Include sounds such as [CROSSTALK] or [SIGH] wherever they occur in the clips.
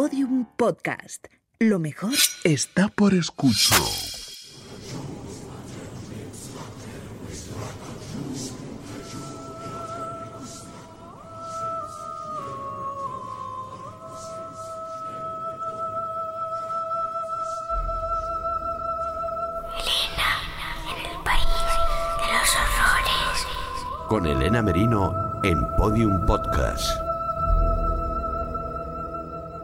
Podium Podcast. Lo mejor está por escuchar. con Elena Merino en Podium Podcast.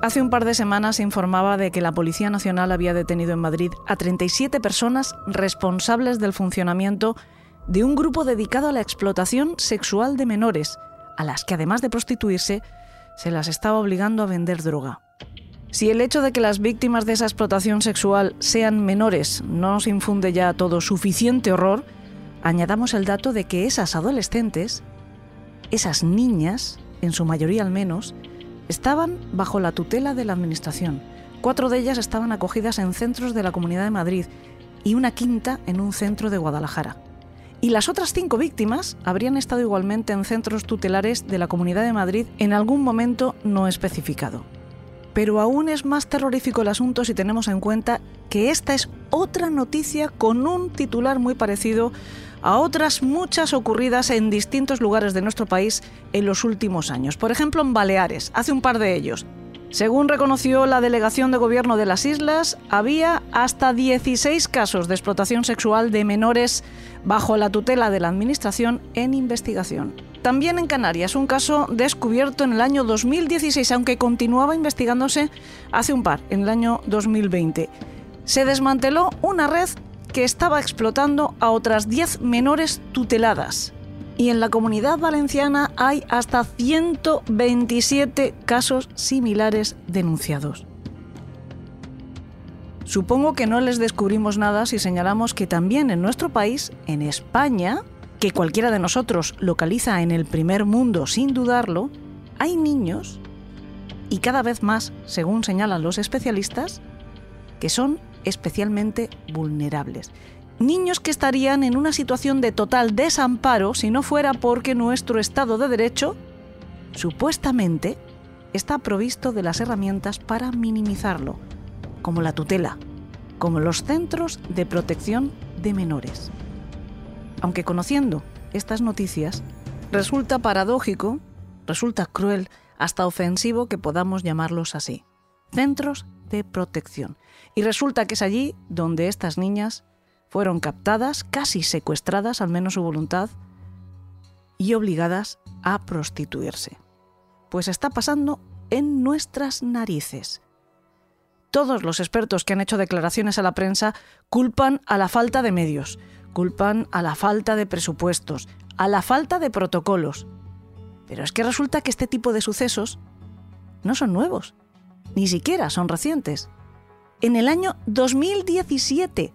Hace un par de semanas se informaba de que la Policía Nacional había detenido en Madrid a 37 personas responsables del funcionamiento de un grupo dedicado a la explotación sexual de menores, a las que además de prostituirse, se las estaba obligando a vender droga. Si el hecho de que las víctimas de esa explotación sexual sean menores no nos infunde ya todo suficiente horror, añadamos el dato de que esas adolescentes, esas niñas, en su mayoría al menos, estaban bajo la tutela de la Administración. Cuatro de ellas estaban acogidas en centros de la Comunidad de Madrid y una quinta en un centro de Guadalajara. Y las otras cinco víctimas habrían estado igualmente en centros tutelares de la Comunidad de Madrid en algún momento no especificado. Pero aún es más terrorífico el asunto si tenemos en cuenta que esta es otra noticia con un titular muy parecido a otras muchas ocurridas en distintos lugares de nuestro país en los últimos años. Por ejemplo, en Baleares, hace un par de ellos. Según reconoció la delegación de gobierno de las islas, había hasta 16 casos de explotación sexual de menores bajo la tutela de la Administración en investigación. También en Canarias, un caso descubierto en el año 2016, aunque continuaba investigándose hace un par, en el año 2020. Se desmanteló una red que estaba explotando a otras 10 menores tuteladas. Y en la comunidad valenciana hay hasta 127 casos similares denunciados. Supongo que no les descubrimos nada si señalamos que también en nuestro país, en España, que cualquiera de nosotros localiza en el primer mundo sin dudarlo, hay niños, y cada vez más, según señalan los especialistas, que son especialmente vulnerables. Niños que estarían en una situación de total desamparo si no fuera porque nuestro Estado de Derecho, supuestamente, está provisto de las herramientas para minimizarlo, como la tutela, como los centros de protección de menores. Aunque conociendo estas noticias, resulta paradójico, resulta cruel, hasta ofensivo que podamos llamarlos así. Centros protección. Y resulta que es allí donde estas niñas fueron captadas, casi secuestradas, al menos su voluntad, y obligadas a prostituirse. Pues está pasando en nuestras narices. Todos los expertos que han hecho declaraciones a la prensa culpan a la falta de medios, culpan a la falta de presupuestos, a la falta de protocolos. Pero es que resulta que este tipo de sucesos no son nuevos, ni siquiera son recientes. En el año 2017,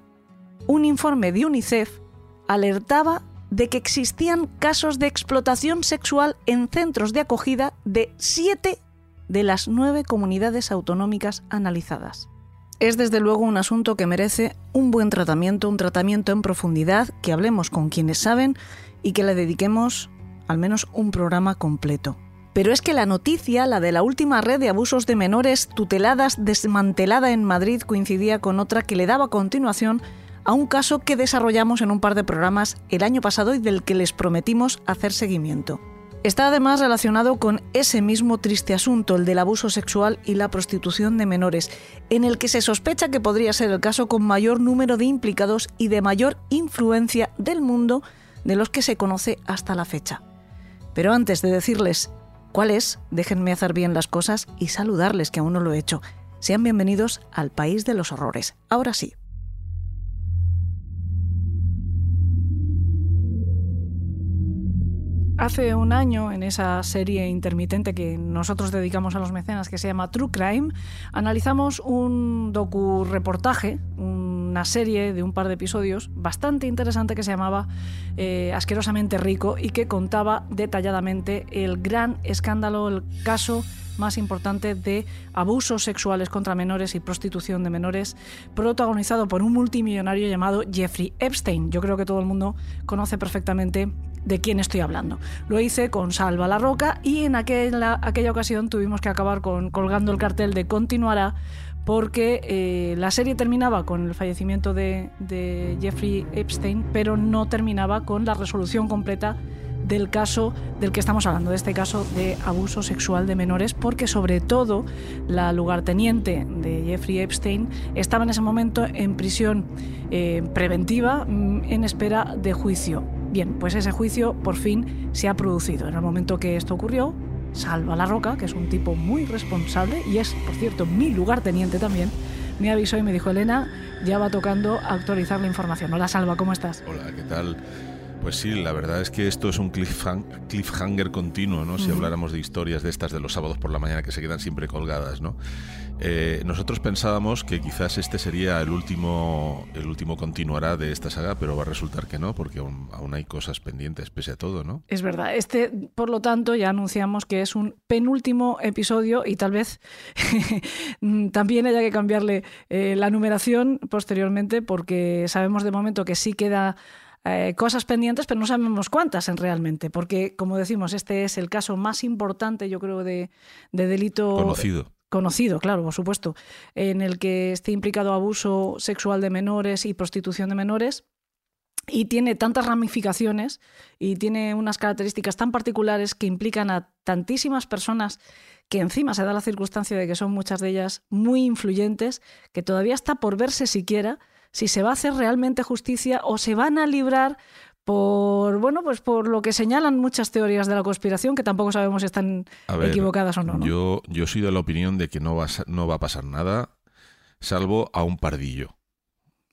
un informe de UNICEF alertaba de que existían casos de explotación sexual en centros de acogida de siete de las nueve comunidades autonómicas analizadas. Es desde luego un asunto que merece un buen tratamiento, un tratamiento en profundidad, que hablemos con quienes saben y que le dediquemos al menos un programa completo. Pero es que la noticia, la de la última red de abusos de menores tuteladas desmantelada en Madrid, coincidía con otra que le daba continuación a un caso que desarrollamos en un par de programas el año pasado y del que les prometimos hacer seguimiento. Está además relacionado con ese mismo triste asunto, el del abuso sexual y la prostitución de menores, en el que se sospecha que podría ser el caso con mayor número de implicados y de mayor influencia del mundo de los que se conoce hasta la fecha. Pero antes de decirles ¿Cuál es? Déjenme hacer bien las cosas y saludarles, que aún no lo he hecho. Sean bienvenidos al País de los Horrores. Ahora sí. Hace un año, en esa serie intermitente que nosotros dedicamos a los mecenas, que se llama True Crime, analizamos un docu-reportaje, una serie de un par de episodios bastante interesante que se llamaba eh, Asquerosamente Rico y que contaba detalladamente el gran escándalo, el caso más importante de abusos sexuales contra menores y prostitución de menores, protagonizado por un multimillonario llamado Jeffrey Epstein. Yo creo que todo el mundo conoce perfectamente de quién estoy hablando. Lo hice con Salva la Roca y en aquella, ocasión tuvimos que acabar con colgando el cartel de continuará porque eh, la serie terminaba con el fallecimiento de, de Jeffrey Epstein, pero no terminaba con la resolución completa del caso del que estamos hablando, de este caso de abuso sexual de menores, porque sobre todo la lugarteniente de Jeffrey Epstein estaba en ese momento en prisión eh, preventiva mm, en espera de juicio. Bien, pues ese juicio por fin se ha producido. En el momento que esto ocurrió, Salva La Roca, que es un tipo muy responsable y es, por cierto, mi lugarteniente también, me avisó y me dijo, Elena, ya va tocando actualizar la información. Hola Salva, ¿cómo estás? Hola, ¿qué tal? Pues sí, la verdad es que esto es un cliffhanger continuo, ¿no? Si habláramos de historias de estas de los sábados por la mañana que se quedan siempre colgadas, ¿no? Eh, nosotros pensábamos que quizás este sería el último, el último continuará de esta saga, pero va a resultar que no, porque aún, aún, hay cosas pendientes pese a todo, ¿no? Es verdad. Este, por lo tanto, ya anunciamos que es un penúltimo episodio y tal vez [LAUGHS] también haya que cambiarle eh, la numeración posteriormente, porque sabemos de momento que sí queda eh, cosas pendientes, pero no sabemos cuántas en realmente, porque como decimos, este es el caso más importante, yo creo, de, delito conocido. Conocido, claro, por supuesto, en el que esté implicado abuso sexual de menores y prostitución de menores y tiene tantas ramificaciones y tiene unas características tan particulares que implican a tantísimas personas que encima se da la circunstancia de que son muchas de ellas muy influyentes, que todavía está por verse siquiera si se va a hacer realmente justicia o se van a librar por bueno pues por lo que señalan muchas teorías de la conspiración que tampoco sabemos si están equivocadas o no, Yo, yo soy de la opinión de que no va, no va a pasar nada salvo a un pardillo.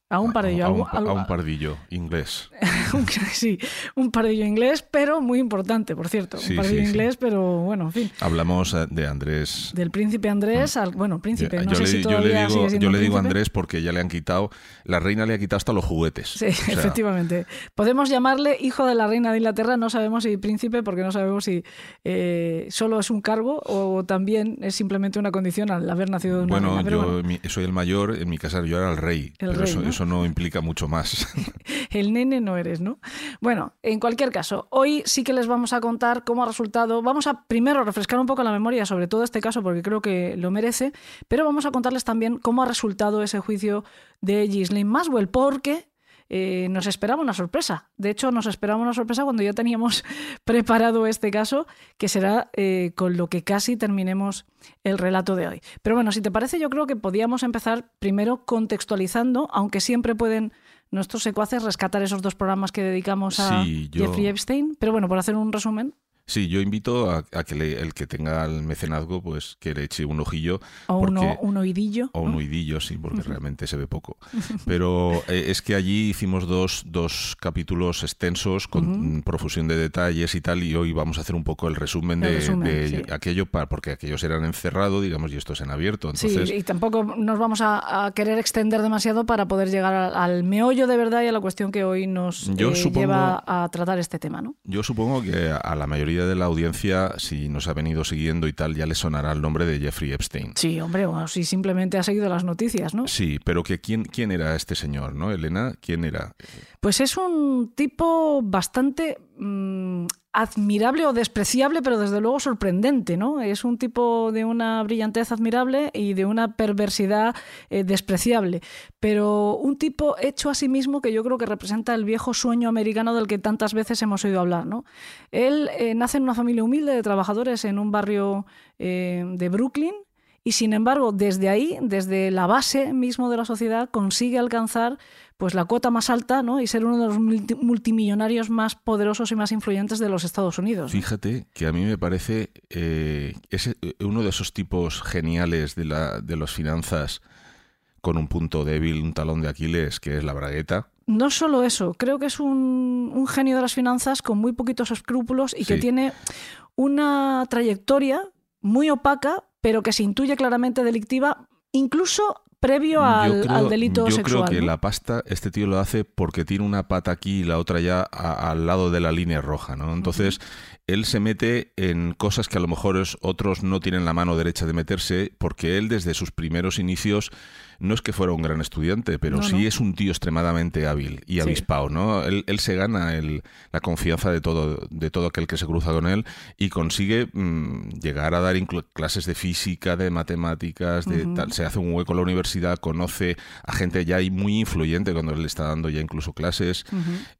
A un pardillo. A, un, pardillo inglés. [LAUGHS] sí, un pardillo inglés, pero muy importante, por cierto. un pardillo inglés, pero bueno, en fin. Hablamos eh, de Andrés. Del príncipe Andrés, mm. al, bueno, príncipe, no yo sé le, si todavía yo le digo, yo le digo Andrés porque ya le han quitado, la reina le ha quitado hasta los juguetes. Sí, [LAUGHS] efectivamente. Podemos llamarle hijo de la reina de Inglaterra, no sabemos si príncipe, porque no sabemos si eh, solo es un cargo o también es simplemente una condición al haber nacido de una bueno, reina. Yo bueno, yo soy el mayor, en mi casa yo era el rey, el pero rey, eso, ¿no? Eso no implica mucho más. [LAUGHS] el nene no eres, ¿no? Bueno, en cualquier caso, hoy sí que les vamos a contar cómo ha resultado. Vamos a primero refrescar un poco la memoria sobre todo este caso porque creo que lo merece, pero vamos a contarles también cómo ha resultado ese juicio de Ghislaine Maswell, porque eh, nos esperaba una sorpresa. De hecho, nos esperaba una sorpresa cuando ya teníamos [LAUGHS] preparado este caso, que será eh, con lo que casi terminemos el relato de hoy. Pero bueno, si te parece, yo creo que podíamos empezar primero contextualizando, aunque siempre pueden nuestros secuaces rescatar esos dos programas que dedicamos a Sí, yo- Jeffrey Epstein. Pero bueno, por hacer un resumen, Sí, yo invito a, a que le- el que tenga el mecenazgo, pues que le eche un ojillo. o porque- uno, un oidillo. O un oidillo, sí, porque realmente se ve poco. [LAUGHS] Pero eh, es que allí hicimos dos, dos capítulos extensos con profusión de detalles y tal, y hoy vamos a hacer un poco el resumen El de, resumen, de sí. aquello, para, porque aquellos eran encerrado, digamos, y estos en abierto. Entonces, Sí, y tampoco nos vamos a, a querer extender demasiado para poder llegar al, al meollo de verdad y a la cuestión que hoy nos Yo eh, supongo- lleva a tratar este tema, ¿no? yo supongo que a la mayoría de la audiencia, si nos ha venido siguiendo y tal, ya le sonará el nombre de Jeffrey Epstein. Sí, hombre, o si simplemente ha seguido las noticias, ¿no? Sí, pero que quién, quién era este señor, ¿no? Elena, ¿quién era? Pues es un tipo bastante mm, admirable o despreciable, pero desde luego sorprendente, ¿no? Es un tipo de una brillantez admirable y de una perversidad eh, despreciable, pero un tipo hecho a sí mismo que yo creo que representa el viejo sueño americano del que tantas veces hemos oído hablar, ¿no? Él eh, nace en una familia humilde de trabajadores en un barrio eh, de Brooklyn y sin embargo, desde ahí, desde la base mismo de la sociedad, consigue alcanzar pues la cuota más alta ¿no? y ser uno de los multi- multimillonarios más poderosos y más influyentes de los Estados Unidos. Fíjate que a mí me parece eh, ese- uno de esos tipos geniales de, la, de las finanzas con un punto débil, un talón de Aquiles, que es la bragueta. No solo eso, creo que es un, un genio de las finanzas con muy poquitos escrúpulos y que tiene una trayectoria muy opaca, pero que se intuye claramente delictiva, incluso previo al, yo creo, al delito yo sexual. creo que ¿no? la pasta, este tío lo hace porque tiene una pata aquí y la otra ya a- al lado de la línea roja, ¿no? Entonces, él se mete en cosas que a lo mejor es- otros no tienen la mano derecha de meterse, porque él desde sus primeros inicios no es que fuera un gran estudiante, pero No, sí no. es un tío extremadamente hábil y Sí. avispado, ¿no? Él, él se gana el- la confianza de todo, de todo aquel que se cruza con él y consigue mm, llegar a dar clases de física, de matemáticas, de tal. Se hace un hueco en la universidad, conoce a gente ya muy influyente cuando él está dando ya incluso clases,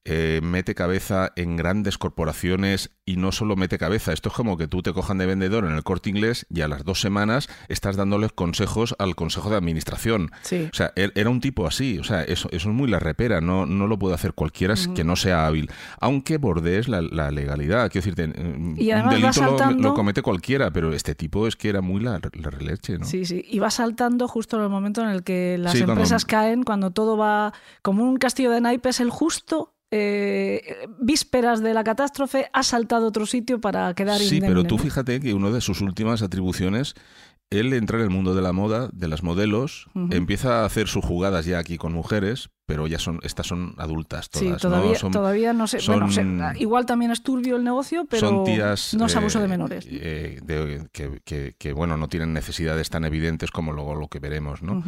eh, mete cabeza en grandes corporaciones y no solo mete cabeza, esto es como que tú te cojan de vendedor en el corte inglés y a las dos semanas estás dándoles consejos al consejo de administración. Sí. O sea, él- era un tipo así, o sea, eso, eso es muy la repera, no, no lo puede hacer cualquiera que no sea hábil, aunque bordees la, la legalidad, quiero decirte, mm, Y un delito lo- comete cualquiera, pero este tipo es que era muy la, la releche, ¿no? Sí, sí. Y va saltando justo en el momento en el que las Sí, cuando- empresas caen, cuando todo va como un castillo de naipes, el justo. eh, vísperas de la catástrofe ha saltado a otro sitio para quedar Sí, indemne, pero tú fíjate que una de sus últimas atribuciones, él entra en el mundo de la moda, de las modelos, empieza a hacer sus jugadas ya aquí con mujeres, pero ya son, estas son adultas Sí, todas, todavía, ¿no? Son, todavía no sé. bueno, igual también es turbio el negocio, pero son tías no es abuso eh, de menores. eh, de- que, que- que, bueno no tienen necesidades tan evidentes como luego lo que veremos no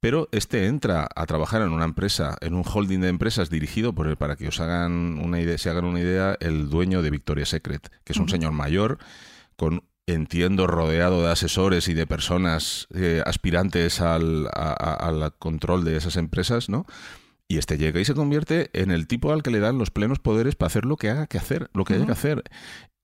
pero este entra a trabajar en una empresa en un holding de empresas dirigido por el para que os hagan una idea se hagan una idea el dueño de Victoria's Secret que es un señor mayor con entiendo rodeado de asesores y de personas eh, aspirantes al, a- a- al control de esas empresas no y este llega y se convierte en el tipo al que le dan los plenos poderes para hacer lo que haga que hacer, lo que haya que hacer.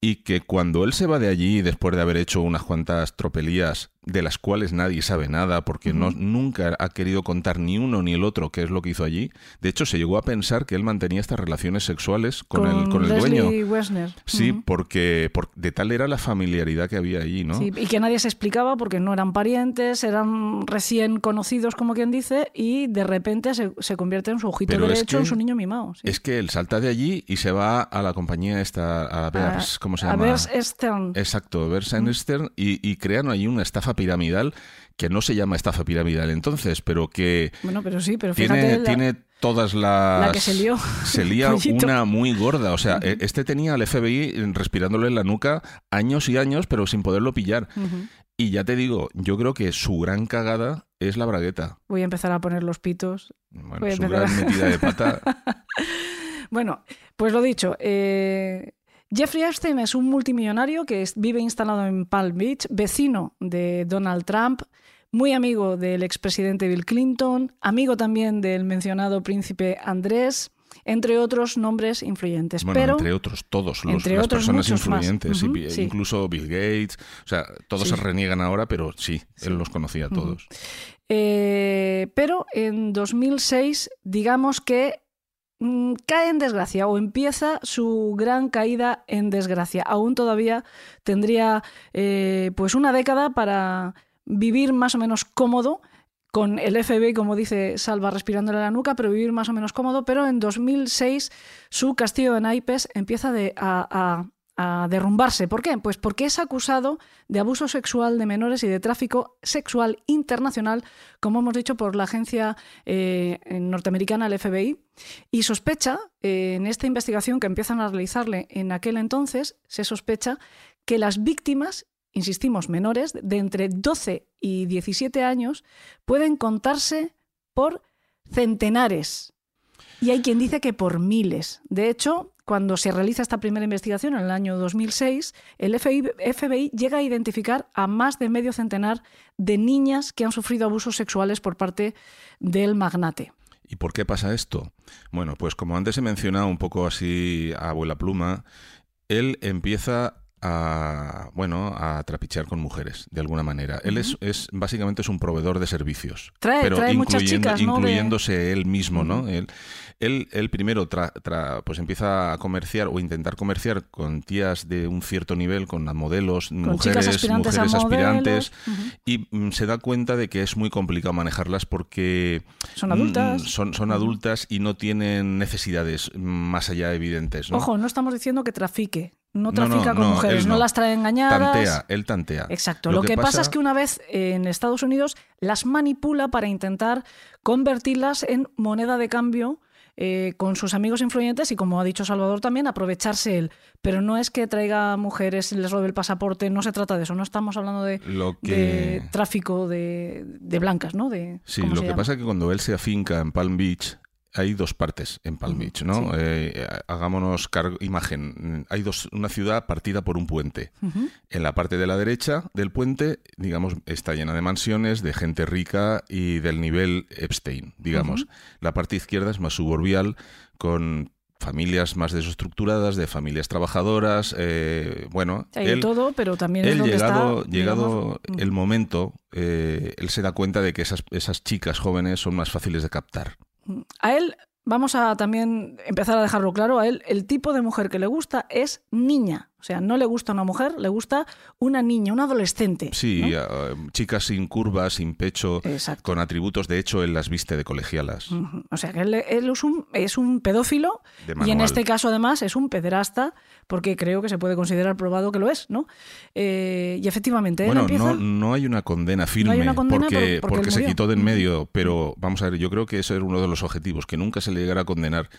Y que cuando él se va de allí, después de haber hecho unas cuantas tropelías de las cuales nadie sabe nada, porque no, nunca ha querido contar ni uno ni el otro qué es lo que hizo allí, de hecho se llegó a pensar que él mantenía estas relaciones sexuales con, el, con el dueño. Wexner. Sí, porque, por- de tal era la familiaridad que había allí, ¿no? Sí, y que nadie se explicaba porque no eran parientes, eran recién conocidos, como quien dice, y de repente se, se convierte en su ojito Pero es derecho, que- en su niño mimado. sí. Es que él salta de allí y se va a la compañía esta, a Bears, ¿cómo se a llama? Bears Stern. Exacto, Bears and Stern, y, y crean ahí una estafa piramidal que no se llama estafa piramidal entonces, pero que Bueno, pero sí, pero tiene, la- tiene todas las... la que se lió. [LAUGHS] Se lía [LAUGHS] una muy gorda. O sea, e- este tenía al FBI respirándole en la nuca años y años, pero sin poderlo pillar. Y ya te digo, yo creo que su gran cagada es la bragueta. Voy a empezar a poner los pitos. Bueno, Voy a su empezar gran a- metida de pata. [LAUGHS] Bueno, pues lo dicho. eh, Jeffrey Epstein es un multimillonario que vive instalado en Palm Beach, vecino de Donald Trump, muy amigo del expresidente Bill Clinton, amigo también del mencionado príncipe Andrés, entre otros nombres influyentes. Bueno, Pero entre otros, todos los, entre las otros personas influyentes, sí. incluso Bill Gates, o sea, todos Sí. se reniegan ahora, pero sí, él los conocía a todos. Eh, pero en 2006, digamos que cae en desgracia o empieza su gran caída en desgracia. Aún todavía tendría eh, pues una década para vivir más o menos cómodo con el FBI, como dice Salva, respirándole la nuca, pero vivir más o menos cómodo. Pero en 2006 su castillo de naipes empieza de- a, a- a derrumbarse. ¿Por qué? Pues porque es acusado de abuso sexual de menores y de tráfico sexual internacional, como hemos dicho, por la agencia eh, norteamericana, el FBI, y sospecha, eh, en esta investigación que empiezan a realizarle en aquel entonces, se sospecha que las víctimas, insistimos, menores, de entre 12 y 17 años, pueden contarse por centenares. Y hay quien dice que por miles. De hecho, cuando se realiza esta primera investigación en el año 2006, el FBI, llega a identificar a más de medio centenar de niñas que han sufrido abusos sexuales por parte del magnate. ¿Y por qué pasa esto? Bueno, pues como antes he mencionado un poco así a abuela pluma, él empieza a bueno a trapichear con mujeres de alguna manera. Él es, es básicamente es un proveedor de servicios, Trae- pero trae muchas incluyendo, chicas, ¿no? De- incluyéndose él mismo, ¿no? Él, él, él primero tra- tra- pues empieza a comerciar o intentar comerciar con tías de un cierto nivel, con modelos, Con mujeres, aspirantes mujeres aspirantes, y mm, se da cuenta de que es muy complicado manejarlas porque Son adultas. Mm, Son, son Ujú. adultas y no tienen necesidades más allá evidentes. ¿no? Ojo, no estamos diciendo que trafique. No trafica no, con no, mujeres, no. las trae engañadas. Tantea, él tantea. Exacto. Lo, que, pasa... es que una vez en Estados Unidos las manipula para intentar convertirlas en moneda de cambio eh, con sus amigos influyentes y, como ha dicho Salvador también, aprovecharse él. Pero no es que traiga mujeres, les robe el pasaporte, no se trata de eso, no estamos hablando de, Lo que- de tráfico de, de blancas, ¿no? De, Sí, ¿cómo lo que llama? pasa es que cuando él se afinca en Palm Beach, hay dos partes en Palm Beach, ¿no? sí. Eh, hagámonos cargo, imagen, hay dos, una ciudad partida por un puente. En la parte de la derecha del puente, digamos, está llena de mansiones, de gente rica y del nivel Epstein, digamos. La parte izquierda es más suburbial, con familias más desestructuradas, de familias trabajadoras. eh, bueno, Hay él, todo, pero también es él donde llegado, está, llegado digamos, mm. el momento, eh, él se da cuenta de que esas, esas chicas jóvenes son más fáciles de captar. A él, vamos a también empezar a dejarlo claro, a él el tipo de mujer que le gusta es niña. O sea, no le gusta una mujer, le gusta una niña, un adolescente. Sí, ¿no? eh, chicas sin curvas, sin pecho, Exacto. con atributos, de hecho, él las viste de colegialas. O sea, que él, él es, un, es un pedófilo y en este caso además es un pederasta porque creo que se puede considerar probado que lo es, ¿no? Eh, y efectivamente él Bueno, empieza... no, no hay una condena firme hay una condena porque, por- porque porque él se murió. quitó de en medio, pero vamos a ver, yo creo que ese era uno de los objetivos, que nunca se le llegara a condenar.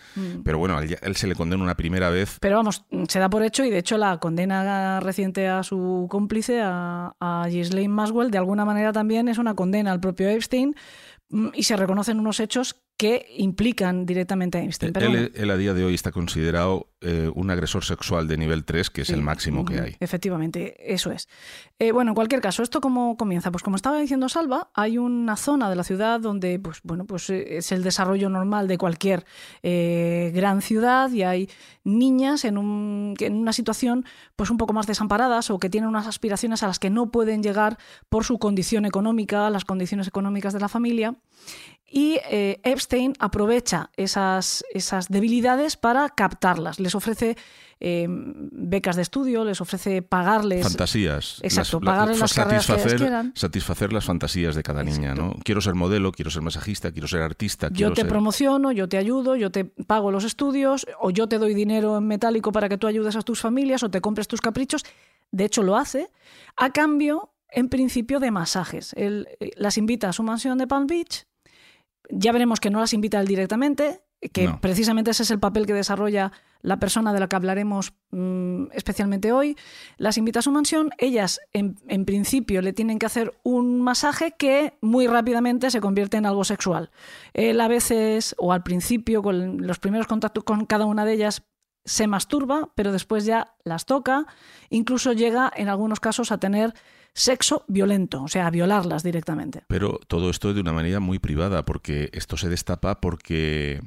Pero bueno, él, él se le condena una primera vez. Pero vamos, se da por hecho y de hecho la condena reciente a su cómplice, a, a Ghislaine de alguna manera también es una condena al propio Epstein mm, y se reconocen unos hechos que implican directamente a Epstein. Pero Él, bueno. él a día de hoy está considerado eh, un agresor sexual de nivel 3, que es el máximo que hay. Efectivamente, eso es. Eh, bueno, en cualquier caso, ¿esto cómo comienza? Pues como estaba diciendo Salva, hay una zona de la ciudad donde, pues bueno, pues eh, es el desarrollo normal de cualquier eh, gran ciudad y hay niñas en, un, en una situación pues un poco más desamparadas o que tienen unas aspiraciones a las que no pueden llegar por su condición económica, las condiciones económicas de la familia. Y eh, Epstein aprovecha esas, esas debilidades para captarlas. Les ofrece eh, becas de estudio, les ofrece pagarles. Fantasías. Exacto, Las- pagarles las satisfacer, satisfacer las fantasías de cada niña, ¿no? Quiero ser modelo, quiero ser masajista, quiero ser artista, Yo quiero te ser... promociono, yo te ayudo, yo te pago los estudios, o yo te doy dinero en metálico para que tú ayudes a tus familias o te compres tus caprichos. De hecho, lo hace a cambio, en principio, de masajes. Él eh, las invita a su mansión de Palm Beach. Ya veremos que no las invita él directamente, que No. precisamente ese es el papel que desarrolla la persona de la que hablaremos mm, especialmente hoy. Las invita a su mansión. Ellas, en, en principio, le tienen que hacer un masaje que muy rápidamente se convierte en algo sexual. Él a veces, o al principio, con los primeros contactos con cada una de ellas, se masturba, pero después ya las toca. Incluso llega, en algunos casos, a tener sexo violento, o sea, violarlas directamente. Pero todo esto de una manera muy privada, porque esto se destapa porque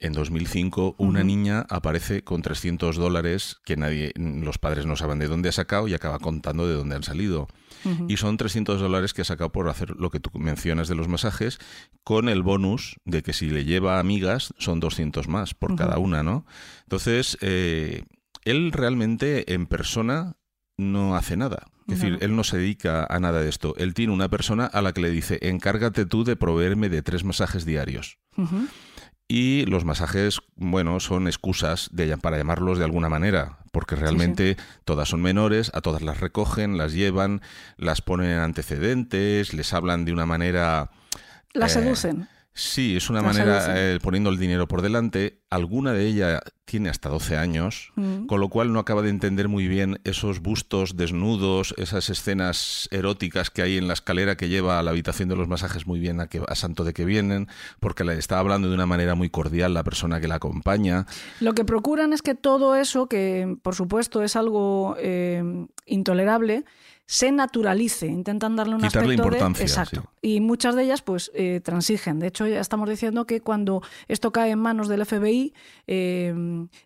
en 2005 una niña aparece con 300 dólares que nadie, los padres no saben de dónde ha sacado y acaba contando de dónde han salido. Y son 300 dólares que ha sacado por hacer lo que tú mencionas de los masajes, con el bonus de que si le lleva amigas son 200 más por cada una, ¿no? Entonces, eh, él realmente en persona no hace nada. Es decir, él no se dedica a nada de esto. Él tiene una persona a la que le dice, encárgate tú de proveerme de tres masajes diarios. Y los masajes, bueno, son excusas de, para llamarlos de alguna manera, porque realmente todas son menores, a todas las recogen, las llevan, las ponen en antecedentes, les hablan de una manera... Las Eh, seducen. Sí, es una manera eh, poniendo el dinero por delante. Alguna de ellas tiene hasta 12 años, Mm. con lo cual no acaba de entender muy bien esos bustos desnudos, esas escenas eróticas que hay en la escalera que lleva a la habitación de los masajes muy bien a, que, a santo de que vienen, porque le está hablando de una manera muy cordial la persona que la acompaña. Lo que procuran es que todo eso, que por supuesto es algo eh, intolerable, se naturalice. Intentan darle un Quitarle aspecto importancia, de... Exacto. sí. Y muchas de ellas pues eh, transigen. De hecho, ya estamos diciendo que cuando esto cae en manos del FBI, eh,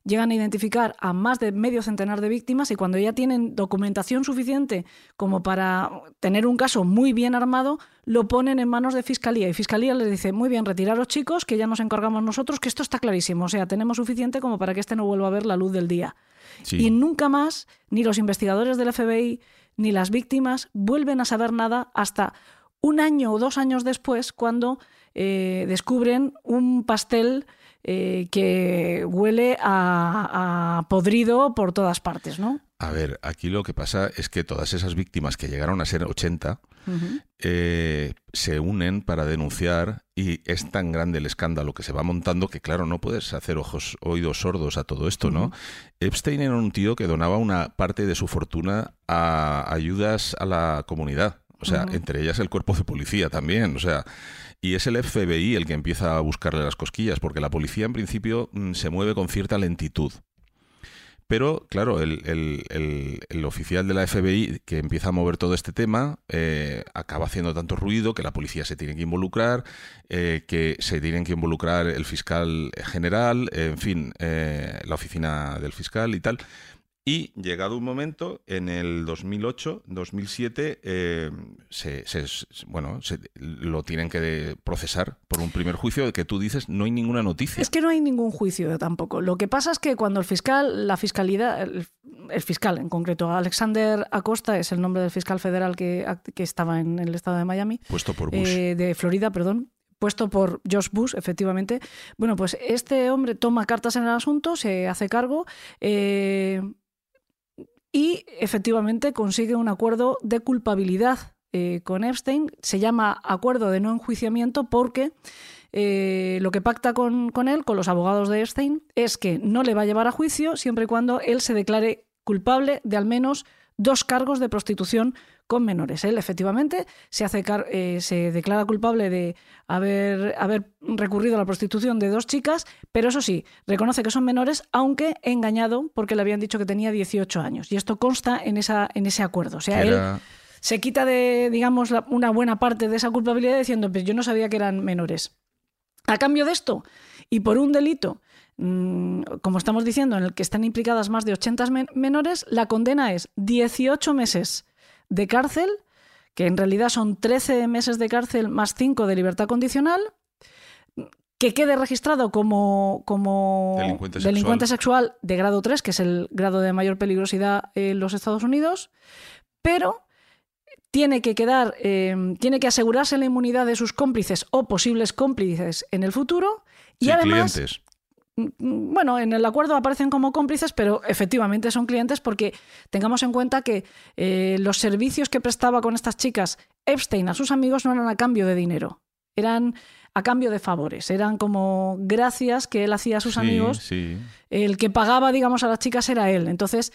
llegan a identificar a más de medio centenar de víctimas y cuando ya tienen documentación suficiente como para tener un caso muy bien armado, lo ponen en manos de Fiscalía. Y Fiscalía les dice, muy bien, retiraros chicos, que ya nos encargamos nosotros, que esto está clarísimo. O sea, tenemos suficiente como para que este no vuelva a ver la luz del día. Sí. Y nunca más, ni los investigadores del FBI, ni las víctimas vuelven a saber nada hasta un año o dos años después, cuando eh, descubren un pastel eh, que huele a, a podrido por todas partes, ¿no? A ver, aquí lo que pasa es que todas esas víctimas que llegaron a ser 80 eh, se unen para denunciar y es tan grande el escándalo que se va montando que, claro, no puedes hacer ojos, oídos sordos a todo esto, ¿no? Epstein era un tío que donaba una parte de su fortuna a ayudas a la comunidad. O sea, entre ellas el cuerpo de policía también. O sea, y es el FBI el que empieza a buscarle las cosquillas, porque la policía en principio mm, se mueve con cierta lentitud. Pero, claro, el, oficial de la FBI que empieza a mover todo este tema eh, acaba haciendo tanto ruido que la policía se tiene que involucrar, eh, que se tienen que involucrar el fiscal general, en fin, eh, la oficina del fiscal y tal. Y llegado un momento, en el 2008, 2007, eh, se, bueno, lo tienen que procesar por un primer juicio de que tú dices no hay ninguna noticia. Es que no hay ningún juicio tampoco. Lo que pasa es que cuando el fiscal, la fiscalidad, el, fiscal en concreto, Alexander Acosta es el nombre del fiscal federal que, estaba en el estado de Miami. Puesto por Bush. Eh, de Florida, perdón puesto por Josh Bush, efectivamente. Bueno, pues este hombre toma cartas en el asunto, se hace cargo, eh, y efectivamente consigue un acuerdo de culpabilidad eh, con Epstein. Se llama acuerdo de no enjuiciamiento porque eh, lo que pacta con, con, él, con los abogados de Epstein, es que no le va a llevar a juicio siempre y cuando él se declare culpable de al menos dos cargos de prostitución con menores. Él efectivamente se, hace eh, se declara culpable de haber, haber recurrido a la prostitución de dos chicas, pero eso sí, reconoce que son menores, aunque engañado porque le habían dicho que tenía 18 años. Y esto consta en, esa, en ese acuerdo. O sea, él se quita de, digamos, una buena parte de esa culpabilidad diciendo, pues yo no sabía que eran menores. A cambio de esto, y por un delito mm, como estamos diciendo, en el que están implicadas más de 80 menores, la condena es 18 meses de cárcel, que en realidad son 13 meses de cárcel más 5 de libertad condicional, que quede registrado como, como delincuente, sexual. de grado 3, que es el grado de mayor peligrosidad en los Estados Unidos, pero tiene que quedar, eh, tiene que asegurarse la inmunidad de sus cómplices o posibles cómplices en el futuro y además bueno, en el acuerdo aparecen como cómplices, pero efectivamente son clientes porque tengamos en cuenta que eh, los servicios que prestaba con estas chicas Epstein a sus amigos no eran a cambio de dinero, eran a cambio de favores, eran como gracias que él hacía a sus amigos. El que pagaba, digamos, a las chicas era él. Entonces,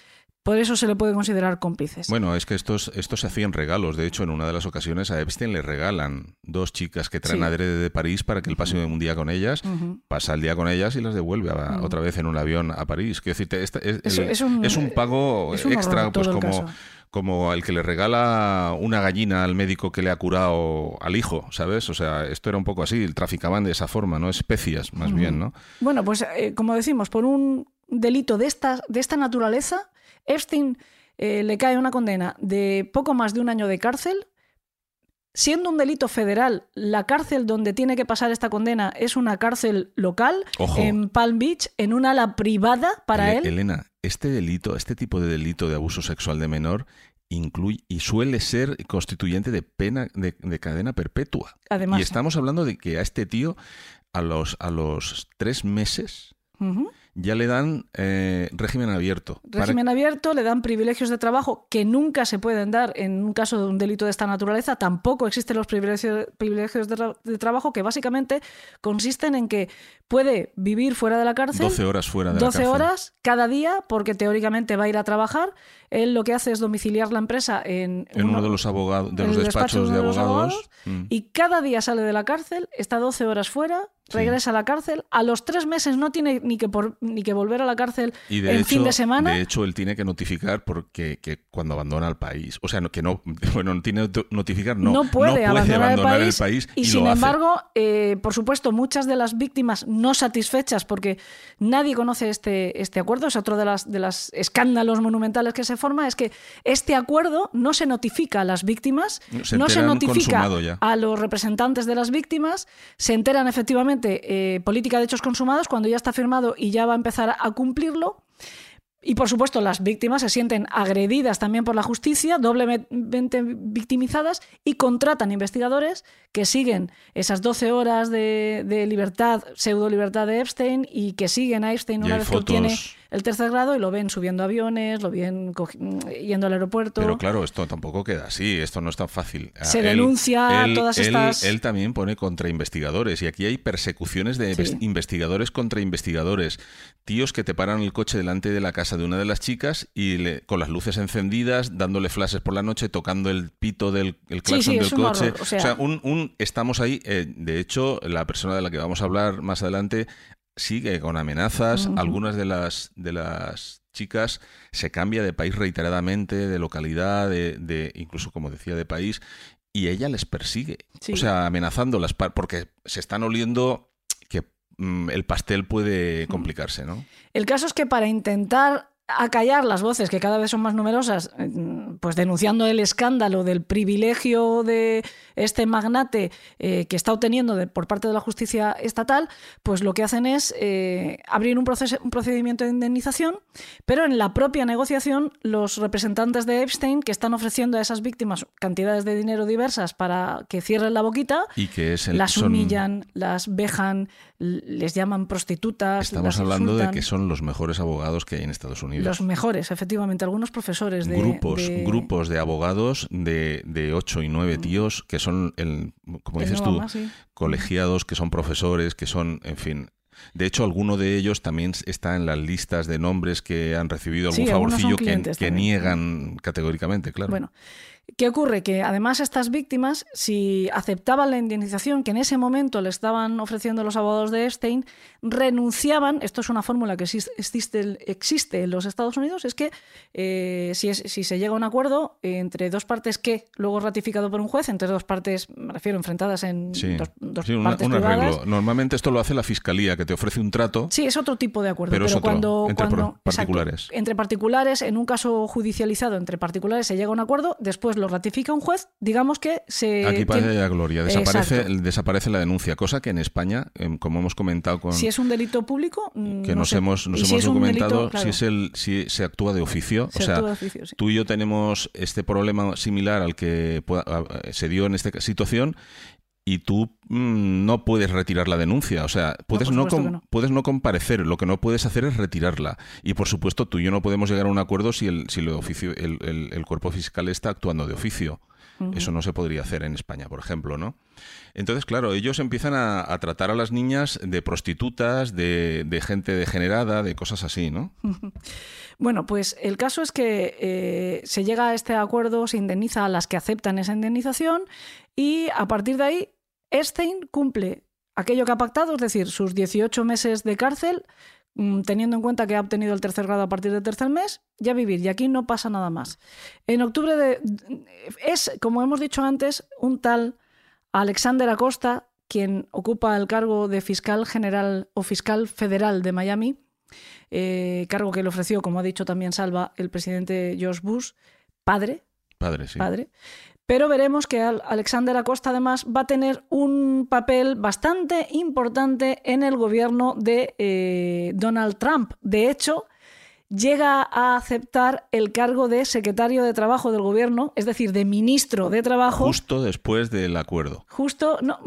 por eso se le puede considerar cómplices. Bueno, es que estos, estos se hacían regalos. De hecho, en una de las ocasiones a Epstein le regalan dos chicas que traen a adrede de París para que él pase un día con ellas, pasa el día con ellas y las devuelve otra vez en un avión a París. Quiero decirte, este, es, un, pago extra, pues como, como el que le regala una gallina al médico que le ha curado al hijo, ¿sabes? O sea, esto era un poco así, traficaban de esa forma, ¿no? Especias, más bien, ¿no? Bueno, pues eh, como decimos, por un delito de esta, de esta naturaleza, Epstein eh, le cae una condena de poco más de un año de cárcel. Siendo un delito federal, la cárcel donde tiene que pasar esta condena es una cárcel local en Palm Beach, en un ala privada para él. Elena, este delito, este tipo de delito de abuso sexual de menor incluye y suele ser constituyente de pena de, cadena perpetua. Además, y estamos hablando de que a este tío a los a los tres meses ya le dan eh, régimen abierto. Régimen abierto, le dan privilegios de trabajo que nunca se pueden dar en un caso de un delito de esta naturaleza. Tampoco existen los privilegios, privilegios de, trabajo que básicamente consisten en que puede vivir fuera de la cárcel. 12 horas fuera de 12 horas cada día porque teóricamente va a ir a trabajar. Él lo que hace es domiciliar la empresa en, uno, de los, abogados, de los despachos, de, abogados. Mm. Y cada día sale de la cárcel, está 12 horas fuera, regresa a la cárcel. A los tres meses no tiene ni que, por, ni que volver a la cárcel en fin de semana. De hecho, él tiene que notificar porque que cuando abandona el país. O sea, que no, [LAUGHS] bueno, no tiene que notificar, no. No puede, abandonar, el país. y, sin embargo, eh, por supuesto, muchas de las víctimas no satisfechas porque nadie conoce este, este acuerdo, es otro de las, de las escándalos monumentales que se forma, es que este acuerdo no se notifica a las víctimas, no se notifica a los representantes de las víctimas, se enteran efectivamente eh, política de hechos consumados cuando ya está firmado y ya va a empezar a cumplirlo Y por supuesto, las víctimas se sienten agredidas también por la justicia, doblemente victimizadas, y contratan investigadores que siguen esas 12 horas de, de libertad, pseudo libertad de Epstein, y que siguen a Epstein una vez que fotos. El tercer grado y lo ven subiendo aviones, lo ven yendo al aeropuerto. Pero claro, esto tampoco queda así, esto no es tan fácil. Ah, Se denuncia todas él- estas- Él también pone contra investigadores y aquí hay persecuciones de Sí. investigadores contra investigadores. Tíos que te paran el coche delante de la casa de una de las chicas y le- con las luces encendidas, dándole flashes por la noche, tocando el pito del el claxon sí, del coche. horror, o sea- un, un- estamos ahí. eh, de hecho, la persona de la que vamos a hablar más adelante sigue con amenazas. Algunas de las, de las chicas se cambia de país reiteradamente, de localidad, de, de- incluso, como decía, de país, y ella les persigue. Sí. O sea, amenazándolas, porque se están oliendo que mm, el pastel puede complicarse, ¿no? El caso es que para intentar acallar las voces que cada vez son más numerosas, eh, pues denunciando el escándalo del privilegio de este magnate eh, que está obteniendo de- por parte de la justicia estatal, pues lo que hacen es eh, abrir un, proceso- un procedimiento de indemnización, pero en la propia negociación los representantes de Epstein que están ofreciendo a esas víctimas cantidades de dinero diversas para que cierren la boquita, Y que es el, las son- humillan, las vejan, les llaman prostitutas. Estamos las hablando de que son los mejores abogados que hay en Estados Unidos. Los mejores, efectivamente, algunos profesores de... grupos, de- grupos de abogados de, de 8 y 9 tíos que son, el, como dices tú, sí. colegiados, que son profesores, que son, en fin. De hecho, alguno de ellos también está en las listas de nombres que han recibido algún Sí, son favorcillo que, que niegan categóricamente, claro. Bueno, ¿qué ocurre? Que además estas víctimas, si aceptaban la indemnización que en ese momento le estaban ofreciendo los abogados de Epstein, renunciaban, esto es una fórmula que exis- existe, existe en los Estados Unidos, es que eh, si, es- si se llega a un acuerdo entre dos partes que luego ratificado por un juez, entre dos partes, me refiero, enfrentadas en Sí, dos, dos sí, una- partes un arreglo. Normalmente esto lo hace la fiscalía, que te ofrece un trato. Sí, es otro tipo de acuerdo. Pero Pero, es otro, cuando, entre cuando- particulares. exacto, entre particulares, en un caso judicializado entre particulares se llega a un acuerdo, después lo ratifica un juez, digamos que se. Aquí pasa la gloria, desaparece, Exacto. desaparece la denuncia, cosa que en España, em, como hemos comentado con, Si es un delito público. mm, que no nos sé. hemos, nos si hemos documentado delito, claro, si es el si se actúa de oficio. se o sea, oficio, sí. tú y yo tenemos este problema similar al que se dio en esta situación y tú mm, no puedes retirar la denuncia. O sea, puedes no, puedes no comparecer, lo que no puedes hacer es retirarla. Y por supuesto, tú y yo no podemos llegar a un acuerdo si el, si el, oficio, el, el- el cuerpo fiscal está actuando de oficio. Eso no se podría hacer en España, por ejemplo, ¿no? Entonces, claro, ellos empiezan a, a tratar a las niñas de prostitutas, de, de gente degenerada, de cosas así, ¿no? [LAUGHS] Bueno, pues el caso es que eh, se llega a este acuerdo, se indemniza a las que aceptan esa indemnización y a partir de ahí Epstein cumple aquello que ha pactado, es decir, sus 18 meses de cárcel, mm, teniendo en cuenta que ha obtenido el tercer grado a partir del tercer mes, ya vivir, y aquí no pasa nada más. En octubre de... es, como hemos dicho antes, un tal Alexander Acosta, quien ocupa el cargo de fiscal general o fiscal federal de Miami, eh, cargo que le ofreció, como ha dicho también Salva, el presidente George Bush, padre, Padre, sí. padre. Pero veremos que Al- Alexander Acosta además va a tener un papel bastante importante en el gobierno de eh, Donald Trump. De hecho, llega a aceptar el cargo de secretario de Trabajo del gobierno, es decir, de ministro de Trabajo. Justo después del acuerdo. Justo, no,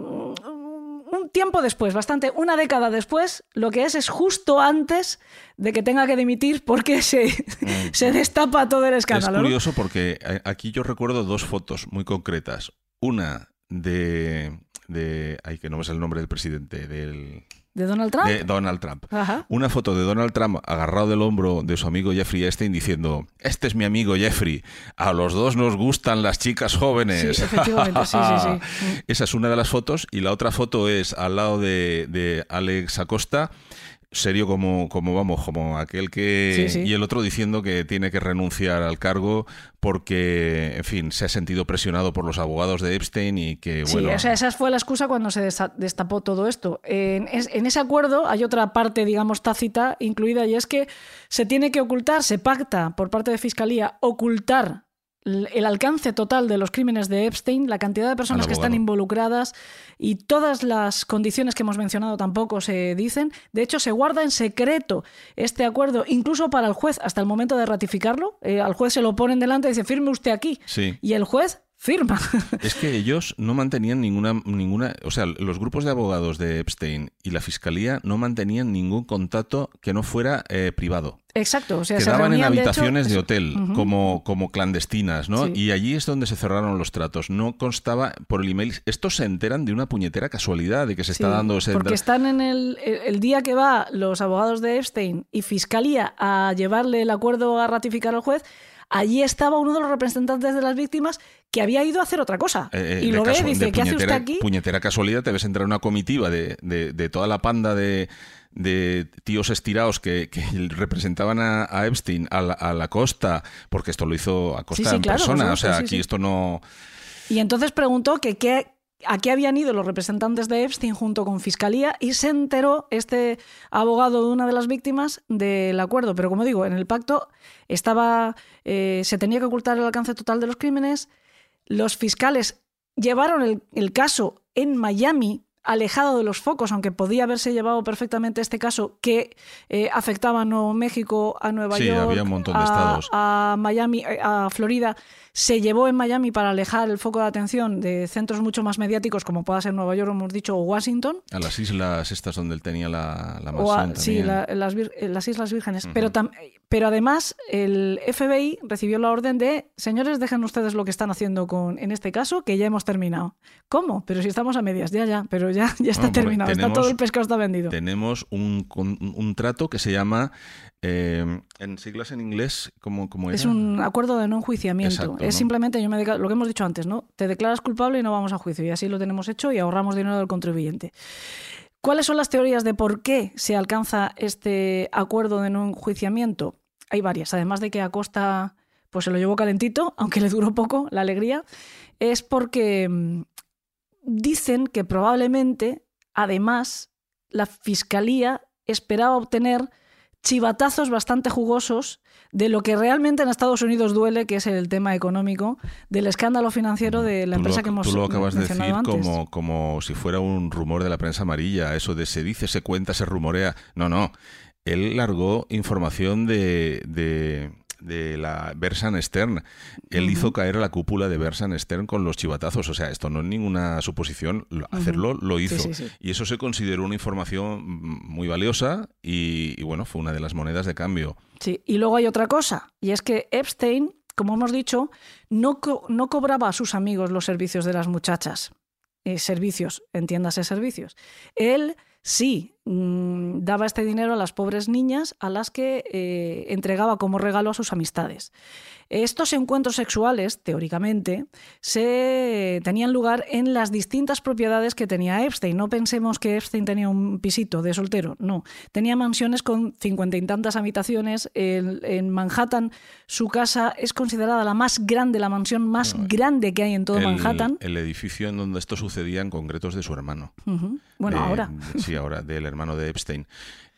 un tiempo después, bastante, una década después, lo que es es justo antes de que tenga que dimitir porque se, [LAUGHS] se destapa todo el escándalo. es ¿no? curioso porque aquí yo recuerdo dos fotos muy concretas. Una de... de ay, que no me sé el nombre del presidente, del... ¿De Donald Trump? De Donald Trump. Ajá. Una foto de Donald Trump agarrado del hombro de su amigo Jeffrey Epstein diciendo, este es mi amigo Jeffrey, a los dos nos gustan las chicas jóvenes. Sí, efectivamente, sí, sí, sí. [LAUGHS] Esa es una de las fotos y la otra foto es al lado de, de Alex Acosta, serio como, como vamos, como aquel que... Sí, sí. Y el otro diciendo que tiene que renunciar al cargo porque, en fin, se ha sentido presionado por los abogados de Epstein y que, Sí, bueno... o sea, esa fue la excusa cuando se destapó todo esto. En, es- en ese acuerdo hay otra parte, digamos, tácita incluida y es que se tiene que ocultar, se pacta por parte de Fiscalía ocultar el alcance total de los crímenes de Epstein, la cantidad de personas Al que están abogado. involucradas y todas las condiciones que hemos mencionado tampoco se dicen. De hecho, se guarda en secreto este acuerdo, incluso para el juez, hasta el momento de ratificarlo. Eh, al juez se lo ponen delante y dice, firme usted aquí. Sí. Y el juez firma. Es que ellos no mantenían ninguna, ninguna, o sea, los grupos de abogados de Epstein y la fiscalía no mantenían ningún contacto que no fuera eh, privado. Exacto. O sea, se Quedaban en de hecho, habitaciones de, hotel, como, como clandestinas, ¿no? Sí. Y allí es donde se cerraron los tratos. No constaba por el email. Estos se enteran de una puñetera casualidad de que se está dando ese. Porque están en el, el día que va los abogados de Epstein y Fiscalía a llevarle el acuerdo a ratificar al juez, allí estaba uno de los representantes de las víctimas que había ido a hacer otra cosa. Eh, eh, y lo ve y dice, ¿qué hace usted aquí? Puñetera casualidad, te ves entrar en una comitiva de, de- de toda la panda de, de tíos estirados que, que representaban a, a Epstein a la, a la costa, porque esto lo hizo a costa sí, en claro, por persona. O sea, sí, aquí sí. esto no. Y entonces preguntó que qué, a qué habían ido los representantes de Epstein junto con Fiscalía y se enteró este abogado de una de las víctimas del acuerdo. Pero como digo, en el pacto estaba, eh, se tenía que ocultar el alcance total de los crímenes. Los fiscales llevaron el caso en Miami alejado de los focos, aunque podía haberse llevado perfectamente este caso que eh, afectaba a Nuevo México, a Nueva Sí, York, había un montón de a- estados. a Miami, eh, a Florida, se llevó en Miami para alejar el foco de atención de centros mucho más mediáticos como pueda ser Nueva York, hemos dicho, o Washington. A las islas estas donde él tenía la, la o a- mansión. sí, la- las, eh, las Islas Vírgenes. pero, tam- pero además el FBI recibió la orden de, señores, dejen ustedes lo que están haciendo con, en este caso, que ya hemos terminado. ¿Cómo? Pero si estamos a medias, ya, ya, pero ya, [LAUGHS] ya está Bueno, terminado, está todo el pescado está vendido. Tenemos un, un trato que se llama, eh, en siglas en inglés, como, como Es un acuerdo de no enjuiciamiento. Exacto, es ¿no? simplemente, yo me lo que hemos dicho antes, ¿no? Te declaras culpable y no vamos a juicio. Y así lo tenemos hecho y ahorramos dinero del contribuyente. ¿Cuáles son las teorías de por qué se alcanza este acuerdo de no enjuiciamiento? Hay varias. Además de que Acosta pues se lo llevó calentito, [LAUGHS] aunque le duró poco la alegría, es porque mm, dicen que probablemente, además, la fiscalía esperaba obtener chivatazos bastante jugosos de lo que realmente en Estados Unidos duele, que es el tema económico, del escándalo financiero de la lo empresa que hemos Tú lo acabas de decir antes. como, como si fuera un rumor de la prensa amarilla, eso de se dice, se cuenta, se rumorea. No, no. Él largó información de, de, de la Bersan Stern. Él hizo caer la cúpula de Bersan Stern con los chivatazos. O sea, esto no es ninguna suposición. Lo- Hacerlo lo hizo. sí, sí. Y eso se consideró una información muy valiosa y, y bueno, fue una de las monedas de cambio. Sí, y luego hay otra cosa, y es que Epstein, como hemos dicho, no, co- no cobraba a sus amigos los servicios de las muchachas. Eh, servicios, entiéndase servicios. Él sí mm, daba este dinero a las pobres niñas a las que eh, entregaba como regalo a sus amistades. Estos encuentros sexuales, teóricamente, se tenían lugar en las distintas propiedades que tenía Epstein. No pensemos que Epstein tenía un pisito de soltero, no. Tenía mansiones con cincuenta y tantas habitaciones. En, en Manhattan, su casa es considerada la más grande, la mansión más grande que hay en todo el, Manhattan. el edificio en donde esto sucedía en concreto es de su hermano. Bueno, De- ahora. Sí, ahora, del hermano de Epstein.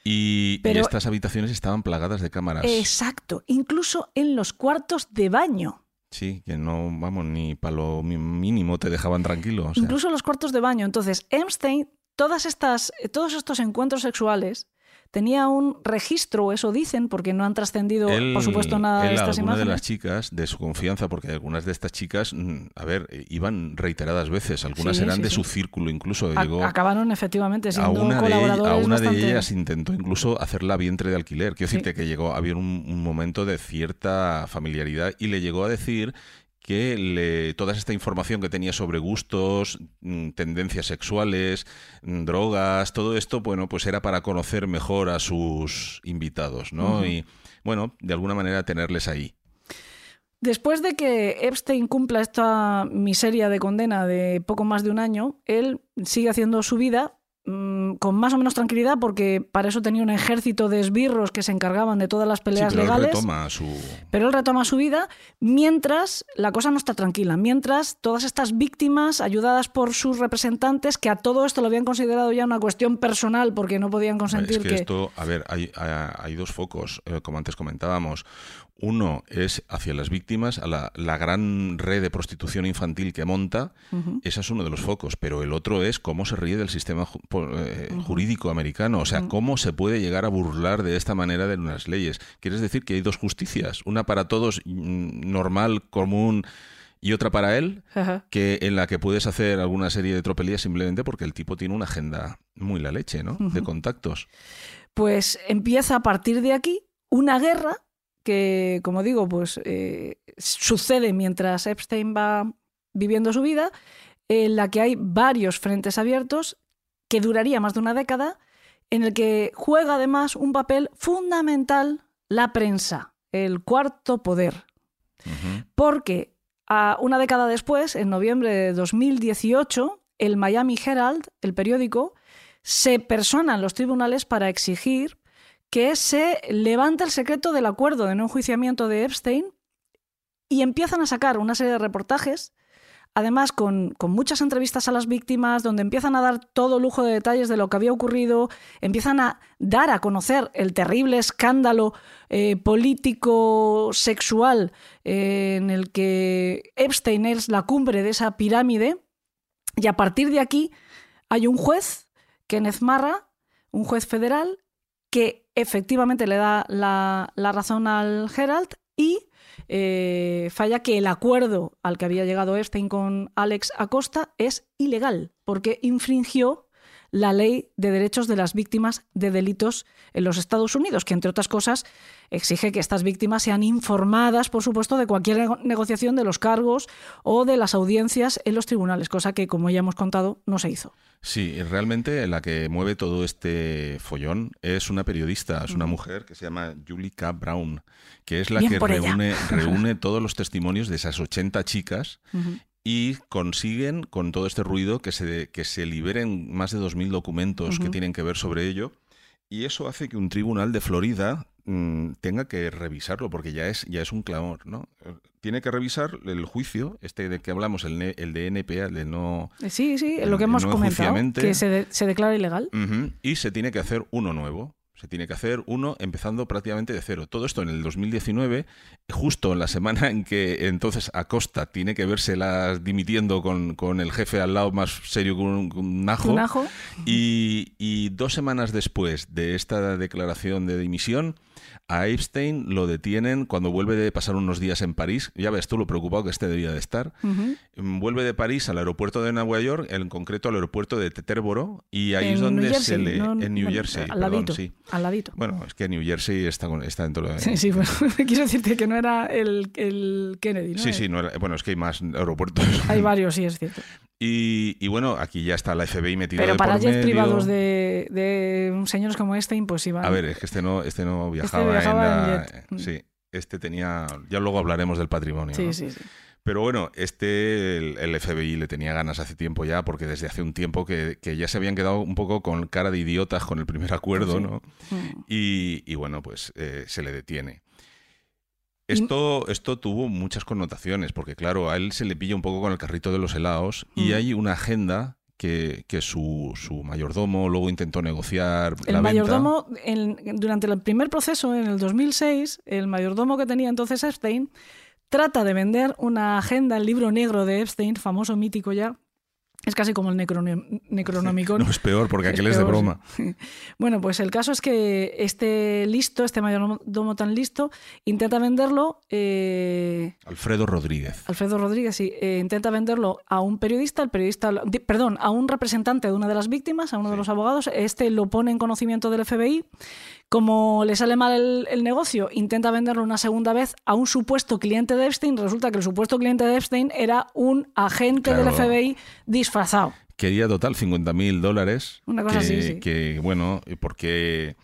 Y, estas habitaciones estaban plagadas de cámaras. Exacto, incluso en los cuartos de baño. Sí, que no, vamos, ni para lo mínimo te dejaban tranquilo. o sea. Incluso los cuartos de baño. Entonces, Epstein, todas estas, eh, todos estos encuentros sexuales, tenía un registro, eso dicen, porque no han trascendido, por supuesto, nada de él a estas alguna de imágenes. las chicas de su confianza, porque algunas de estas chicas, mm, a ver, eh, iban reiteradas veces, algunas Sí, eran sí, de sí. su círculo incluso. A- llegó, acabaron efectivamente a siendo una, de, ell- colaboradores a una de ellas intentó incluso hacerla vientre de alquiler. Quiero decirte que llegó, había un, un momento de cierta familiaridad y le llegó a decir que le, toda esta información que tenía sobre gustos, mm, tendencias sexuales, mm, drogas, todo esto, bueno, pues era para conocer mejor a sus invitados, ¿no? Y bueno, de alguna manera tenerles ahí. Después de que Epstein cumpla esta miseria de condena de poco más de un año, él sigue haciendo su vida mm, con más o menos tranquilidad porque para eso tenía un ejército de esbirros que se encargaban de todas las Sí, peleas pero él legales. retoma su... Pero él retoma su vida mientras la cosa no está tranquila, mientras todas estas víctimas, ayudadas por sus representantes, que a todo esto lo habían considerado ya una cuestión personal porque no podían consentir Es que, que... esto, a ver, hay, hay- hay dos focos, eh, como antes comentábamos. Uno es hacia las víctimas, a la, la gran red de prostitución infantil que monta, ese es uno de los focos, pero el otro es cómo se ríe del sistema ju- eh, jurídico americano, o sea, cómo se puede llegar a burlar de esta manera de unas leyes. ¿Quieres decir que hay dos justicias? Una para todos, mm, normal, común, y otra para él, Ajá. que en la que puedes hacer alguna serie de tropelías simplemente porque el tipo tiene una agenda muy la leche, ¿no? De contactos. Pues empieza a partir de aquí una guerra que, como digo, pues eh, sucede mientras Epstein va viviendo su vida, en la que hay varios frentes abiertos que duraría más de una década, en el que juega además un papel fundamental la prensa, el cuarto poder. Porque a una década después, en noviembre de 2018, el Miami Herald, el periódico, se persona en los tribunales para exigir que se levante el secreto del acuerdo de no enjuiciamiento de Epstein y empiezan a sacar una serie de reportajes, además con, con muchas entrevistas a las víctimas, donde empiezan a dar todo lujo de detalles de lo que había ocurrido, empiezan a dar a conocer el terrible escándalo eh, político sexual eh, en el que Epstein es la cumbre de esa pirámide, y a partir de aquí hay un juez, Kenneth Marra, un juez federal, que efectivamente le da la, la razón al Herald y eh, falla que el acuerdo al que había llegado Epstein con Alex Acosta es ilegal, porque infringió la ley de derechos de las víctimas de delitos en los Estados Unidos, que entre otras cosas exige que estas víctimas sean informadas, por supuesto, de cualquier nego- negociación de los cargos o de las audiencias en los tribunales, cosa que, como ya hemos contado, no se hizo. Sí, realmente la que mueve todo este follón es una periodista, es una mujer que se llama Julie K. Brown, que es la Bien que reúne, reúne [LAUGHS] todos los testimonios de esas 80 chicas y consiguen con todo este ruido que se, que se liberen más de 2.000 documentos que tienen que ver sobre ello. Y eso hace que un tribunal de Florida mm, tenga que revisarlo, porque ya es, ya es un clamor, ¿no? Tiene que revisar el juicio, este de que hablamos, el, ne- el de NPA, el de no... Eh, Sí, sí, El- lo que hemos no comentado, que se, de- se declara ilegal. Y se tiene que hacer uno nuevo. Se tiene que hacer uno empezando prácticamente de cero. Todo esto en el 2019, justo en la semana en que entonces Acosta tiene que vérselas dimitiendo con, con el jefe al lado más serio que un, un ajo. Un ajo. Y, y dos semanas después de esta declaración de dimisión, a Epstein lo detienen cuando vuelve de pasar unos días en París. Ya ves tú lo preocupado que este debía de estar. Mm, Vuelve de París al aeropuerto de Nueva York, en concreto al aeropuerto de Teterboro, y ahí En es donde se le. no- en New bueno, Jersey, al perdón, ladito, sí. al ladito. Bueno, es que New Jersey está, está dentro de. Sí, sí, [LAUGHS] bueno, [LAUGHS] quiero decirte que no era el, el Kennedy, ¿no? Sí, sí, no era- bueno, es que hay más aeropuertos. Hay [LAUGHS] varios, sí, es cierto. Y, y bueno, aquí ya está la FBI metida Pero de para jets privados de, de señores como Epstein, pues iban. A ver, es que este no, este no viajaba, viajaba en la- en jet. Mm. Sí, este tenía. Ya luego hablaremos del patrimonio. Sí, ¿no? sí, sí. Pero bueno, este, el, el FBI le tenía ganas hace tiempo ya, porque desde hace un tiempo que, que ya se habían quedado un poco con cara de idiotas con el primer acuerdo, Sí. ¿no? Mm. Y, y bueno, pues eh, se le detiene. Esto, esto tuvo muchas connotaciones, porque claro, a él se le pilla un poco con el carrito de los helados y Mm. hay una agenda que, que su, su mayordomo luego intentó negociar. El la venta. mayordomo, en- durante el primer proceso, en el 2006, el mayordomo que tenía entonces Epstein, trata de vender una agenda, el libro negro de Epstein, famoso, mítico ya. Es casi como el Necronom- Necronomicon. No es peor, porque aquel es de broma. [LAUGHS] Bueno, pues el caso es que este listo, este mayordomo tan listo, intenta venderlo, eh, Alfredo Rodríguez. Alfredo Rodríguez, sí, eh, intenta venderlo a un periodista, el periodista, di- perdón, a un representante de una de las víctimas, a uno de los abogados, este lo pone en conocimiento del FBI. Como le sale mal el, el negocio, intenta venderlo una segunda vez a un supuesto cliente de Epstein. Resulta que el supuesto cliente de Epstein era un agente del. FBI disfrazado. Quería total 50 mil dólares. Una cosa que, así, sí. Que, bueno, porque,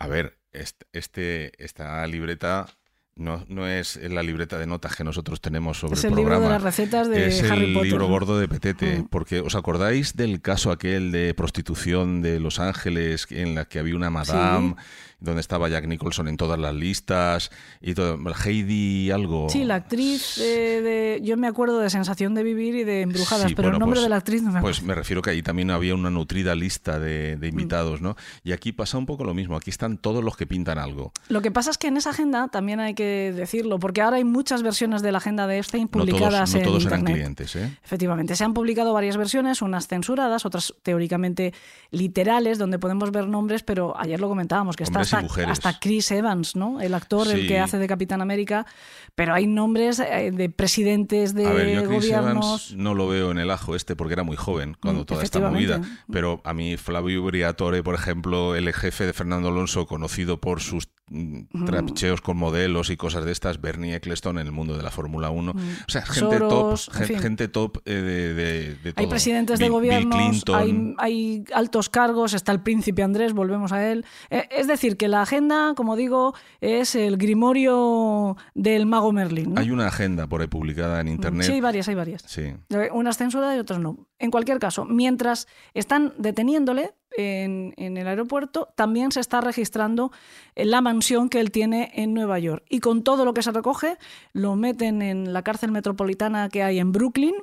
a ver, est- este, esta libreta no, no es la libreta de notas que nosotros tenemos sobre Es el el libro programa. de las recetas de es Harry el Potter. libro ¿no? gordo de Petete, Mm. porque ¿os acordáis del caso aquel de prostitución de Los Ángeles en la que había una madame, donde estaba Jack Nicholson en todas las listas y todo, Heidi algo? Sí, la actriz eh, de. Yo me acuerdo de Sensación de Vivir y de Embrujadas, Sí, pero bueno, el nombre pues- de la actriz no me acuerdo. Pues me refiero que ahí también había una nutrida lista de, Mm. de invitados, ¿no? Y aquí pasa un poco lo mismo. Aquí están todos los que pintan algo. Lo que pasa es que en esa agenda también hay que decirlo, porque ahora hay muchas versiones de la agenda de Epstein No todos, publicadas no en todos eran Internet. clientes, ¿eh? Efectivamente, se han publicado varias versiones, unas censuradas, otras teóricamente literales, donde podemos ver nombres, pero ayer lo comentábamos, que está Hombres y hasta, mujeres. hasta Chris Evans, ¿no? El actor, el que hace de Capitán América, pero hay nombres eh, de presidentes de A ver, yo Chris gobiernos. Evans no lo veo en el ajo este porque era muy joven cuando Mm, toda esta movida. Pero a mí Flavio Briatore, por ejemplo, el jefe de Fernando Alonso, conocido por sus mm, trapicheos con modelos y cosas de estas, Bernie Eccleston en el mundo de la Fórmula 1. O sea, gente Soros, top, gente top eh, de, de- de Hay presidentes de Bill- Bill gobiernos, Clinton. hay, hay altos cargos, está el príncipe Andrés, volvemos a él. Eh, Es decir, que la agenda, como digo, es el grimorio del mago Merlin. ¿no? Hay una agenda por ahí publicada en internet. Sí, hay varias, hay varias. Sí. Unas censuradas y otras no. En cualquier caso, mientras están deteniéndole en, en el aeropuerto, también se está registrando en la mansión que él tiene en Nueva York. Y con todo lo que se recoge, lo meten en la cárcel metropolitana que hay en Brooklyn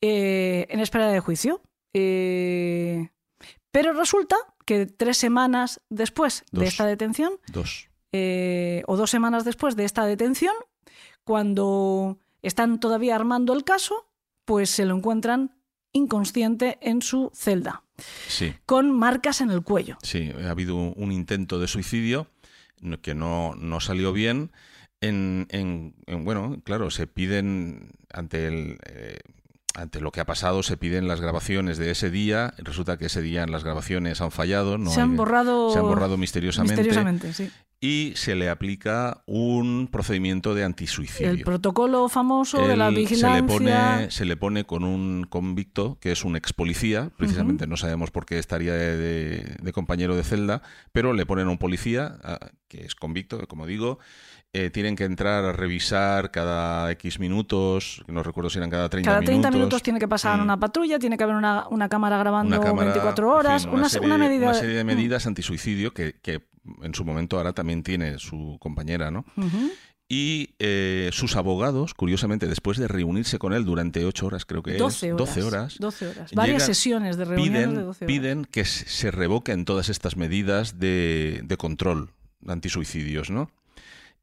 eh, en espera de juicio. Eh, pero resulta que tres semanas después de esta detención, Dos. eh, o dos semanas después de esta detención, cuando están todavía armando el caso, pues se lo encuentran inconsciente en su celda, Sí. con marcas en el cuello. Sí, ha habido un intento de suicidio que no, no salió bien. En, en- en- bueno, claro, se piden ante el. eh, ante lo que ha pasado, se piden las grabaciones de ese día. Resulta que ese día las grabaciones han fallado. No se han hay- borrado, se han borrado misteriosamente. misteriosamente, sí. Y se le aplica un procedimiento de antisuicidio. El protocolo famoso de la vigilancia. Se le, pone, se le pone con un convicto que es un ex policía, precisamente no sabemos por qué estaría de, de- de compañero de celda, pero le ponen a un policía que es convicto, como digo. Eh, tienen que entrar a revisar cada X minutos, no recuerdo si eran cada 30 Cada 30 minutos. minutos tiene que pasar Mm. una patrulla, tiene que haber una, una cámara grabando Una cámara, 24 en horas, fin, una, serie, una medida. una serie de Mm. medidas antisuicidio que, que en su momento ahora también tiene su compañera, ¿no? Ujú. Y eh, sus abogados, curiosamente, después de reunirse con él durante ocho horas, creo que 12 es, horas. 12 horas, 12 horas. Varias llegan- sesiones de reuniones piden, de 12 horas. piden que se se revoquen todas estas medidas de, de control antisuicidios, ¿no?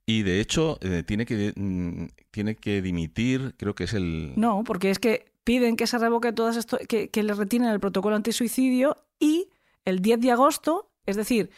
Y de hecho, eh, tiene, que, mm, tiene que dimitir, creo que es el... No, porque es que piden que se revoque todas esto, que, que le retienen el protocolo antisuicidio y el 10 de agosto, es decir,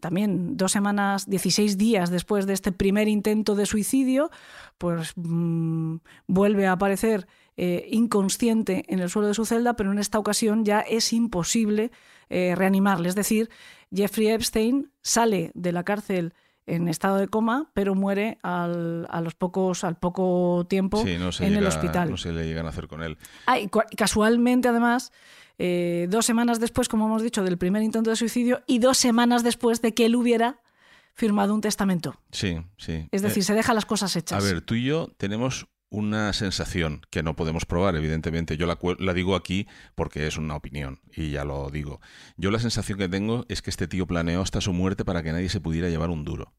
también dos semanas, 16 días después de este primer intento de suicidio, pues mm, vuelve a aparecer eh, inconsciente en el suelo de su celda, pero en esta ocasión ya es imposible eh, reanimarle. Es decir, Jeffrey Epstein sale de la cárcel en estado de coma, pero muere al, a los pocos, al poco tiempo Sí, no se en el hospital. No se le llegan a hacer con él. Ah, y casualmente, además, eh, dos semanas después, como hemos dicho, del primer intento de suicidio y dos semanas después de que él hubiera firmado un testamento. Sí, sí. Es decir, Eh, se deja las cosas A hechas. ver, tú y yo tenemos una sensación que no podemos probar, evidentemente. Yo la, digo aquí porque es una opinión y ya lo digo. Yo la sensación que tengo es que este tío planeó hasta su muerte para que nadie se pudiera llevar un duro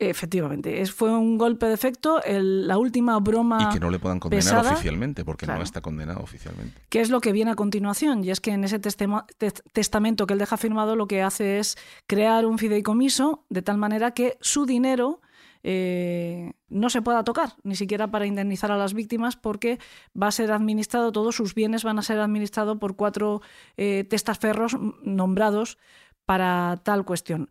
Efectivamente, es, fue un golpe de efecto, el- la última broma y que no le puedan condenar pesada, oficialmente porque claro. no está condenado oficialmente. ¿Qué es lo que viene a continuación? Y es que en ese testamento que él deja firmado lo que hace es crear un fideicomiso de tal manera que su dinero eh, no se pueda tocar, ni siquiera para indemnizar a las víctimas, porque va a ser administrado, todos sus bienes van a ser administrados por cuatro eh, testaferros nombrados para tal cuestión.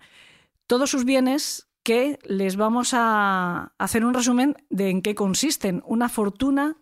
Todos sus bienes que les vamos a hacer un resumen de en qué consisten. Una fortuna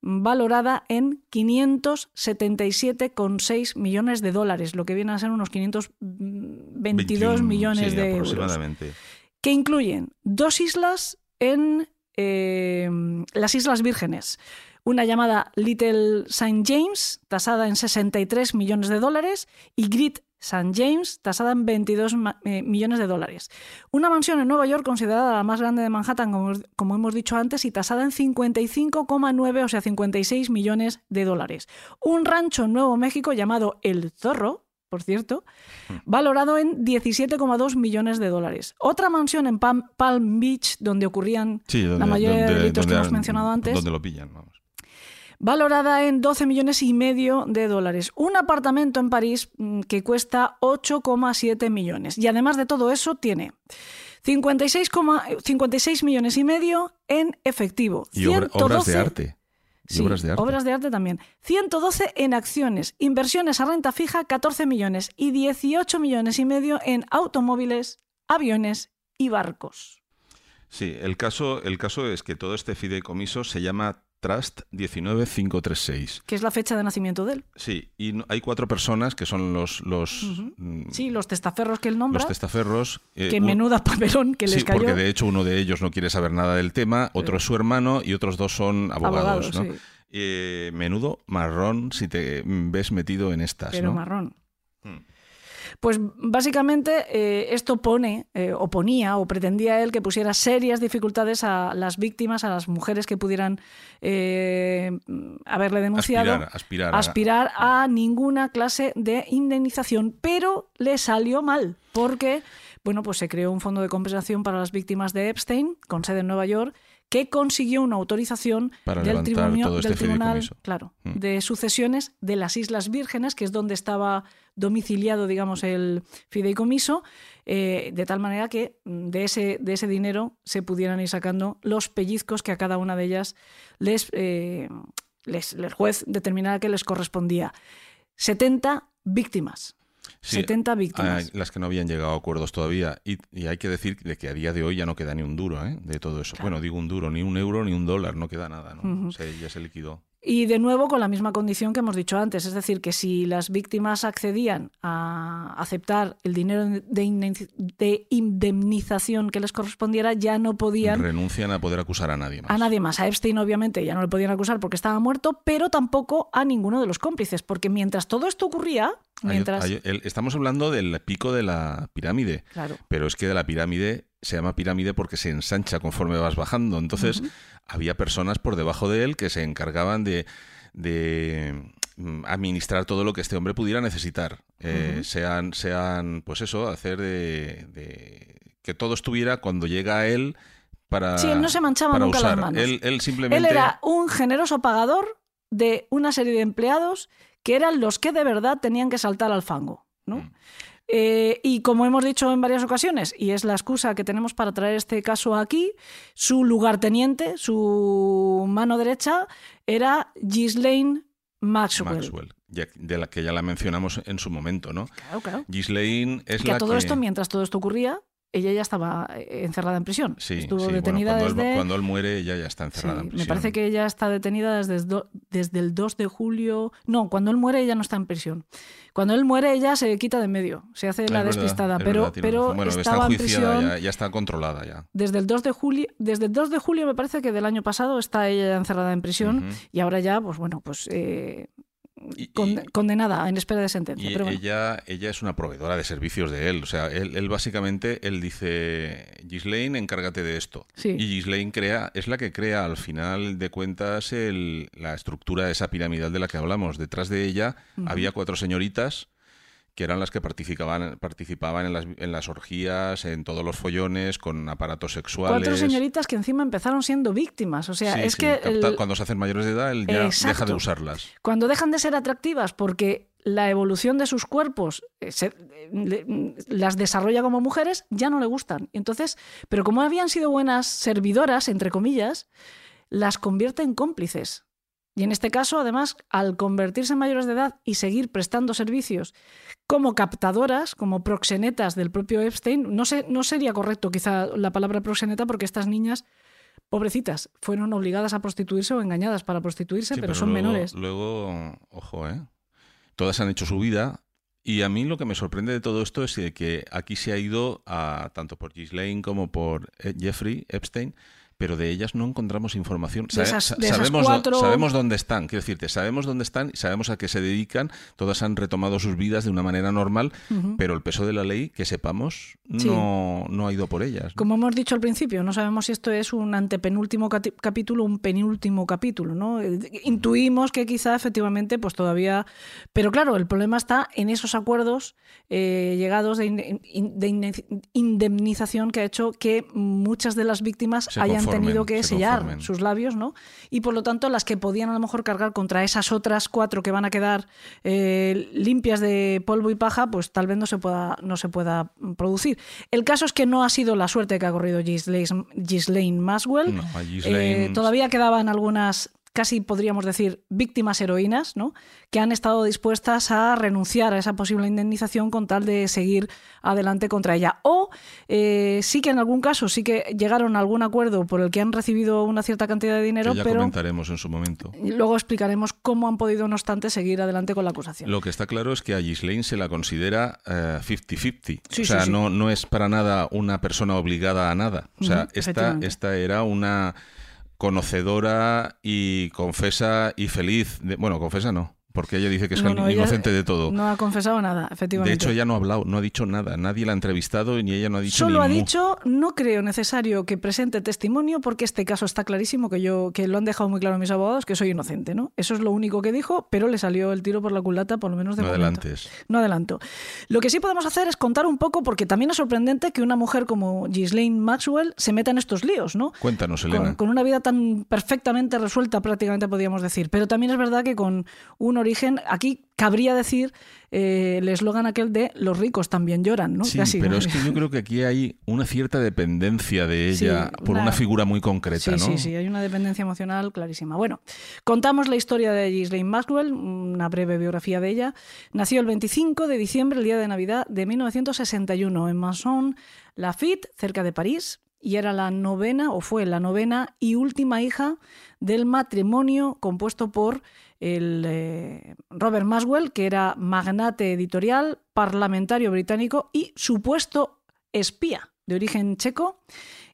valorada en 577,6 millones de dólares, lo que viene a ser unos 522 21, millones sí, de euros, aproximadamente. Que incluyen dos islas en eh, las Islas Vírgenes. Una llamada Little St. James, tasada en 63 millones de dólares, y Great St. James, tasada en 22 ma- eh, millones de dólares. Una mansión en Nueva York considerada la más grande de Manhattan, como, como hemos dicho antes, y tasada en 55,9, o sea, 56 millones de dólares. Un rancho en Nuevo México llamado El Zorro, por cierto, valorado en 17,2 millones de dólares. Otra mansión en Palm, Palm Beach, donde ocurrían Sí, la donde- mayoría de donde- delitos que hemos mencionado antes, Donde lo pillan, vamos. valorada en 12 millones y medio de dólares. Un apartamento en París mm, que cuesta 8,7 millones. Y además de todo eso, tiene 56, 56 millones y medio en efectivo. Y obra- obras de 112 arte. Y Sí, obras de arte. obras de arte también. 112 en acciones, inversiones a renta fija 14 millones y 18 millones y medio en automóviles, aviones y barcos. Sí, el caso, el caso es que todo este fideicomiso se llama Trust 19536. Que es la fecha de nacimiento de él. Sí, y hay cuatro personas que son los los, mm, Sí, los testaferros que él nombra. los testaferros. eh, que un- menuda papelón que les sí, cayó. porque de hecho uno de ellos no quiere saber nada del tema, otro es su hermano y otros dos son abogados. Abogados, ¿no? sí. Eh, menudo marrón si te ves metido en estas. pero ¿no? marrón. Mm. Pues básicamente eh, esto pone, eh, o ponía, o pretendía él que pusiera serias dificultades a las víctimas, a las mujeres que pudieran eh, haberle denunciado. Aspirar, aspirar. a- aspirar a ninguna clase de indemnización, pero le salió mal, porque bueno, pues se creó un fondo de compensación para las víctimas de Epstein, con sede en Nueva York, que consiguió una autorización Para del, tribunio- este del Tribunal claro, Mm. de Sucesiones de las Islas Vírgenes, que es donde estaba domiciliado, digamos, el fideicomiso, eh, de tal manera que mm, de ese, de ese dinero se pudieran ir sacando los pellizcos que a cada una de ellas les, eh, les- el juez determinara que les correspondía. 70 víctimas. Sí, 70 a- víctimas. las que no habían llegado a acuerdos todavía. Y, y hay que decir de que a día de hoy ya no queda ni un duro ¿eh? de todo eso. Bueno, digo un duro, ni un euro, ni un dólar, no queda nada. ¿no? O sea, ya se liquidó. Y de nuevo con la misma condición que hemos dicho antes, es decir, que si las víctimas accedían a aceptar el dinero de, indemni- de indemnización que les correspondiera, ya no podían Renuncian a poder acusar a nadie más. a nadie más. A Epstein obviamente ya no le podían acusar porque estaba muerto, pero tampoco a ninguno de los cómplices, porque mientras todo esto ocurría, Hay- mientras... hay- el- estamos hablando del pico de la pirámide, Claro. pero es que de la pirámide se llama pirámide porque se ensancha conforme vas bajando. Entonces, había personas por debajo de él que se encargaban de, de, mm, administrar todo lo que este hombre pudiera necesitar. Eh, sean, sean, pues eso, hacer de, de- que todo estuviera cuando llega a él para, Sí, él no se manchaba nunca las usar. manos. Él, él simplemente... Él era un generoso pagador de una serie de empleados que eran los que de verdad tenían que saltar al fango. ¿no? Mm. Eh, y como hemos dicho en varias ocasiones, y es la excusa que tenemos para traer este caso aquí, su lugarteniente, su mano derecha, era Ghislaine Maxwell. Maxwell, ya- de la que ya la mencionamos en su momento, ¿no? Claro, claro. Ghislaine es Que la a todo que... esto, mientras todo esto ocurría, ella ya estaba eh, encerrada en prisión. Sí, Estuvo sí, bueno, detenida cuando, él, cuando él muere ella ya está Sí, encerrada en me prisión. parece que ella está detenida desde, do- desde el 2 de julio. No, cuando él muere ella no está en prisión. Cuando él muere ella se quita de medio, se hace Es la verdad, despistada, es pero, verdad, pero bueno, estaba está en prisión ya, ya está controlada ya. desde el 2 de julio, desde el 2 de julio me parece que del año pasado está ella ya encerrada en prisión y ahora ya, pues bueno, pues eh, Y- con- y- condenada en espera de sentencia. Y pero bueno. ella, ella es una proveedora de servicios de él. O sea, él, él básicamente, él dice, Ghislaine, encárgate de esto. Sí. Y Ghislaine crea, es la que crea al final de cuentas el- la estructura de esa piramidal de la que hablamos. Detrás de ella había cuatro señoritas que eran las que participaban, participaban en, las, en las orgías, en todos los follones, con aparatos sexuales. Cuatro señoritas que encima empezaron siendo víctimas. O sea, Sí, es sí, que el- cuando se hacen mayores de edad, él ya deja Exacto. de usarlas. Cuando dejan de ser atractivas porque la evolución de sus cuerpos eh, se- eh, le- mm, las desarrolla como mujeres, ya no le gustan. Entonces, pero como habían sido buenas servidoras, entre comillas, las convierte en cómplices. Y en este caso, además, al convertirse en mayores de edad y seguir prestando servicios como captadoras, como proxenetas del propio Epstein, no, sé, no sería correcto quizá la palabra proxeneta porque estas niñas, pobrecitas, fueron obligadas a prostituirse o engañadas para prostituirse, Sí, pero, son luego, menores. Luego, ojo, ¿eh? Todas han hecho su vida. Y a mí lo que me sorprende de todo esto es que aquí se ha ido a, tanto por Ghislaine como por eh, Jeffrey Epstein, pero de ellas no encontramos información. De esas- sa- de esas sabemos, cuatro- sabemos dónde están, quiero decirte, sabemos dónde están y sabemos a qué se dedican. Todas han retomado sus vidas de una manera normal, pero el peso de la ley, que sepamos, Sí. no, no ha ido por ellas. ¿no? Como hemos dicho al principio, no sabemos si esto es un antepenúltimo capítulo o un penúltimo capítulo, ¿no? Eh, Intuimos que quizá efectivamente, pues todavía. Pero claro, el problema está en esos acuerdos eh, llegados de, in- de inde- indemnización que ha hecho que muchas de las víctimas Se hayan conformen, tenido que se sellar conformen. sus labios, ¿no? Y por lo tanto, las que podían a lo mejor cargar contra esas otras cuatro que van a quedar eh, limpias de polvo y paja, pues tal vez no se pueda, no se pueda producir. El caso es que no ha sido la suerte que ha corrido Ghislaine, Ghislaine Maxwell. No, Ghislaine- Eh, todavía quedaban algunas casi podríamos decir víctimas heroínas, ¿no? que han estado dispuestas a renunciar a esa posible indemnización con tal de seguir adelante contra ella. O eh, sí que en algún caso sí que llegaron a algún acuerdo por el que han recibido una cierta cantidad de dinero, que ya pero comentaremos en su momento. luego explicaremos cómo han podido, no obstante, seguir adelante con la acusación. Lo que está claro es que a Ghislaine se la considera eh, 50-50. Sí, o sea, sí, sí. No, no es para nada una persona obligada a nada. O sea, esta, esta era una conocedora y confesa y feliz. de- bueno, confesa no, porque ella dice que es No, no, ella inocente de todo. No ha confesado nada, efectivamente. de hecho, ella no ha hablado, no ha dicho nada. Nadie la ha entrevistado ni ella no ha dicho Solo ni ha mu. dicho, no creo necesario que presente testimonio porque este caso está clarísimo, que yo que lo han dejado muy claro mis abogados, que soy inocente, ¿no? Eso es lo único que dijo, pero le salió el tiro por la culata, por lo menos de No momento. adelantes. No adelanto. Lo que sí podemos hacer es contar un poco, porque también es sorprendente que una mujer como Ghislaine Maxwell se meta en estos líos, ¿no? Cuéntanos, Con, Elena. con una vida tan perfectamente resuelta, prácticamente podríamos decir. Pero también es verdad que con un origen, aquí cabría decir eh, el eslogan aquel de los ricos también lloran, ¿no? Sí, Casi, pero ¿no? es que yo creo que aquí hay una cierta dependencia de Sí, ella por una- una figura muy concreta, Sí, ¿no? sí, sí, hay una dependencia emocional clarísima. Bueno, contamos la historia de Ghislaine Maxwell, una breve biografía de ella. Nació el 25 de diciembre, el día de Navidad de 1961, en Masson, Lafitte, cerca de París, y era la novena, o fue la novena y última hija del matrimonio compuesto por el eh, Robert Maxwell, que era magnate editorial, parlamentario británico y supuesto espía de origen checo,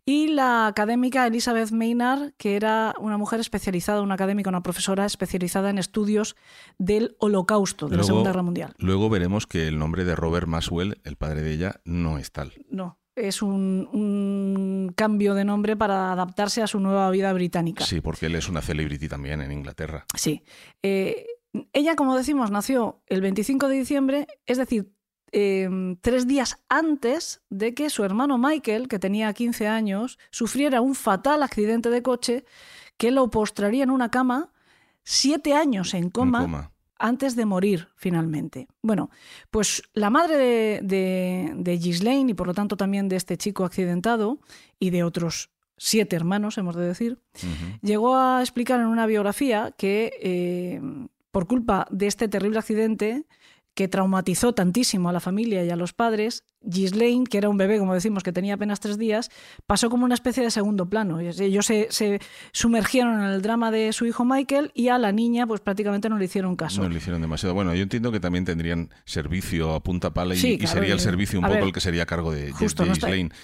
y la académica Elizabeth Maynard, que era una mujer especializada, una académica, una profesora especializada en estudios del Holocausto, de la Segunda Guerra Mundial. Luego veremos que el nombre de Robert Maxwell, el padre de ella, no es tal. No, es un, un cambio de nombre para adaptarse a su nueva vida británica. Sí, porque él es una celebrity también en Inglaterra. Sí. Eh, ella, como decimos, nació el 25 de diciembre, es decir, eh, tres días antes de que su hermano Michael, que tenía 15 años, sufriera un fatal accidente de coche que lo postraría en una cama siete años en En coma, coma. Antes de morir finalmente. Bueno, pues la madre de, de, de Ghislaine y por lo tanto también de este chico accidentado y de otros siete hermanos, hemos de decir, llegó a explicar en una biografía que eh, por culpa de este terrible accidente que traumatizó tantísimo a la familia y a los padres, Ghislaine, que era un bebé, como decimos, que tenía apenas tres días, pasó como una especie de segundo plano. Ellos se, se sumergieron en el drama de su hijo Michael y a la niña pues prácticamente no le hicieron caso. No le hicieron demasiado. Bueno, yo entiendo que también tendrían servicio a punta pala y, Sí, y claro, sería el servicio un poco ver, el que sería a cargo de, Justo, de no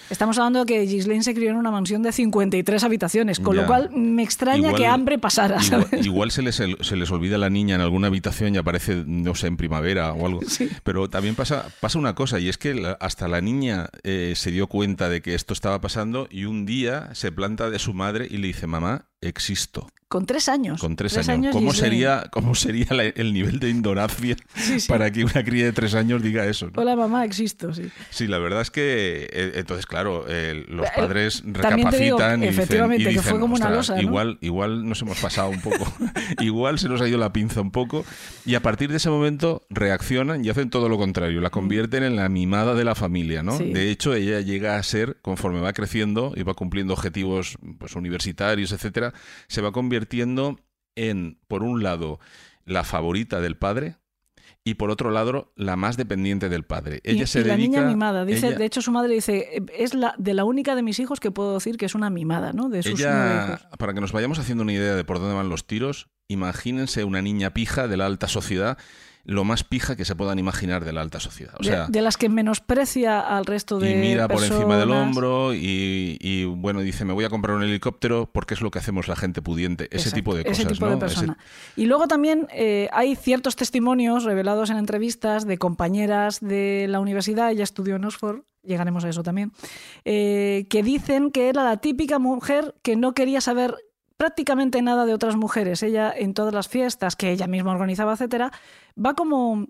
estamos hablando de que Ghislaine se crió en una mansión de 53 habitaciones, con Ya. lo cual me extraña Igual- que hambre pasara. Igual, ¿sabes? igual se, les, se les olvida a la niña en alguna habitación y aparece, no sé, en primavera o algo. [LAUGHS] Sí. Pero también pasa, pasa una cosa, y es que la- hasta la niña eh, se dio cuenta de que esto estaba pasando y un día se planta de su madre y le dice, mamá, existo. Con tres años. Con tres, años. ¿Cómo sería, cómo sería la- el nivel de indoracia [LAUGHS] Sí, sí. para que una cría de tres años diga eso? ¿no? Hola mamá, existo, sí. Sí, la verdad es que eh, entonces, claro, eh, los Eh, padres te digo, recapacitan y dicen, efectivamente, y que dicen, fue como una "Ostras, losa, ¿no?". igual, igual nos hemos pasado un poco, [LAUGHS] igual se nos ha ido la pinza un poco y a partir de ese momento reaccionan y hacen todo lo contrario, la convierten en la mimada de la familia, ¿no? Sí. De hecho, ella llega a ser, conforme va creciendo y va cumpliendo objetivos pues, universitarios, etcétera, se va convirtiendo en, por un lado, la favorita del padre. Y por otro lado, la más dependiente del padre. Ella y, se y la dedica. niña mimada. Dice, ella- De hecho, su madre dice, "Eh, es la de la única de mis hijos que puedo decir que es una mimada, ¿no? De sus Ella, hijos. para que nos vayamos haciendo una idea de por dónde van los tiros, imagínense una niña pija de la alta sociedad, lo más pija que se puedan imaginar de la alta sociedad. O De- sea, de, las que menosprecia al resto de y mira por encima del hombro y, y, bueno, dice, me voy a comprar un helicóptero porque es lo que hacemos la gente pudiente. Ese Exacto, tipo de cosas, Ese tipo ¿no? de Ese- persona. Y luego también eh, hay ciertos testimonios revelados en entrevistas de compañeras de la universidad, ella estudió en Oxford, llegaremos a eso también, eh, que dicen que era la típica mujer que no quería saber prácticamente nada de otras mujeres. Ella en todas las fiestas que ella misma organizaba, etcétera, va como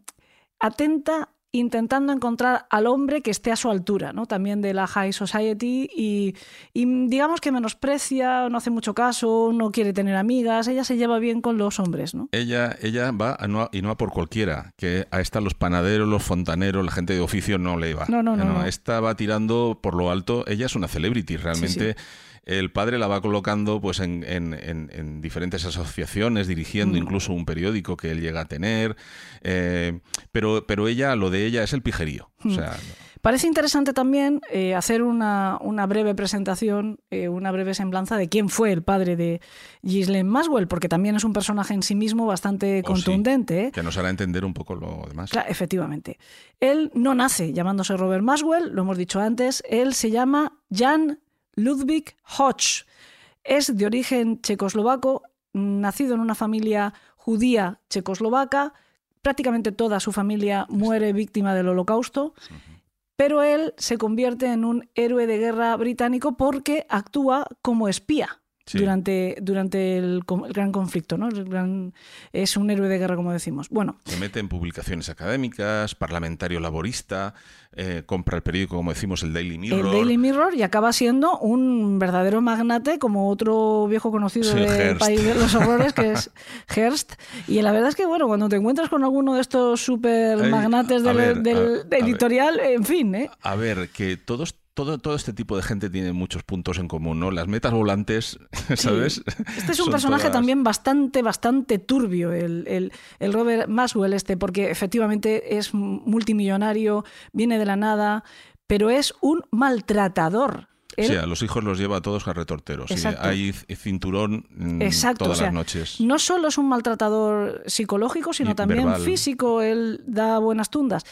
atenta intentando encontrar al hombre que esté a su altura, ¿no? También de la high society y, y digamos que menosprecia, no hace mucho caso, no quiere tener amigas, ella se lleva bien con los hombres, ¿no? Ella, ella va a no, y no a por cualquiera, que a esta los panaderos, los fontaneros, la gente de oficio no le va. No, no, no, no. Esta va tirando por lo alto, ella es una celebrity, realmente. El padre la va colocando pues en, en- en- en diferentes asociaciones, dirigiendo Mm. incluso un periódico que él llega a tener. eh, pero, pero ella, lo de ella es el pijerío. Mm. O sea, Parece interesante también eh, hacer una, una breve presentación, eh, una breve semblanza de quién fue el padre de Ghislaine Maxwell, porque también es un personaje en sí mismo bastante Oh, sí. contundente. ¿eh? que nos hará entender un poco lo demás. Claro, efectivamente. Él no nace llamándose Robert Maxwell, lo hemos dicho antes, él se llama Jan Ludwig Hodge. Es de origen checoslovaco, nacido en una familia judía checoslovaca, prácticamente toda su familia muere víctima del holocausto, pero él se convierte en un héroe de guerra británico porque actúa como espía. Sí. Durante, durante el, el gran conflicto, ¿no? El gran- es un héroe de guerra, como decimos. Bueno, Se mete en publicaciones académicas, parlamentario laborista, eh, compra el periódico, como decimos, el Daily Mirror. el Daily Mirror y acaba siendo un verdadero magnate como otro viejo conocido Sí, del país de los horrores que es [LAUGHS] Hearst y la verdad es que bueno cuando te encuentras con alguno de estos super magnates del, ver, del a- a editorial en fin ¿eh? A ver, que todos, todo, todo este tipo de gente tiene muchos puntos en común, ¿no? Las metas volantes, [LAUGHS] ¿sabes? Este es un Son personaje todas- también bastante, bastante turbio, el, el- el Robert Maxwell este, porque efectivamente es multimillonario, viene de la nada, pero es un maltratador. Él- Sí, a los hijos los lleva a todos a retorteros. sí. Hay cinturón mm, Exacto, todas o sea, las noches. no solo es un maltratador psicológico, sino Y también verbal. físico, él da buenas tundas.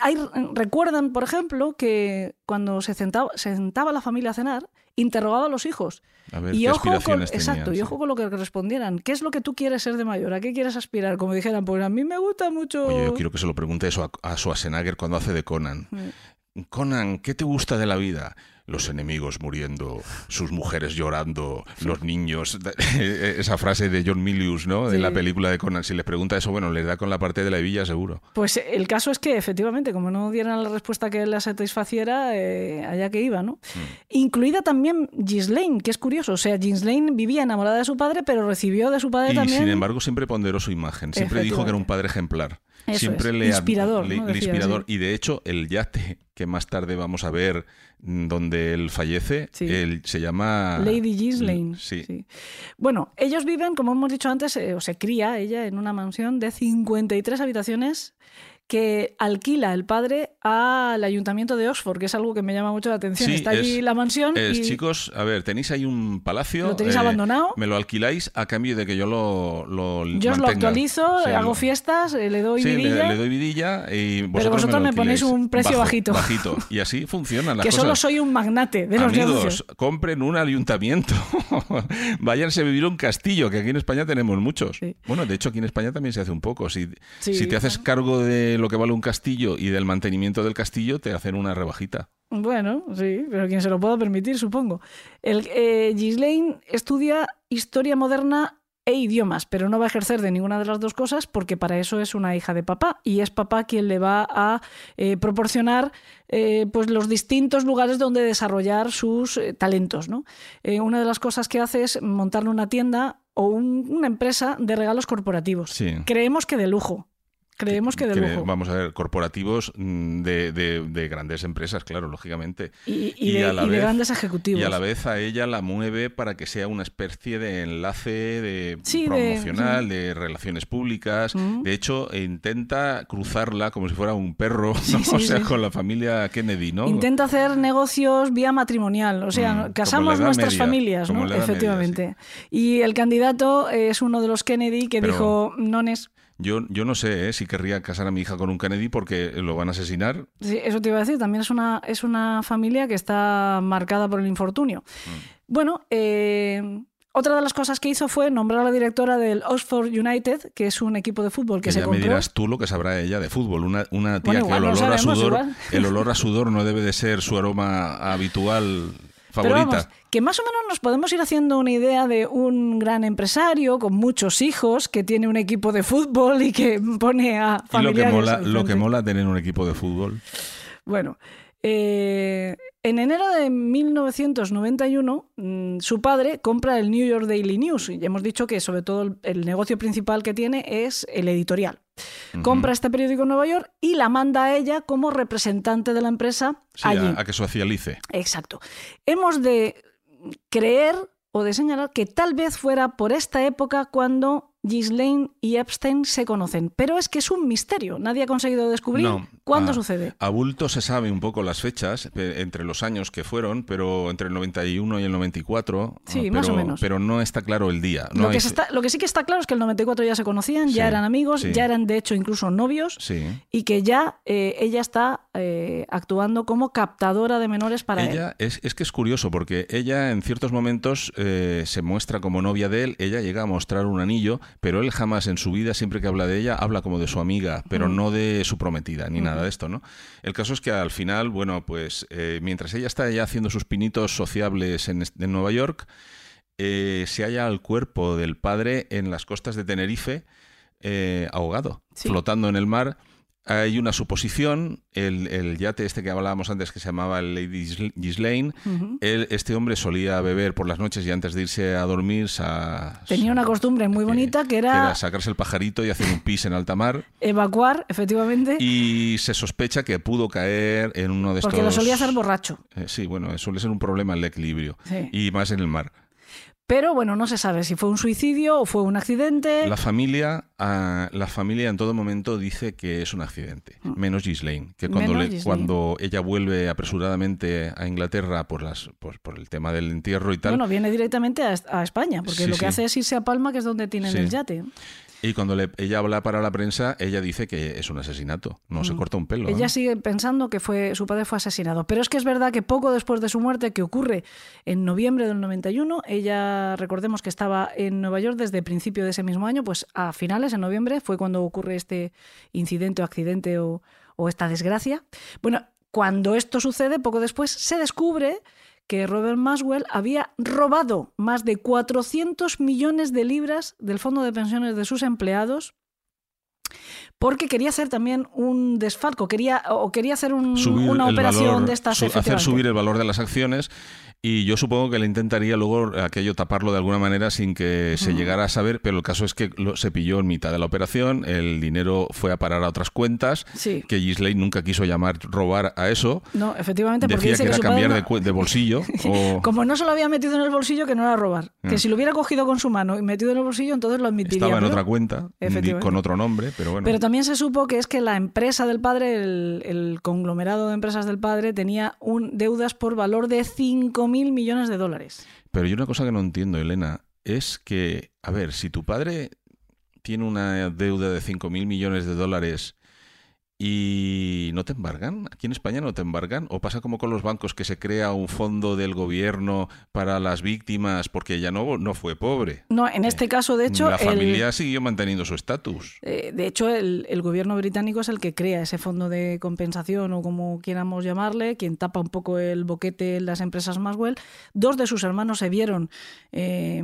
Hay, recuerdan, por ejemplo, que cuando se sentaba, sentaba la familia a cenar, interrogaba a los hijos. A ver, y qué ojo con, tenían, exacto, y ojo con lo que respondieran. ¿Qué es lo que tú quieres ser de mayor? ¿A qué quieres aspirar? Como dijeran, pues a mí me gusta mucho. Oye, yo quiero que se lo pregunte eso a, a Schwarzenegger cuando hace de Conan. Mm. Conan, ¿qué te gusta de la vida? Los enemigos muriendo, sus mujeres llorando, los niños. [LAUGHS] Esa frase de John Milius, ¿no? De Sí. la película de Conan. Si les pregunta eso, bueno, les da con la parte de la hebilla seguro. Pues el caso es que efectivamente, como no dieran la respuesta que la satisfaciera, eh, allá que iba, ¿no? Mm. Incluida también Ghislaine, que es curioso. O sea, Ghislaine vivía enamorada de su padre, pero recibió de su padre Y también. sin embargo, siempre ponderó su imagen. Siempre dijo que era un padre ejemplar. Eso siempre es, le inspirador, le- ¿no? le Decía, inspirador. sí. Y de hecho, el yate que más tarde vamos a ver mm, donde él fallece, Sí. él se llama Lady Ghislaine. Sí. sí. Bueno, ellos viven, como hemos dicho antes, eh, o se cría ella en una mansión de 53 habitaciones que alquila el padre al ayuntamiento de Oxford, que es algo que me llama mucho la atención. Sí, Está allí es- la mansión Es, y chicos, a ver, tenéis ahí un palacio. ¿Lo tenéis abandonado? Me lo alquiláis a cambio de que yo lo, lo yo os lo actualizo, Sí, hago fiestas, eh, le doy Sí, vidilla, le doy vidilla y vosotros Pero vosotros me, me ponéis un precio bajo- bajito. Bajito. Y así funcionan las [LAUGHS] que cosas. solo soy un magnate de los Amigos, negocios. compren un ayuntamiento. [LAUGHS] Váyanse a vivir un castillo, que aquí en España tenemos muchos. Bueno, de hecho, aquí en España también se hace un poco. Si, si te haces cargo de lo que vale un castillo y del mantenimiento del castillo, te hacen una rebajita. Bueno, sí, pero quien se lo pueda permitir, supongo. El, eh, Ghislaine estudia historia moderna e idiomas, pero no va a ejercer de ninguna de las dos cosas porque para eso es una hija de papá y es papá quien le va a eh, proporcionar eh, pues los distintos lugares donde desarrollar sus eh, talentos. ¿no? Una de las cosas que hace es montarle una tienda o un- una empresa de regalos corporativos. Sí. Creemos que de lujo. Creemos que de Que, lujo. Vamos a ver, corporativos mm, de, de- de grandes empresas, claro, lógicamente. Y, y y de, a la y de vez- grandes ejecutivos. Y a la vez a ella la mueve para que sea una especie de enlace de Sí, promocional, de, relaciones públicas. Mm. De hecho, intenta cruzarla como si fuera un perro, [LAUGHS] o sea, con la familia Kennedy, ¿no? Intenta hacer negocios vía matrimonial, o sea, Mm, casamos nuestras Media, familias, Efectivamente. Y el candidato es uno de los Kennedy que Pero- dijo, nones, Yo, yo no sé ¿eh? si querría casar a mi hija con un Kennedy porque lo van a asesinar. Sí, eso te iba a decir, también es una, es una familia que está marcada por el infortunio. Mm. Bueno, eh, otra de las cosas que hizo fue nombrar a la directora del Oxford United, que es un equipo de fútbol que, Que se ya me dirás tú lo que sabrá ella de fútbol. Una, una tía Bueno, que el olor a sudor, igual. el olor a sudor no debe de ser su aroma habitual. Pero Favorita. vamos, que más o menos nos podemos ir haciendo una idea de un gran empresario con muchos hijos que tiene un equipo de fútbol y que pone a y lo que, familiares mola, lo que mola tener un equipo de fútbol. Bueno, eh, en enero de 1991, mm, su padre compra el New York Daily News. Y hemos dicho que sobre todo el, negocio principal que tiene es el editorial. Compra este periódico en Nueva York y la manda a ella como representante de la empresa Sí, allí. a, a que socialice. Exacto. Hemos de creer o de señalar que tal vez fuera por esta época cuando Ghislaine y Epstein se conocen. Pero es que es un misterio. Nadie ha conseguido descubrir No, cuándo a- sucede. A bulto se sabe un poco las fechas eh, entre los años que fueron, pero entre el 91 y el 94. Sí, ah, más o pero- menos. Pero no está claro el día. No lo, que hay- se está- lo que sí que está claro es que el 94 ya se conocían, ya eran amigos, sí. ya eran de hecho incluso novios Sí. y que ya eh, ella está eh, actuando como captadora de menores para él. Es, es que es curioso porque ella en ciertos momentos eh, se muestra como novia de él, ella llega a mostrar un anillo, pero él jamás en su vida, siempre que habla de ella, habla como de su amiga, pero no de su prometida, ni nada de esto, ¿no? El caso es que al final, bueno, pues eh, mientras ella está ya haciendo sus pinitos sociables en, en Nueva York, eh, se halla el cuerpo del padre en las costas de Tenerife, eh, ahogado, Sí. flotando en el mar. Hay una suposición, el, el yate este que hablábamos antes que se llamaba el Lady Gisl- Ghislaine, Ujú. él- este hombre solía beber por las noches y antes de irse a dormir sa- Tenía una costumbre muy eh, bonita que era sacarse el pajarito y hacer un pis en alta mar evacuar, efectivamente, y se sospecha que pudo caer en uno de porque estos... lo solía hacer borracho. Eh, sí, bueno, suele ser un problema el equilibrio Sí. y más en el mar. Pero bueno, no se sabe si fue un suicidio o fue un accidente. La familia, ah, la familia en todo momento dice que es un accidente, menos Ghislaine, que cuando, Mm. Le- Ghislaine. cuando ella vuelve apresuradamente a Inglaterra por, las, por, por el tema del entierro y tal, Bueno, viene directamente a, a España, porque Sí, lo que sí. hace es irse a Palma, que es donde tienen Sí. el yate. Y cuando le- ella habla para la prensa, ella dice que es un asesinato, no se corta un pelo. Mm. Ella ¿eh? sigue pensando que fue, su padre fue asesinado. Pero es que es verdad que poco después de su muerte, que ocurre en noviembre del 91, ella, recordemos que estaba en Nueva York desde principio de ese mismo año, pues a finales, en noviembre, fue cuando ocurre este incidente o accidente o, o esta desgracia. Bueno, cuando esto sucede, poco después, se descubre que Robert Maswell había robado más de 400 millones de libras del fondo de pensiones de sus empleados porque quería hacer también un desfalco, quería, o quería hacer un- una operación valor, de estas su- hacer subir el valor de las acciones y yo supongo que le intentaría luego aquello taparlo de alguna manera sin que se llegara a saber, pero el caso es que lo- se pilló en mitad de la operación, el dinero fue a parar a otras cuentas, Sí. que Ghislaine nunca quiso llamar robar a eso, No, efectivamente, porque decía dice que que, era cambiar no- de, de bolsillo [LAUGHS] o Como no se lo había metido en el bolsillo, que no era robar. Ah. Que si lo hubiera cogido con su mano y metido en el bolsillo, entonces lo admitiría. estaba en pero- otra cuenta con otro nombre, pero bueno. Pero también se supo que es que la empresa del padre, el, conglomerado de empresas del padre, tenía un, deudas por valor de 5.000 millones de dólares. Pero yo una cosa que no entiendo, Elena, es que, a ver, si tu padre tiene una deuda de 5.000 millones de dólares y no te embargan, aquí en España no te embargan, o pasa como con los bancos que se crea un fondo del gobierno para las víctimas porque ella no, no fue pobre. No, en este caso, de hecho, la el- familia siguió manteniendo su estatus. Eh, de hecho, el, el gobierno británico es el que crea ese fondo de compensación o como quieramos llamarle, quien tapa un poco el boquete en las empresas Maswell. Dos de sus hermanos se vieron eh,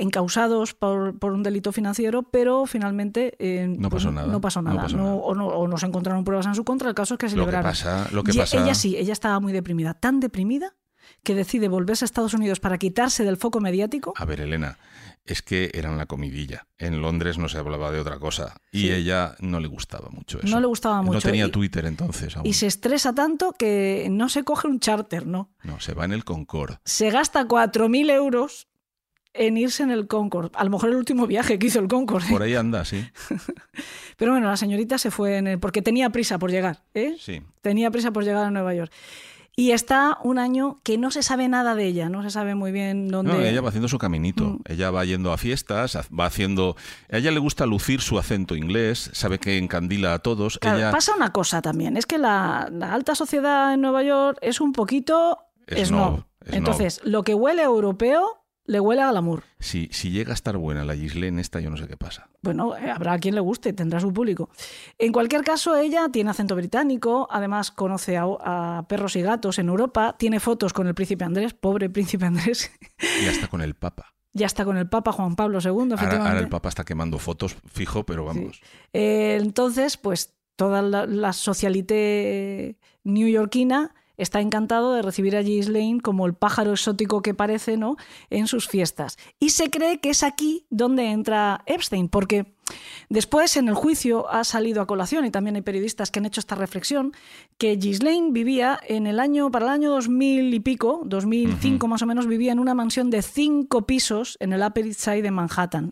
encausados por, por un delito financiero, pero finalmente eh, No pasó nada. No pasó No nada. pasó No- nada. O, no, o no se encontraron pruebas en su contra. El caso es que se Lo que pasa- lo que Y pasa- Ella sí, ella estaba muy deprimida. Tan deprimida que decide volverse a Estados Unidos para quitarse del foco mediático. A ver, Elena, es que eran la comidilla. En Londres no se hablaba de otra cosa. Y Sí. ella no le gustaba mucho eso. No le gustaba No mucho. tenía Y- Twitter entonces aún. Y se estresa tanto que no se coge un charter, ¿no? No, se va en el Concorde. se gasta 4.000 euros en irse en el Concorde. A lo mejor el último viaje que hizo el Concorde. Por ahí anda, sí. [LAUGHS] Pero bueno, la señorita se fue en el, porque tenía prisa por llegar. ¿eh? Sí. Tenía prisa por llegar a Nueva York. Y está un año que no se sabe nada de ella, no se sabe muy bien dónde. No, ella va haciendo su caminito. Mm. Ella va yendo a fiestas, va haciendo. A ella le gusta lucir su acento inglés, sabe que encandila a todos. Claro, ella pasa una cosa también, es que la, la alta sociedad en Nueva York es un poquito snob, snob. Entonces, lo que huele a europeo le huele a glamour. Si, si llega a estar buena la Ghislaine esta, yo no sé qué pasa. Bueno, eh, habrá a quien le guste, tendrá su público. En cualquier caso, ella tiene acento británico, además conoce a, a perros y gatos en Europa, tiene fotos con el príncipe Andrés, pobre príncipe Andrés, Y hasta con el Papa. [LAUGHS] ya está con el Papa Juan Pablo II, Ahora, efectivamente. ahora el Papa está quemando fotos, fijo, pero vamos. Eh, entonces, pues toda la, la socialité newyorkina está encantado de recibir a Ghislaine como el pájaro exótico que parece, ¿no? En sus fiestas. Y se cree que es aquí donde entra Epstein, porque después en el juicio ha salido a colación, y también hay periodistas que han hecho esta reflexión, que Ghislaine vivía en el año, para el año 2000 y pico, 2005 más o menos, vivía en una mansión de cinco pisos en el Upper East Side de Manhattan.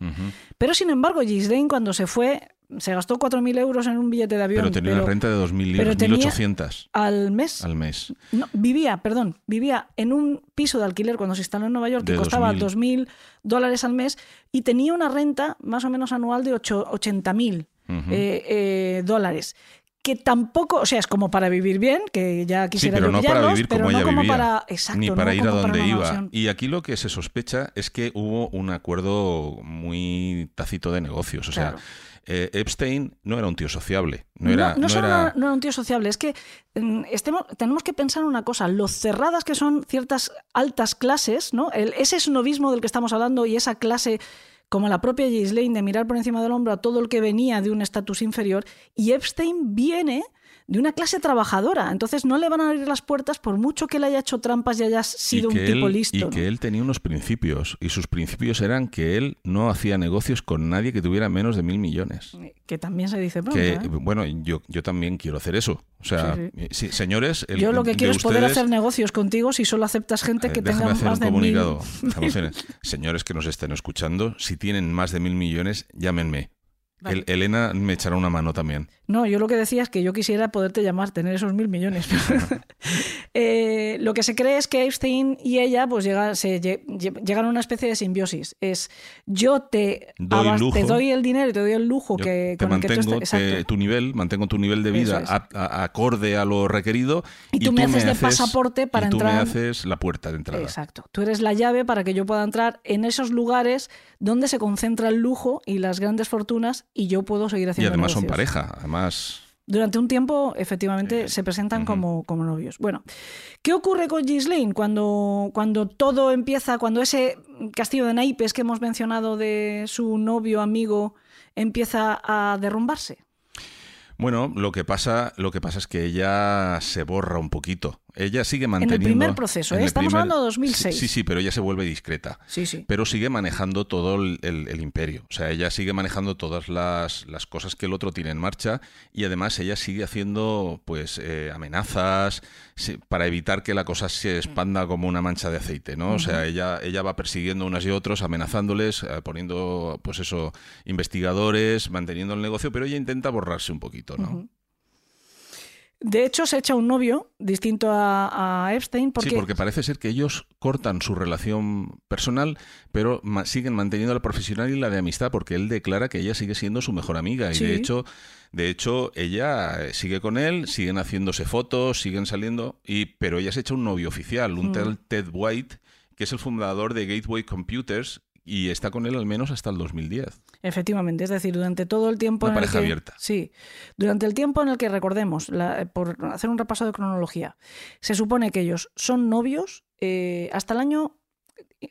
Pero sin embargo, Ghislaine cuando se fue se gastó 4.000 euros en un billete de avión. Pero tenía una renta de 2.000 pero libras, tenía- 1.800 Al mes. al mes. No, vivía, perdón, vivía en un piso de alquiler cuando se instaló en Nueva York que De costaba 2.000. 2.000 dólares al mes y tenía una renta más o menos anual de ocho- 80.000 Ujú. eh, eh, dólares. Que tampoco, o sea, es como para vivir bien, que ya Sí, quisiera pero yo no para vivir pero como no ella como vivía, para, exacto, ni no para ir a como donde iba. Y aquí lo que se sospecha es que hubo un acuerdo muy tácito de negocios. O sea, Claro. Eh, Epstein no era un tío sociable. No era, no, no solo era- no era un tío sociable, es que mm, estemos- tenemos que pensar una cosa, lo cerradas que son ciertas altas clases, ¿no? El- ese snobismo del que estamos hablando y esa clase como la propia Ghislaine de mirar por encima del hombro a todo el que venía de un estatus inferior, y Epstein viene de una clase trabajadora, entonces no le van a abrir las puertas por mucho que le haya hecho trampas y haya sido y un tipo él, listo. Y ¿no? que él tenía unos principios. Y sus principios eran que él no hacía negocios con nadie que tuviera menos de mil millones. Que también se dice pronto. que, ¿eh? bueno, yo, yo también quiero hacer eso. O sea, Sí, eh, sí, señores, el- Yo lo que quiero es poder hacer negocios contigo si solo aceptas gente que Eh, tenga hacer más un de mil. comunicado. [LAUGHS] Hacer- Señores que nos estén escuchando, si tienen más de mil millones, llámenme. Vale. El- Elena me echará una mano también. No, yo lo que decía es que yo quisiera poderte llamar, tener esos mil millones. [LAUGHS] Eh, lo que se cree es que Epstein y ella pues llega- se lle- lle- llegan a una especie de simbiosis. Es yo te, Doy abas- te lujo. doy el dinero y te doy el lujo Yo que, te con el que tú mantengo te- tu nivel, mantengo tu nivel de vida Eso es. a- a- acorde a lo requerido. Y tú me haces de pasaporte para y tú entrar- me haces la puerta de entrada. Exacto. Tú eres la llave para que yo pueda entrar en esos lugares donde se concentra el lujo y las grandes fortunas y yo puedo seguir Y haciendo además son pareja. Además, Durante un tiempo, efectivamente, se presentan como, como novios. Bueno, ¿qué ocurre con Ghislaine cuando, cuando todo empieza, cuando ese castillo de naipes que hemos mencionado de su novio, amigo, empieza a derrumbarse? bueno, lo que pasa, lo que pasa es que ella se borra un poquito. Ella sigue el manteniendo. primer proceso, en ¿eh? el Estamos primer- hablando de 2006. Sí, sí, pero ella se vuelve discreta. Sí, sí. pero sigue manejando todo el, el- el imperio. O sea, ella sigue manejando todas las, las cosas que el otro tiene en marcha y además ella sigue haciendo pues eh, amenazas para evitar que la cosa se expanda como una mancha de aceite, ¿no? O sea, ella, ella va persiguiendo unas y otros, amenazándoles, eh, poniendo pues eso, investigadores, manteniendo el negocio, pero ella intenta borrarse un poquito, ¿no? De hecho, se echa un novio distinto a, a Epstein porque, Sí, porque parece ser que ellos cortan su relación personal, pero ma- siguen manteniendo la profesional y la de amistad, porque él declara que ella sigue siendo su mejor amiga. Y de hecho, de hecho, ella eh, sigue con él, siguen haciéndose fotos, siguen saliendo, y, pero ella se echa un novio oficial, un Mm. tal Ted White, que es el fundador de Gateway Computers, y está con él al menos hasta el 2010. Efectivamente, es decir, durante todo el tiempo Una en el pareja que, abierta. Sí, durante el tiempo en el que recordemos, la- por hacer un repaso de cronología, se supone que ellos son novios eh, hasta el año,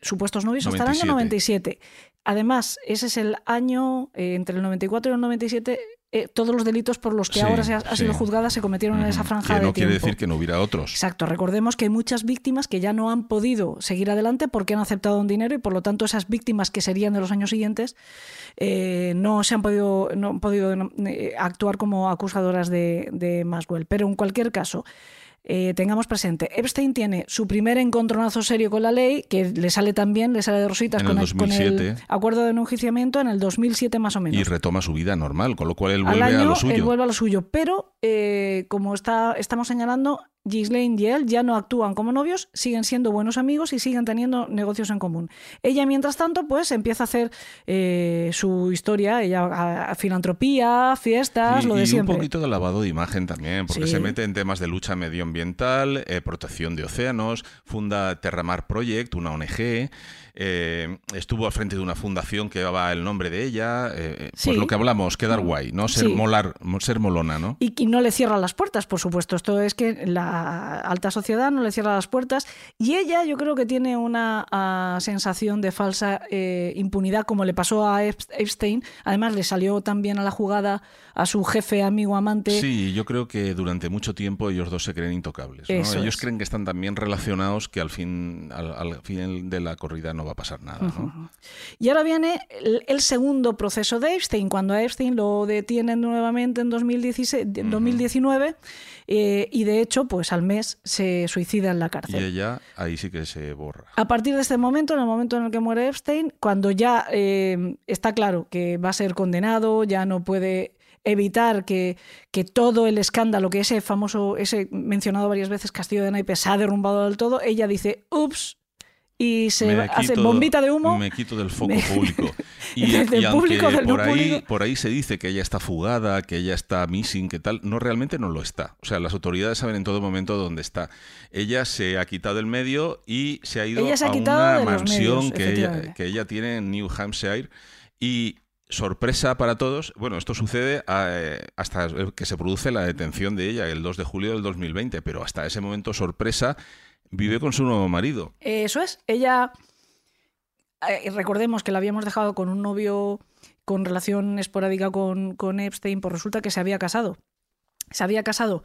supuestos novios hasta el año 97. Además, ese es el año, eh, entre el 94 y el 97, eh, todos los delitos por los que Sí, ahora se ha, ha sido sí. juzgada se cometieron en esa franja que de no quiere tiempo. decir que no hubiera otros. Exacto, recordemos que hay muchas víctimas que ya no han podido seguir adelante porque han aceptado un dinero y por lo tanto esas víctimas que serían de los años siguientes eh, no se han podido, no han podido eh, actuar como acusadoras de, de Maswell. Pero en cualquier caso, eh, tengamos presente, Epstein tiene su primer encontronazo serio con la ley, que le sale también, le sale de rositas con el con el 2007. acuerdo de enjuiciamiento en el 2007 más o menos. Y retoma su vida normal, con lo cual él vuelve año a lo suyo. él vuelve a lo suyo, pero eh, como está, estamos señalando, Ghislaine y él ya no actúan como novios, siguen siendo buenos amigos y siguen teniendo negocios en común. Ella, mientras tanto, pues empieza a hacer eh, su historia, ella a, a filantropía, fiestas, Y- lo de y siempre. un poquito de lavado de imagen también, porque Sí. se mete en temas de lucha medioambiental, eh, protección de océanos, funda Terramar Project, una ONG, eh, estuvo al frente de una fundación que llevaba el nombre de ella, eh, eh, Sí. pues lo que hablamos, quedar guay, ¿no? Ser Sí. molar, mo- ser molona, ¿no? Y, y no le cierra las puertas, por supuesto. Esto es que la alta sociedad no le cierra las puertas. Y ella, yo creo que tiene una ah, sensación de falsa eh, impunidad, como le pasó a Ep- Epstein. Además, le salió también a la jugada a su jefe, amigo, amante. Sí, yo creo que durante mucho tiempo ellos dos se creen intocables. Ellos es. creen que están tan bien relacionados que al fin, al, al fin de la corrida no va a pasar nada. ¿no? Y ahora viene el, el segundo proceso de Epstein, cuando a Epstein lo detienen nuevamente en 2016, en 2019 eh, y de hecho, pues al mes se suicida en la Y cárcel. ella ahí sí que se borra. A partir de este momento, en el momento en el que muere Epstein, cuando ya eh, está claro que va a ser condenado, ya no puede evitar que, que todo el escándalo, que ese famoso, ese mencionado varias veces castillo de naipes se ha derrumbado del todo, ella dice, ups, y se hace bombita de humo. Me quito del foco [LAUGHS] Me- público. [LAUGHS] Y, Del y público, del no por, ahí, público. por ahí se dice que ella está fugada, que ella está missing, que tal, no realmente no lo está. O sea, las autoridades saben en todo momento dónde está. Ella se ha quitado el medio y se ha ido Ella se ha a una mansión medios, que, ella, que ella tiene en New Hampshire y sorpresa para todos, bueno, esto sucede eh, hasta que se produce la detención de ella el 2 de julio del 2020, pero hasta ese momento sorpresa vive con su nuevo marido. Eso es. Ella, eh, recordemos que la habíamos dejado con un novio con relación esporádica con, con Epstein, pues resulta que se había casado. Se había casado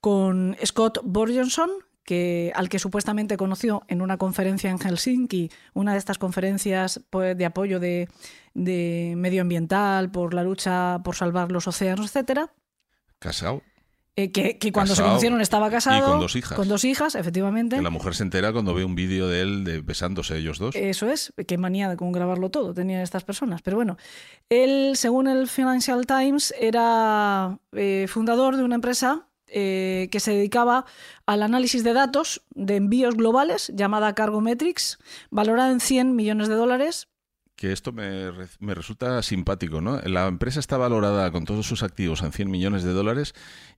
con Scott Borgenson, que, al que supuestamente conoció en una conferencia en Helsinki, una de estas conferencias pues, de apoyo de, de medioambiental, por la lucha por salvar los océanos, etcétera. Casado. Eh, que, que cuando se Casado. conocieron estaba casado. Y con dos hijas. Con dos hijas, efectivamente. Que la mujer se entera cuando ve un vídeo de él de besándose ellos dos. Eso es, qué manía de con grabarlo todo tenían estas personas. Pero bueno, él, según el Financial Times, era eh, fundador de una empresa eh, que se dedicaba al análisis de datos de envíos globales, llamada Cargometrics, valorada en 100 millones de dólares. Que esto me, me resulta simpático, ¿no? La empresa está valorada con todos sus activos en 100 millones de dólares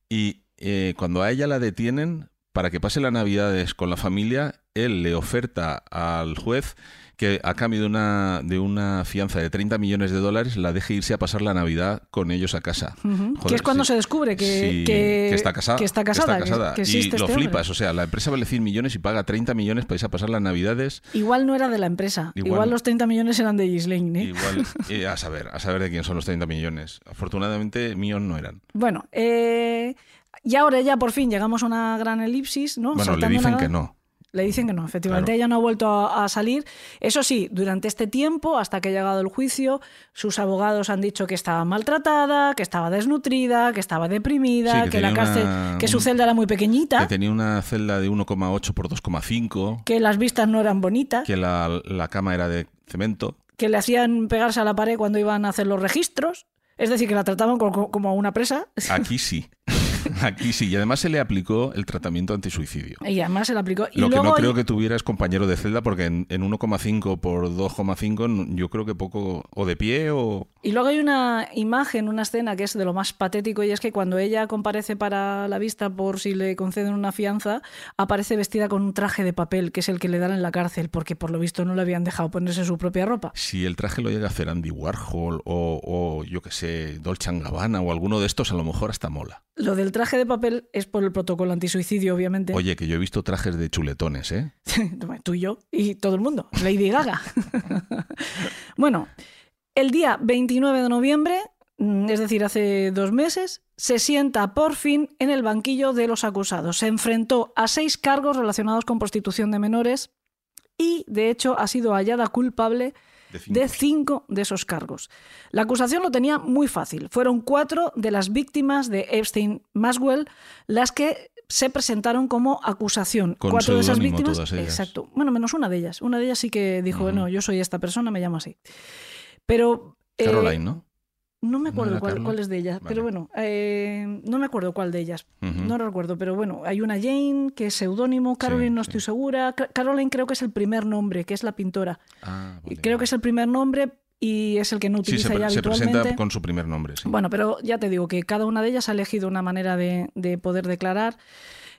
y eh, cuando a ella la detienen, para que pase las navidades con la familia, él le oferta al juez que a cambio de una, de una fianza de 30 millones de dólares la deje irse a pasar la Navidad con ellos a casa. Ujú, que Joder, es cuando sí. se descubre que, Sí, que- que está casada. que está casada, que y lo este hombre. flipas. O sea, la empresa vale 100 millones y paga 30 millones para irse a pasar las Navidades. Igual no era de la empresa, igual, Igual- los 30 millones eran de Ghislaine. ¿eh? Igual, eh, a saber, a saber de quién son los 30 millones. Afortunadamente, míos no eran. Bueno, eh, y ahora ya por fin llegamos a una gran elipsis, ¿no? Bueno, le Saltando dicen una que no. Le dicen que no, efectivamente. Claro. Ella no ha vuelto a, a salir. Eso sí, durante este tiempo, hasta que ha llegado el juicio, sus abogados han dicho que estaba maltratada, que estaba desnutrida, que estaba deprimida, Sí, que, que la cárcel, una- que su un- celda era muy pequeñita, Que tenía una celda de 1,8 por 2,5, que las vistas no eran bonitas, que la, la cama era de cemento. que le hacían pegarse a la pared cuando iban a hacer los registros. Es decir, que la trataban co- como a una presa. Aquí sí. [LAUGHS] [LAUGHS] Aquí sí. Y además se le aplicó el tratamiento antisuicidio. Y además se le aplicó. Y Lo que no creo que tuviera es compañero de celda, porque en, en 1,5 por 2,5 n- yo creo que poco, o de pie o... Y luego hay una imagen, una escena que es de lo más patético y es que cuando ella comparece para la vista por si le conceden una fianza, aparece vestida con un traje de papel que es el que le dan en la cárcel porque por lo visto no le habían dejado ponerse su propia ropa. Si el traje lo llega a hacer Andy Warhol o, o yo que sé, Dolce Gabbana o alguno de estos, a lo mejor hasta mola. Lo del traje de papel es por el protocolo antisuicidio, obviamente. Oye, que yo he visto trajes de chuletones, ¿eh? [LAUGHS] Tú y yo y todo el mundo. Lady Gaga. [LAUGHS] bueno, el día 29 de noviembre, mm, es decir, hace dos meses, se sienta por fin en el banquillo de los acusados. Se enfrentó a seis cargos relacionados con prostitución de menores y, de hecho, ha sido hallada culpable De cinco. de cinco de esos cargos. La acusación lo tenía muy fácil. Fueron cuatro de las víctimas de Epstein Maswell las que se presentaron como acusación. Con cuatro de esas víctimas. todas ellas. Exacto. Bueno, menos una de ellas. Una de ellas sí que dijo, Ujú. no, yo soy esta persona, me llamo así. Pero. eh, Caroline, ¿no? No me acuerdo cuál, cuál es de ellas, Vale. pero bueno, eh, no me acuerdo cuál de ellas. No recuerdo, pero bueno, hay una Jane que es seudónimo, Caroline no estoy segura. Ca- Caroline creo que es el primer nombre, que es la pintora. Ah, vale, creo que es el primer nombre y es el que no Sí, utiliza se, pre- ya se habitualmente. presenta con su primer nombre, sí. Bueno, pero ya te digo que cada una de ellas ha elegido una manera de, de poder declarar.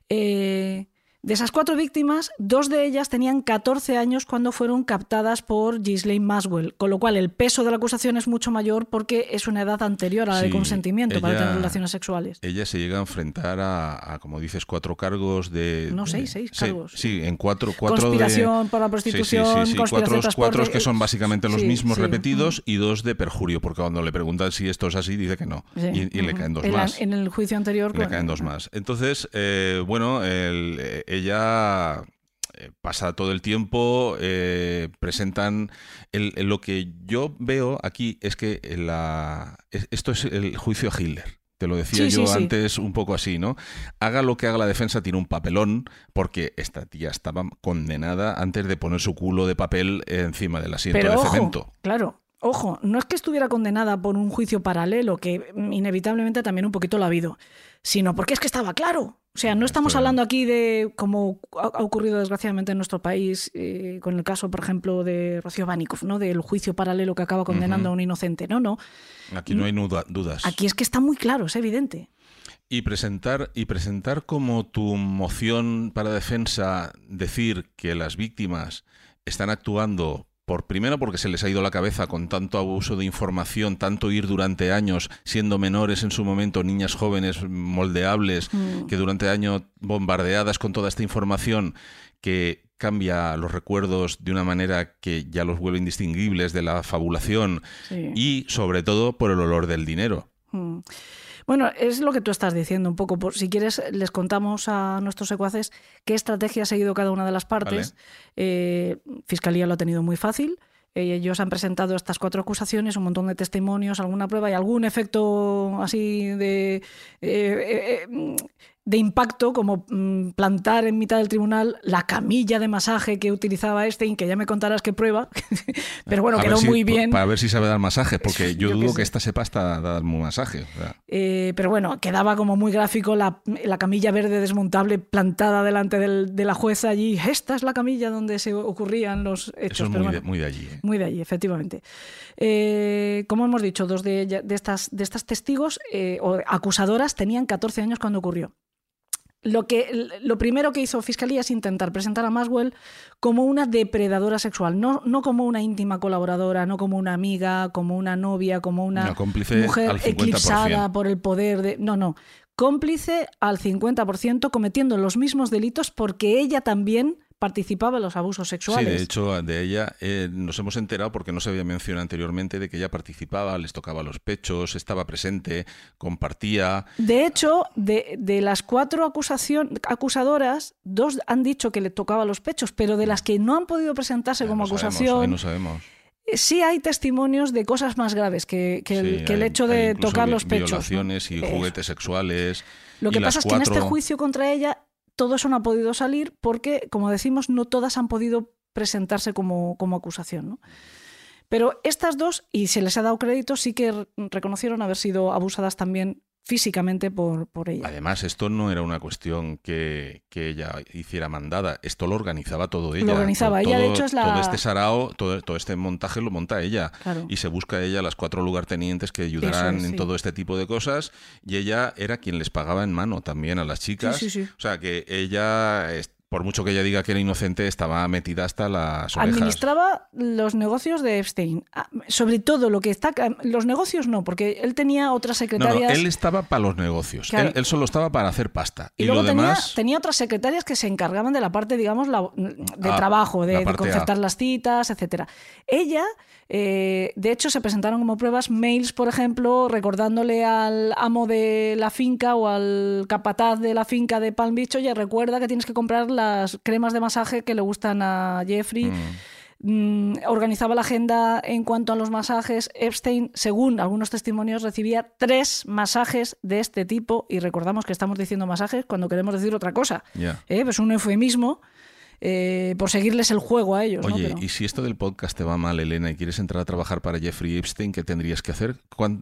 Eh, de esas cuatro víctimas, dos de ellas tenían 14 años cuando fueron captadas por Ghislaine Maswell, con lo cual el peso de la acusación es mucho mayor porque es una edad anterior a la de consentimiento para tener relaciones sexuales. Ella se llega a enfrentar a, a, como dices, cuatro cargos de... No, seis, seis cargos. Sí, en cuatro, cuatro Conspiración de... por la Sí, sí, prostitución, sí, sí, conspiración Cuatro, cuatro que son básicamente los mismos repetidos y dos de perjurio, porque cuando le preguntan si esto es así, dice que no. Y, le caen dos en la- más. en el juicio anterior. Le caen dos más. Entonces, eh, bueno, el- eh, ella eh, pasa todo el tiempo, eh, presentan... el- el- lo que yo veo aquí es que la, es- esto es el juicio a Hitler. Te lo decía Sí, yo sí. antes un poco así, ¿no? Haga lo que haga la defensa, tiene un papelón, porque esta tía estaba condenada antes de poner su culo de papel encima del asiento Pero de ojo, cemento. claro, ojo, no es que estuviera condenada por un juicio paralelo, que inevitablemente también un poquito lo ha habido, sino porque es que estaba claro. O sea, no estamos hablando aquí de, como ha ocurrido desgraciadamente en nuestro país, eh, con el caso, por ejemplo, de Rocío Banikov, ¿no? del juicio paralelo que acaba condenando a un inocente. No, no. Aquí no hay nuda- dudas. Aquí es que está muy claro, es evidente. Y presentar, y presentar como tu moción para defensa decir que las víctimas están actuando por primero porque se les ha ido la cabeza con tanto abuso de información, tanto ir durante años siendo menores en su momento, niñas jóvenes moldeables, Mm. que durante años bombardeadas con toda esta información que cambia los recuerdos de una manera que ya los vuelve indistinguibles de la fabulación Sí. y sobre todo por el olor del dinero. Mm. Bueno, es lo que tú estás diciendo un poco. Por, si quieres, les contamos a nuestros secuaces qué estrategia ha seguido cada una de las partes. Eh, Fiscalía lo ha tenido muy fácil. Eh, Ellos han presentado estas cuatro acusaciones, un montón de testimonios, alguna prueba y algún efecto así de, eh, eh, de impacto, como mm, plantar en mitad del tribunal la camilla de masaje que utilizaba Einstein, que ya me contarás qué prueba. [LAUGHS] Pero bueno, A quedó si- muy bien. Para ver si sabe dar masajes, porque [LAUGHS] yo, dudo sé. que esta sepa hasta dar un masaje. o sea. Eh, pero bueno, quedaba como muy gráfico la, la camilla verde desmontable plantada delante del- de la jueza allí. Esta es la camilla donde se ocurrían los hechos. Eso es pero muy, de, bueno, muy de allí. ¿eh? muy de allí, efectivamente. Eh, como hemos dicho, dos de, de, estas, de estas testigos o acusadoras tenían 14 años cuando ocurrió. Lo, que, lo primero que hizo Fiscalía es intentar presentar a Maswell como una depredadora sexual, no, no como una íntima colaboradora, no como una amiga, como una novia, como una, Una cómplice mujer al 50%. eclipsada por el poder de... No, no. Cómplice al 50% cometiendo los mismos delitos porque ella también participaba en los abusos Sí, sexuales. de hecho, de ella eh, nos hemos enterado porque no se había mencionado anteriormente de que ella participaba, les tocaba los pechos, estaba presente, compartía. De hecho, de, de las cuatro acusación, acusadoras, dos han dicho que le tocaba los pechos, pero de las que no han podido presentarse como no sabemos, acusación, ahí no sabemos. eh, sí hay testimonios de cosas más graves que, que el, Sí, hecho de tocar vi- los pechos. ¿no? Violaciones y Eso. juguetes sexuales. Lo que pasa es que en este juicio contra ella todo eso no ha podido salir porque, como decimos, no todas han podido presentarse como, como acusación. ¿no? Pero estas dos, y se les ha dado crédito, sí que re- reconocieron haber sido abusadas también físicamente por, por ella. Además, esto no era una cuestión que, que ella hiciera mandada, esto lo organizaba todo ella. Lo organizaba Todo- ella, de hecho, es la- Todo este sarao, todo, todo este montaje lo monta ella. Claro. Y se busca ella las cuatro lugartenientes que ayudarán es, en sí. todo este tipo de cosas. Y ella era quien les pagaba en mano también a las chicas. Sí, sí, sí. O sea, que ella, por mucho que ella diga que era inocente, estaba metida hasta las orejas. Administraba los negocios de Epstein. Ah, Sobre todo lo que está. Los negocios no, porque él tenía otras No, no, secretarias. él estaba para los negocios. Claro. Él, él solo estaba para hacer pasta. Y, Y, luego lo tenía, demás. tenía otras secretarias que se encargaban de la parte, digamos, la- de Ah, trabajo, de, la concertar A. las citas, etcétera. Ella, eh, de hecho, se presentaron como pruebas mails, por ejemplo, recordándole al amo de la finca o al capataz de la finca de Palm Beach, oye, recuerda que tienes que comprar las cremas de masaje que le gustan a Jeffrey. Mm, organizaba la agenda en cuanto a los masajes. Epstein, según algunos testimonios, recibía tres masajes de este tipo. Y recordamos que estamos diciendo masajes cuando queremos decir otra cosa. Ya. ¿eh? Pues un eufemismo. Eh, por seguirles el juego a ellos. ¿no? Oye, Pero- y si esto del podcast te va mal, Elena, y quieres entrar a trabajar para Jeffrey Epstein, ¿qué tendrías que hacer?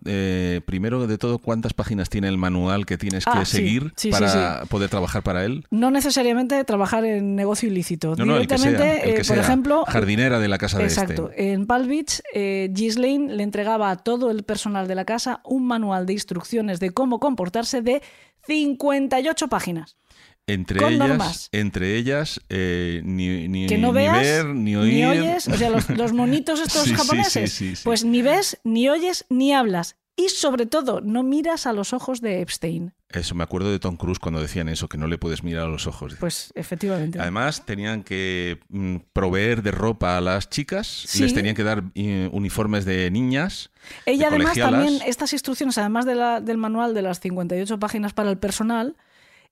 Eh, primero de todo, ¿cuántas páginas tiene el manual que tienes Ah, que sí. seguir Sí, sí, para poder trabajar para él? No necesariamente trabajar en negocio ilícito. No, no, el que sea, Directamente, el que eh, por ejemplo, jardinera de la casa de Exacto. este. En Palm Beach, Ghislaine le entregaba a todo el personal de la casa un manual de instrucciones de cómo comportarse de 58 páginas. Entre con ellas, normas. entre ellas eh, ni, ni, Que no ni ver, ni oír. oyes, o sea, los, [LAUGHS] los monitos estos Sí, japoneses, sí, sí, sí. pues ni ves, ni oyes, ni hablas. Y sobre todo, no miras a los ojos de Epstein. Eso, me acuerdo de Tom Cruise cuando decían eso, que no le puedes mirar a los ojos. Pues efectivamente. Además, tenían que mm, proveer de ropa a las chicas, Sí. les tenían que dar eh, uniformes de niñas. Ella de además también, estas instrucciones, además de la- del manual de las 58 páginas para el personal,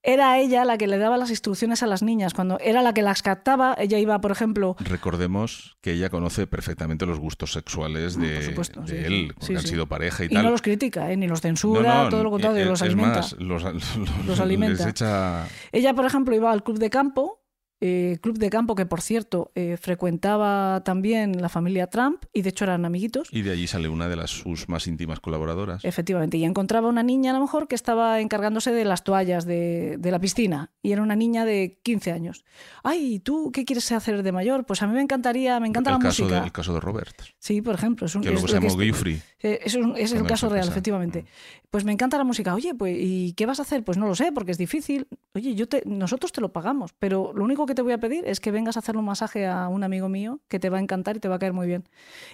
era ella la que le daba las instrucciones a las niñas. Cuando era la que las captaba, ella iba, por ejemplo, Recordemos que ella conoce perfectamente los gustos sexuales Mm, de, por supuesto, de sí, él, porque Sí, han sí. sido pareja y, y tal. no los critica, ¿eh? ni los censura, no, todo lo contrario, eh, los es alimenta. más, [LAUGHS] los, los- Los alimenta. les echa- Ella, por ejemplo, iba al club de campo, eh, club de campo que, por cierto, eh, frecuentaba también la familia Trump y de hecho eran amiguitos. Y de allí sale una de las sus más íntimas colaboradoras. Efectivamente, y encontraba una niña a lo mejor que estaba encargándose de las toallas de, de la piscina y era una niña de 15 años. Ay, ¿tú qué quieres hacer de mayor? Pues a mí me encantaría, me encanta el, la caso música. de, el caso de Robert, Sí, por ejemplo, es un que es luego lo se llamó Giuffre. eh, Es, un- es el caso real, efectivamente. Pues me encanta la música. Oye, pues ¿y qué vas a hacer? Pues no lo sé, porque es difícil. Oye, yo te, nosotros te lo pagamos, pero lo único que te voy a pedir es que vengas a hacerle un masaje a un amigo mío que te va a encantar y te va a caer muy bien.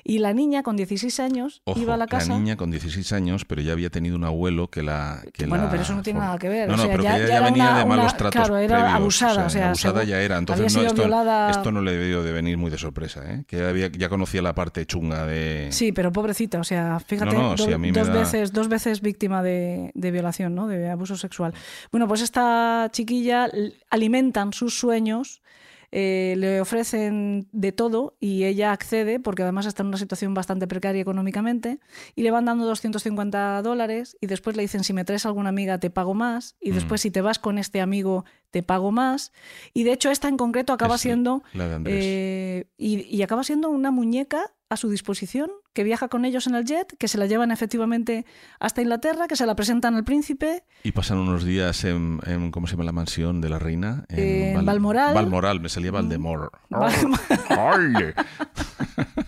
Y la niña con 16 años Ojo, iba a la casa. niña con 16 años, pero ya había tenido un abuelo que la. Que bueno, la pero eso no tiene nada que ver. No, o no, sea, pero ya, que ella ya venía una- de malos una- tratos. Claro, era previos, abusada. O sea, abusada ya era. Entonces, no, esto, violada. esto no le debió de venir muy de sorpresa, ¿eh? Que había, ya conocía la parte chunga de. Sí, pero pobrecita, o sea, fíjate, No, no, do- me dos, da- veces, dos veces víctima de, de violación, ¿no? de abuso sexual. Bueno, pues esta chiquilla alimentan sus sueños, eh, le ofrecen de todo y ella accede porque además está en una situación bastante precaria económicamente y le van dando 250 dólares y después le dicen si me traes alguna amiga te pago más y Mm. después si te vas con este amigo te pago más y de hecho esta en concreto acaba Es siendo la de Andrés. eh, y, y acaba siendo una muñeca a su disposición, que viaja con ellos en el jet, que se la llevan efectivamente hasta Inglaterra, que se la presentan al príncipe. Y pasan unos días en, en- ¿cómo se llama la mansión de la reina? En Balmoral. Balmoral, me salía Valdemor. Val- [LAUGHS] [LAUGHS]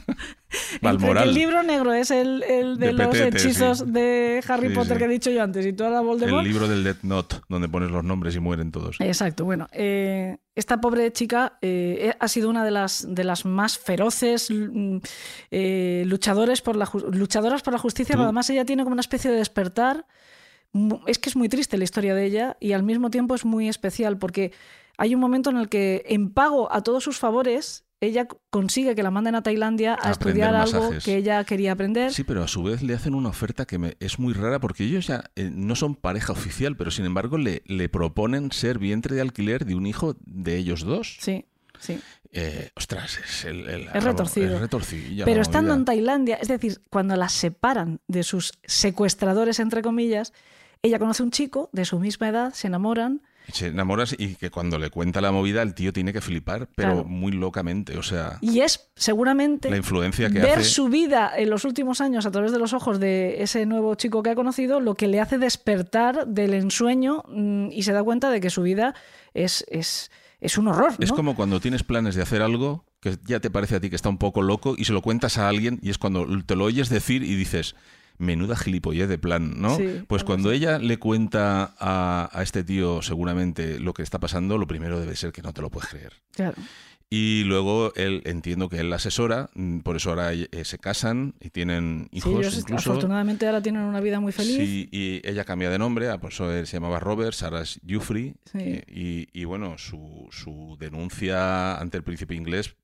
[LAUGHS] Balmoral. el libro negro es el, el de, De los Petete, hechizos sí. de Harry Sí, Potter sí. que he dicho yo antes y ahora El Voldemort. libro del Death Note, donde pones los nombres y mueren todos. Exacto, bueno, eh, esta pobre chica eh, ha sido una de las, de las más feroces mm, eh, luchadores por la, ju- luchadoras por la justicia, Tú- pero además ella tiene como una especie de despertar. Es que es muy triste la historia de ella y al mismo tiempo es muy especial porque hay un momento en el que en pago a todos sus favores ella consigue que la manden a Tailandia a, A estudiar algo masajes. que ella quería aprender. Sí, pero a su vez le hacen una oferta que me- es muy rara porque ellos ya eh, no son pareja oficial, pero sin embargo le, le proponen ser vientre de alquiler de un hijo de ellos dos. Sí, sí. Eh, ostras, es el, el- Es retorcido. Es Pero estando en. Tailandia, es decir, cuando las separan de sus secuestradores, entre comillas, ella conoce a un chico de su misma edad, se enamoran. Se enamoras y que cuando le cuenta la movida el tío tiene que flipar, pero Claro. muy locamente. O sea, Y es seguramente la influencia que ver hace... su vida en los últimos años a través de los ojos de ese nuevo chico que ha conocido lo que le hace despertar del ensueño mm, y se da cuenta de que su vida es, es, es un horror. Es como cuando tienes planes de hacer algo que ya te parece a ti que está un poco loco y se lo cuentas a alguien y es cuando te lo oyes decir y dices, menuda gilipollez de plan, ¿no? Sí, pues cuando ella le cuenta a, a este tío seguramente lo que está pasando, lo primero debe ser que no te lo puedes creer. Claro. Y luego él, entiendo que él la asesora, mm, por eso ahora eh, se casan y tienen Sí, hijos ellos incluso. afortunadamente ahora tienen una vida muy feliz. Sí, y ella cambia de nombre, ah, por eso él se llamaba Robert, Sarah es Giuffre, Sí. eh, y, y bueno, su, su denuncia ante el príncipe inglés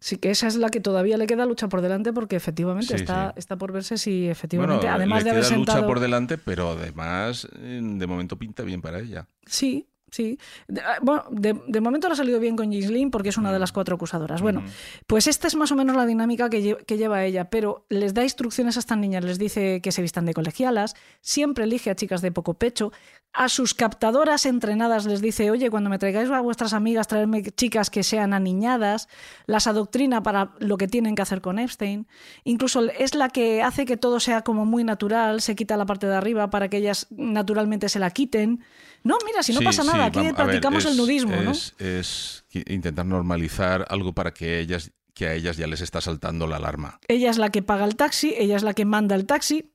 Sí, que esa es la que todavía le queda lucha por delante porque efectivamente Sí, está, sí. está por verse si efectivamente, bueno, además le de haber queda lucha por delante, pero además eh, de momento pinta bien para ella. Sí, Sí. De, ah, bueno, de, de momento le ha salido bien con Ghislaine porque es una de las cuatro acusadoras. Bueno, pues esta es más o menos la dinámica que, lle- que lleva ella, pero les da instrucciones a estas niñas, les dice que se vistan de colegialas, siempre elige a chicas de poco pecho, a sus captadoras entrenadas les dice, oye, cuando me traigáis a vuestras amigas, traerme chicas que sean aniñadas, las adoctrina para lo que tienen que hacer con Epstein, incluso es la que hace que todo sea como muy natural, se quita la parte de arriba para que ellas naturalmente se la quiten. No, mira, si no Sí, pasa sí, nada, aquí ver, practicamos es- el nudismo, ¿no? es, es qui- intentar normalizar algo para que ellas que a ellas ya les está saltando la alarma. Ella es la que paga el taxi, ella es la que manda el taxi,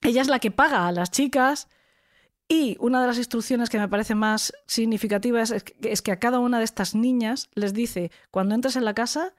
ella es la que paga a las chicas. Y una de las instrucciones que me parece más significativas es que, es que a cada una de estas niñas les dice, cuando entres en la casa,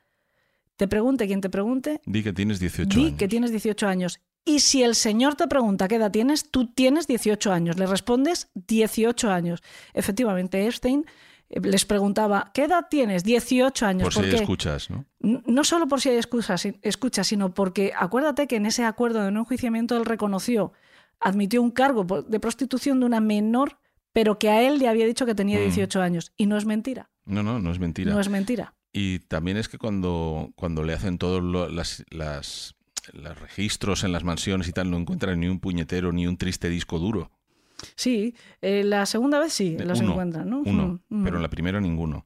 te pregunte quien te pregunte, Di que tienes 18 di años. que tienes 18 años. Y si el señor te pregunta qué edad tienes, tú tienes 18 años. Le respondes 18 años. Efectivamente, Epstein eh, les preguntaba, ¿qué edad tienes? 18 años. Por si qué? escuchas, ¿no? No solo por si hay excusas, si- escucha, sino porque acuérdate que en ese acuerdo de no enjuiciamiento él reconoció, admitió un cargo de prostitución de una menor, pero que a él le había dicho que tenía Mm. 18 años. Y no es mentira. No, no, no es mentira. No es mentira. Y también es que cuando, cuando le hacen las, las- los registros en las mansiones y tal, no encuentran ni un puñetero ni un triste disco duro. Sí, eh, la segunda vez sí, los uno, encuentran, ¿no? Uno, Mm, mm. pero en la primera ninguno.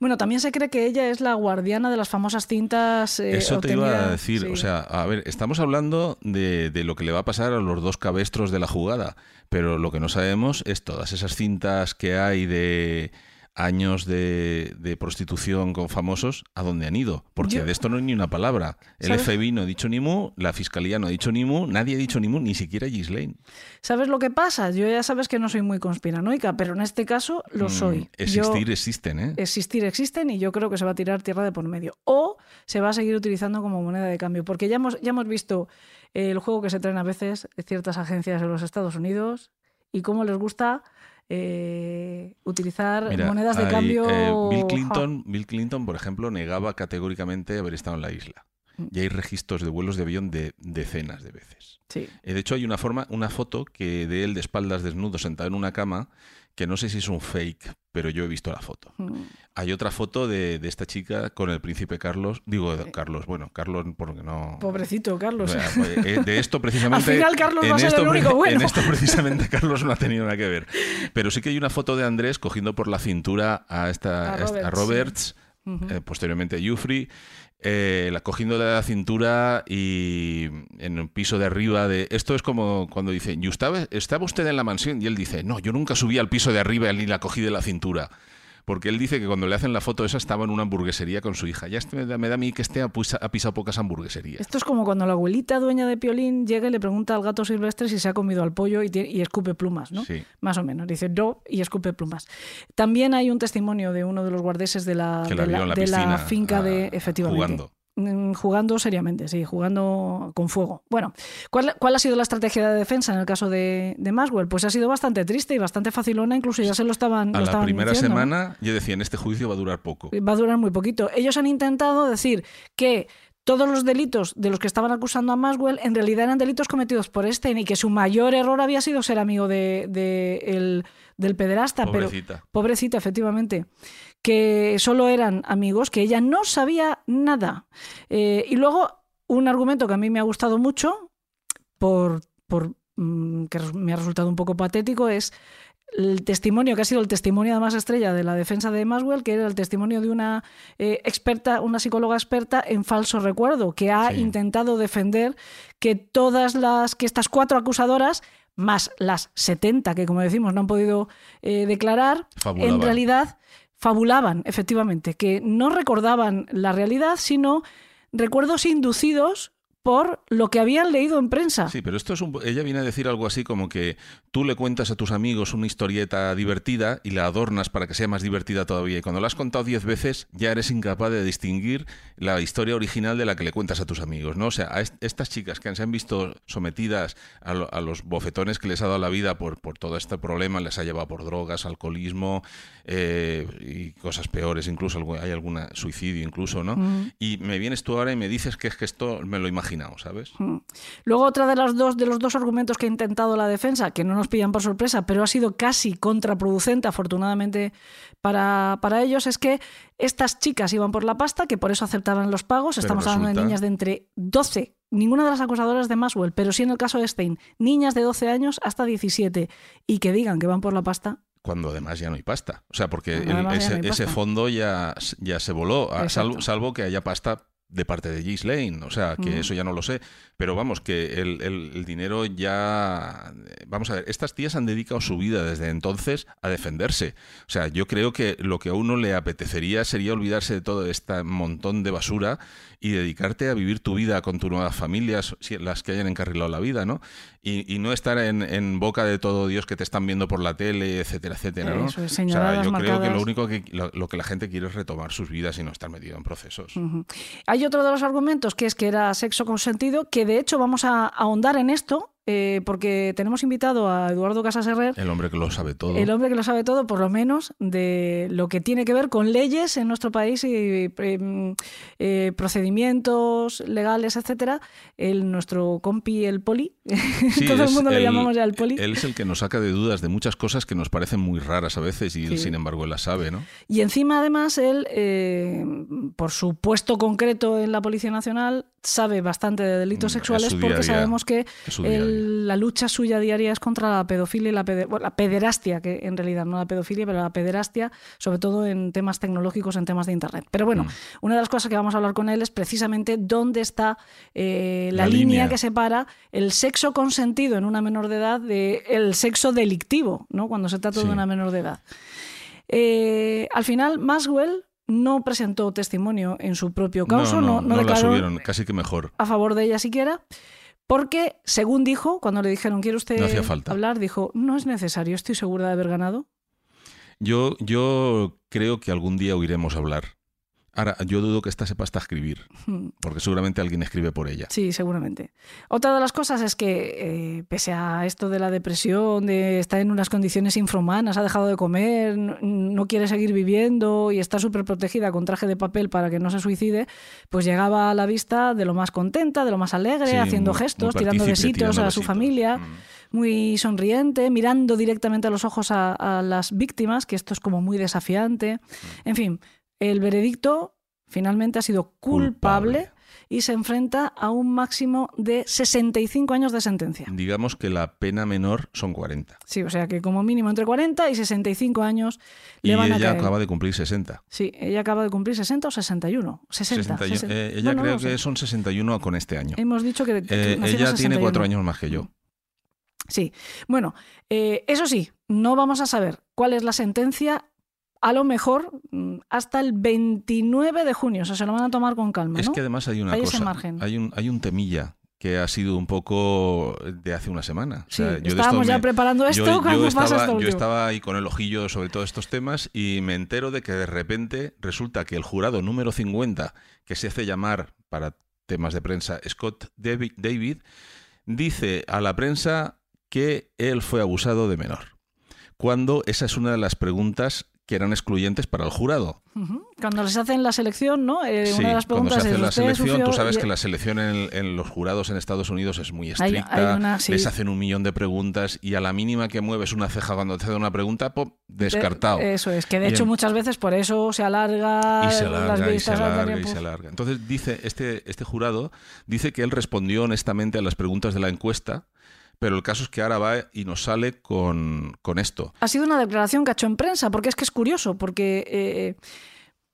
Bueno, también se cree que ella es la guardiana de las famosas cintas. eh, Eso te iba a decir. sí. O sea, a ver, estamos hablando de, de lo que le va a pasar a los dos cabestros de la jugada, pero lo que no sabemos es todas esas cintas que hay de años de, de prostitución con famosos, ¿a dónde han ido? Porque Yo- de esto no hay ni una palabra. El ¿Sabes? FBI no ha dicho ni mu, la Fiscalía no ha dicho ni mu, nadie ha dicho ni mu, ni siquiera Ghislaine. ¿Sabes lo que pasa? Yo ya sabes que no soy muy conspiranoica, pero en este caso lo Mm, soy. Existir Yo- existen, ¿eh? existir existen y yo creo que se va a tirar tierra de por medio. O se va a seguir utilizando como moneda de cambio. Porque ya hemos, ya hemos visto eh, el juego que se traen a veces ciertas agencias en los Estados Unidos y cómo les gusta eh, utilizar Mira, monedas de hay, cambio. eh, Bill. Clinton, Bill Clinton, por ejemplo, negaba categóricamente haber estado en la isla. Mm. Y hay registros de vuelos de avión de decenas de veces. Sí. Eh, De hecho, hay una forma, una foto que de él de espaldas desnudo sentado en una cama, que no sé si es un fake, pero yo he visto la foto. Mm. Hay otra foto de, de esta chica con el príncipe Carlos, digo Carlos, bueno, Carlos porque no... Pobrecito Carlos. Bueno, pues, eh, de [LAUGHS] esto precisamente. Al final Carlos va en a ser el único bueno. En esto precisamente Carlos no ha tenido nada que ver. Pero sí que hay una foto de Andrés cogiendo por la cintura a, esta, A a Roberts, eh, posteriormente a Jufrey, eh, la cogiendo de la cintura y en el piso de arriba de... Esto es como cuando dicen, ¿y estaba, estaba usted en la mansión? Y él dice, no, yo nunca subí al piso de arriba ni la cogí de la cintura. Porque él dice que cuando le hacen la foto esa estaba en una hamburguesería con su hija. Ya este me, da, me da a mí que este ha, pisa- ha pisado pocas hamburgueserías. Esto es como cuando la abuelita dueña de Piolín llega y le pregunta al gato silvestre si se ha comido al pollo y, escupe plumas, ¿no? Sí. Más o menos. Dice no y escupe plumas. También hay un testimonio de uno de los guardeses de la, de la de la piscina, finca de. ah, Efectivamente. jugando. Mm, Jugando seriamente, sí, jugando con fuego. Bueno, ¿cuál, cuál ha sido la estrategia de defensa en el caso de, de Maswell? Pues ha sido bastante triste y bastante facilona, incluso ya se lo estaban. A lo la estaban primera semana yo decía, en este juicio va a durar poco. va a durar muy poquito. Ellos han intentado decir que todos los delitos de los que estaban acusando a Maswell en realidad eran delitos cometidos por Sten y que su mayor error había sido ser amigo de, de el- del pederasta. Pobrecita. Pero, pobrecita, efectivamente. Que solo eran amigos, que ella no sabía nada. Eh, y luego, un argumento que a mí me ha gustado mucho, por, por, mm, que me ha resultado un poco patético, es el testimonio que ha sido el testimonio además estrella de la defensa de Maswell, que era el testimonio de una eh, experta, una psicóloga experta en falso recuerdo, que ha Sí. intentado defender que todas las, que estas cuatro acusadoras, más las 70 que como decimos no han podido eh, declarar, en realidad fabulaban, efectivamente, que no recordaban la realidad, sino recuerdos inducidos por lo que habían leído en prensa. Sí, pero esto es un... Ella viene a decir algo así como que tú le cuentas a tus amigos una historieta divertida y la adornas para que sea más divertida todavía. Y cuando la has contado diez veces ya eres incapaz de distinguir la historia original de la que le cuentas a tus amigos, ¿no? O sea, a est- estas chicas que se han visto sometidas a, lo- a los bofetones que les ha dado la vida por, por todo este problema, les ha llevado por drogas, alcoholismo eh, y cosas peores, incluso hay algún suicidio incluso, ¿no? Mm. Y me vienes tú ahora y me dices que es que esto me lo imagino imaginado, ¿sabes? Mm. Luego otra de los dos de los dos argumentos que ha intentado la defensa, que no nos pillan por sorpresa, pero ha sido casi contraproducente, afortunadamente para, para ellos, es que estas chicas iban por la pasta, que por eso aceptaban los pagos. Pero Estamos hablando de niñas de entre 12, ninguna de las acusadoras de Maswell, pero sí en el caso de Stein, niñas de 12 años hasta 17, y que digan que van por la pasta. Cuando además ya no hay pasta. O sea, porque el- ese, no ese fondo ya, ya se voló, a- salvo, salvo que haya pasta de parte de Gis Lane. O sea, que Mm. eso ya no lo sé. Pero vamos, que el, el- el dinero ya... Vamos a ver, estas tías han dedicado su vida desde entonces a defenderse. O sea, yo creo que lo que a uno le apetecería sería olvidarse de todo este montón de basura y dedicarte a vivir tu vida con tu nuevas familias, las que hayan encarrilado la vida, ¿no? Y, y no estar en, en boca de todo Dios que te están viendo por la tele, etcétera, etcétera, ¿no? Eso es, o sea, yo creo que lo único que lo, lo que la gente quiere es retomar sus vidas y no estar metido en procesos. Hay otro de los argumentos que es que era sexo consentido, que de hecho vamos a ahondar en esto, eh, porque tenemos invitado a Eduardo Casas Herrer, El hombre que lo sabe todo. el hombre que lo sabe todo, por lo menos, de lo que tiene que ver con leyes en nuestro país y eh, eh, procedimientos legales, etcétera. El, nuestro compi, el poli, [LAUGHS] Sí, todo el mundo le llamamos ya el poli. Él es el que nos saca de dudas de muchas cosas que nos parecen muy raras a veces y él, sin embargo, él las sabe, ¿no? Y encima, además, él, eh, por su puesto concreto en la Policía Nacional, sabe bastante de delitos Mm, es sexuales porque día. sabemos que el- la lucha suya diaria es contra la pedofilia y la, pede- bueno, la pederastia, que en realidad no la pedofilia, pero la pederastia, sobre todo en temas tecnológicos, en temas de Internet. Pero Mm. bueno, una de las cosas que vamos a hablar con él es precisamente dónde está eh, la, La línea línea. que separa el sexo consentido en una menor de edad del sexo delictivo, ¿no? cuando se trata Sí. de una menor de edad. Eh, al final, Maswell no presentó testimonio en su propio causa, no, no no la declaró subieron, casi que mejor. a favor de ella siquiera, porque, según dijo, cuando le dijeron, ¿quiere usted No hacía falta. hablar? Dijo, no es necesario, estoy segura de haber ganado. Yo, yo creo que algún día oiremos hablar. Ahora, yo dudo que esta sepa hasta escribir, porque seguramente alguien escribe por ella. Sí, seguramente. Otra de las cosas es que, eh, pese a esto de la depresión, de estar en unas condiciones infrahumanas, ha dejado de comer, no, no quiere seguir viviendo y está súper protegida con traje de papel para que no se suicide, pues llegaba a la vista de lo más contenta, de lo más alegre, Sí, haciendo muy- gestos, muy tirando besitos tirando a su besitos. familia. Mm. muy sonriente, mirando directamente a los ojos a, a las víctimas, que esto es como muy desafiante. En fin, el veredicto finalmente ha sido culpable, Culpable. y se enfrenta a un máximo de 65 años de sentencia. Digamos que la pena menor son 40. Sí, o sea que como mínimo entre 40 y 65 años Y le van a ella caer. acaba de cumplir 60. Sí, ella acaba de cumplir 60 o 61. 60. 61. 60. Eh, ella Bueno, creo no sé. que son 61 con este año. Hemos dicho que, que Eh, ella tiene 61. cuatro años más que yo. Sí. Bueno, eh, eso sí, no vamos a saber cuál es la sentencia. A lo mejor mm, hasta el 29 de junio, o sea, se lo van a tomar con calma. Es ¿no? que además hay una Hay ese cosa. margen. Hay un, hay un temilla que ha sido un poco de hace una semana. O Sí, sea, yo estábamos ya me- preparando esto yo, cuando yo pasa estaba, esto yo estaba ahí con el ojillo sobre todos estos temas y me entero de que de repente resulta que el jurado número 50, que se hace llamar para temas de prensa Scott Davi- David, dice a la prensa que él fue abusado de menor. Cuando esa es una de las preguntas que eran excluyentes para el jurado. Cuando les hacen la selección, ¿no? Eh, Sí, una de las cuando preguntas se hace es, la ¿usted selección, tú sabes y- que la selección en, en los jurados en Estados Unidos es muy estricta, hay una- sí. les hacen un millón de preguntas y a la mínima que mueves una ceja cuando te hacen una pregunta, pop, descartado. De- eso es, que de Y hecho en- muchas veces por eso se alarga, y se las alarga, y se alarga, y se alarga. Entonces dice, este, este jurado dice que él respondió honestamente a las preguntas de la encuesta, pero el caso es que ahora va y nos sale con, con esto. Ha sido una declaración que ha hecho en prensa, porque es que es curioso, porque eh,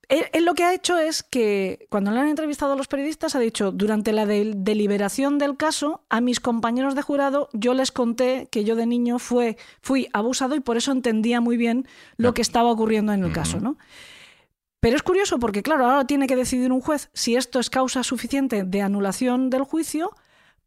él, él lo que ha hecho es que cuando le han entrevistado a los periodistas ha dicho, durante la del- deliberación del caso, a mis compañeros de jurado yo les conté que yo de niño fue, fui abusado y por eso entendía muy bien lo que estaba ocurriendo en el caso, ¿no? Pero es curioso porque, claro, ahora tiene que decidir un juez si esto es causa suficiente de anulación del juicio,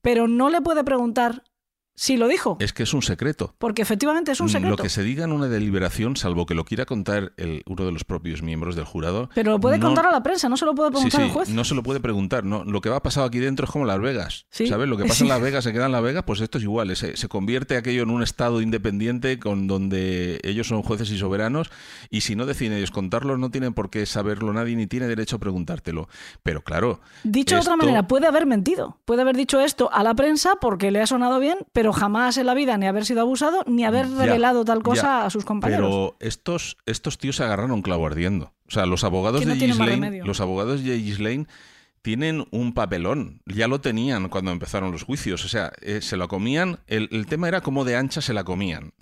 pero no le puede preguntar Sí lo dijo. Es que es un secreto. Porque efectivamente es un secreto. Lo que se diga en una deliberación, salvo que lo quiera contar el, uno de los propios miembros del jurado. Pero lo puede no- contar a la prensa, no se lo puede Sí, preguntar sí, al juez. no se lo puede preguntar. No, lo que va pasado aquí dentro es como Las Vegas. Sí. ¿Sabes? Lo que pasa en [LAUGHS] Las Vegas se queda en Las Vegas, pues esto es igual. Se, se convierte aquello en un estado independiente con donde ellos son jueces y soberanos. Y si no deciden ellos contarlo, no tienen por qué saberlo nadie ni tiene derecho a preguntártelo. Pero claro. Dicho de otra manera, puede haber mentido. Puede haber dicho esto a la prensa porque le ha sonado bien, pero jamás en la vida ni haber sido abusado ni haber Ya, revelado tal cosa ya. a sus compañeros. Pero estos, estos tíos se agarraron un clavo ardiendo. O sea, los abogados no de remedio. los abogados de Ghislaine tienen un papelón. Ya lo tenían cuando empezaron los juicios. O sea, eh, se lo comían. El, el tema era cómo de ancha se la comían.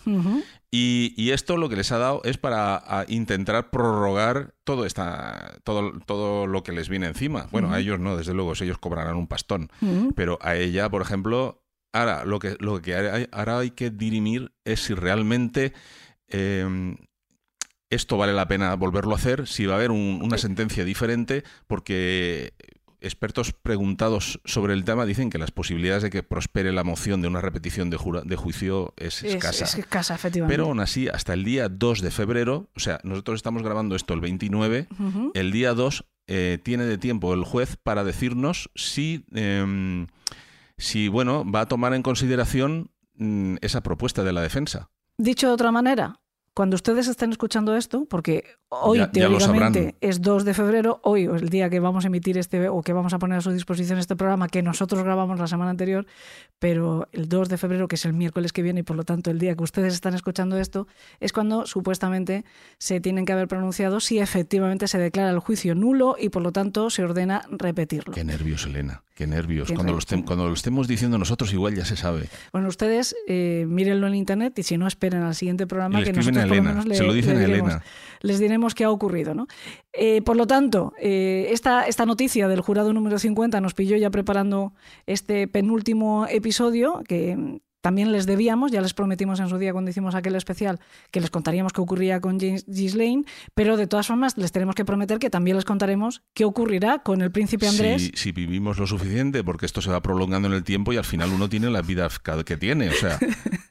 Y, y esto lo que les ha dado es para intentar prorrogar todo esta, todo, todo lo que les viene encima. Bueno, a ellos no, desde luego, ellos cobrarán un pastón. Pero a ella, por ejemplo, ahora lo que, lo que hay- ahora hay que dirimir es si realmente eh, esto vale la pena volverlo a hacer, si va a haber un- una sentencia diferente, porque expertos preguntados sobre el tema dicen que las posibilidades de que prospere la moción de una repetición de, jura- de juicio es Es, escasa. es escasa, efectivamente. Pero aún así, hasta el día 2 de febrero, o sea, nosotros estamos grabando esto el 29, Ujú. el día 2 eh, tiene de tiempo el juez para decirnos si, em, si bueno, va a tomar en consideración mm, esa propuesta de la defensa. Dicho de otra manera, cuando ustedes estén escuchando esto, porque hoy Ya- teóricamente es 2 de febrero, hoy el día que vamos a emitir este o que vamos a poner a su disposición este programa que nosotros grabamos la semana anterior, pero el 2 de febrero, que es el miércoles que viene y por lo tanto el día que ustedes están escuchando esto, es cuando supuestamente se tienen que haber pronunciado si efectivamente se declara el juicio nulo y por lo tanto se ordena repetirlo. Qué nervios, Elena, qué nervios. Qué cuando, lo nervios. estem- cuando lo estemos diciendo nosotros, igual ya se sabe. Bueno, ustedes eh, mírenlo en internet y si no esperen al siguiente programa Y que nosotros a por lo Elena, menos le, se lo dicen le diremos, Elena. les diremos qué ha ocurrido. ¿no? Eh, por lo tanto, eh, esta, esta noticia del jurado número 50 nos pilló ya preparando este penúltimo episodio que también les debíamos, ya les prometimos en su día cuando hicimos aquel especial que les contaríamos qué ocurría con James Ghislaine, pero de todas formas les tenemos que prometer que también les contaremos qué ocurrirá con el príncipe Andrés. Si, si vivimos lo suficiente, porque esto se va prolongando en el tiempo y al final uno tiene la vida que tiene. O sea, [LAUGHS]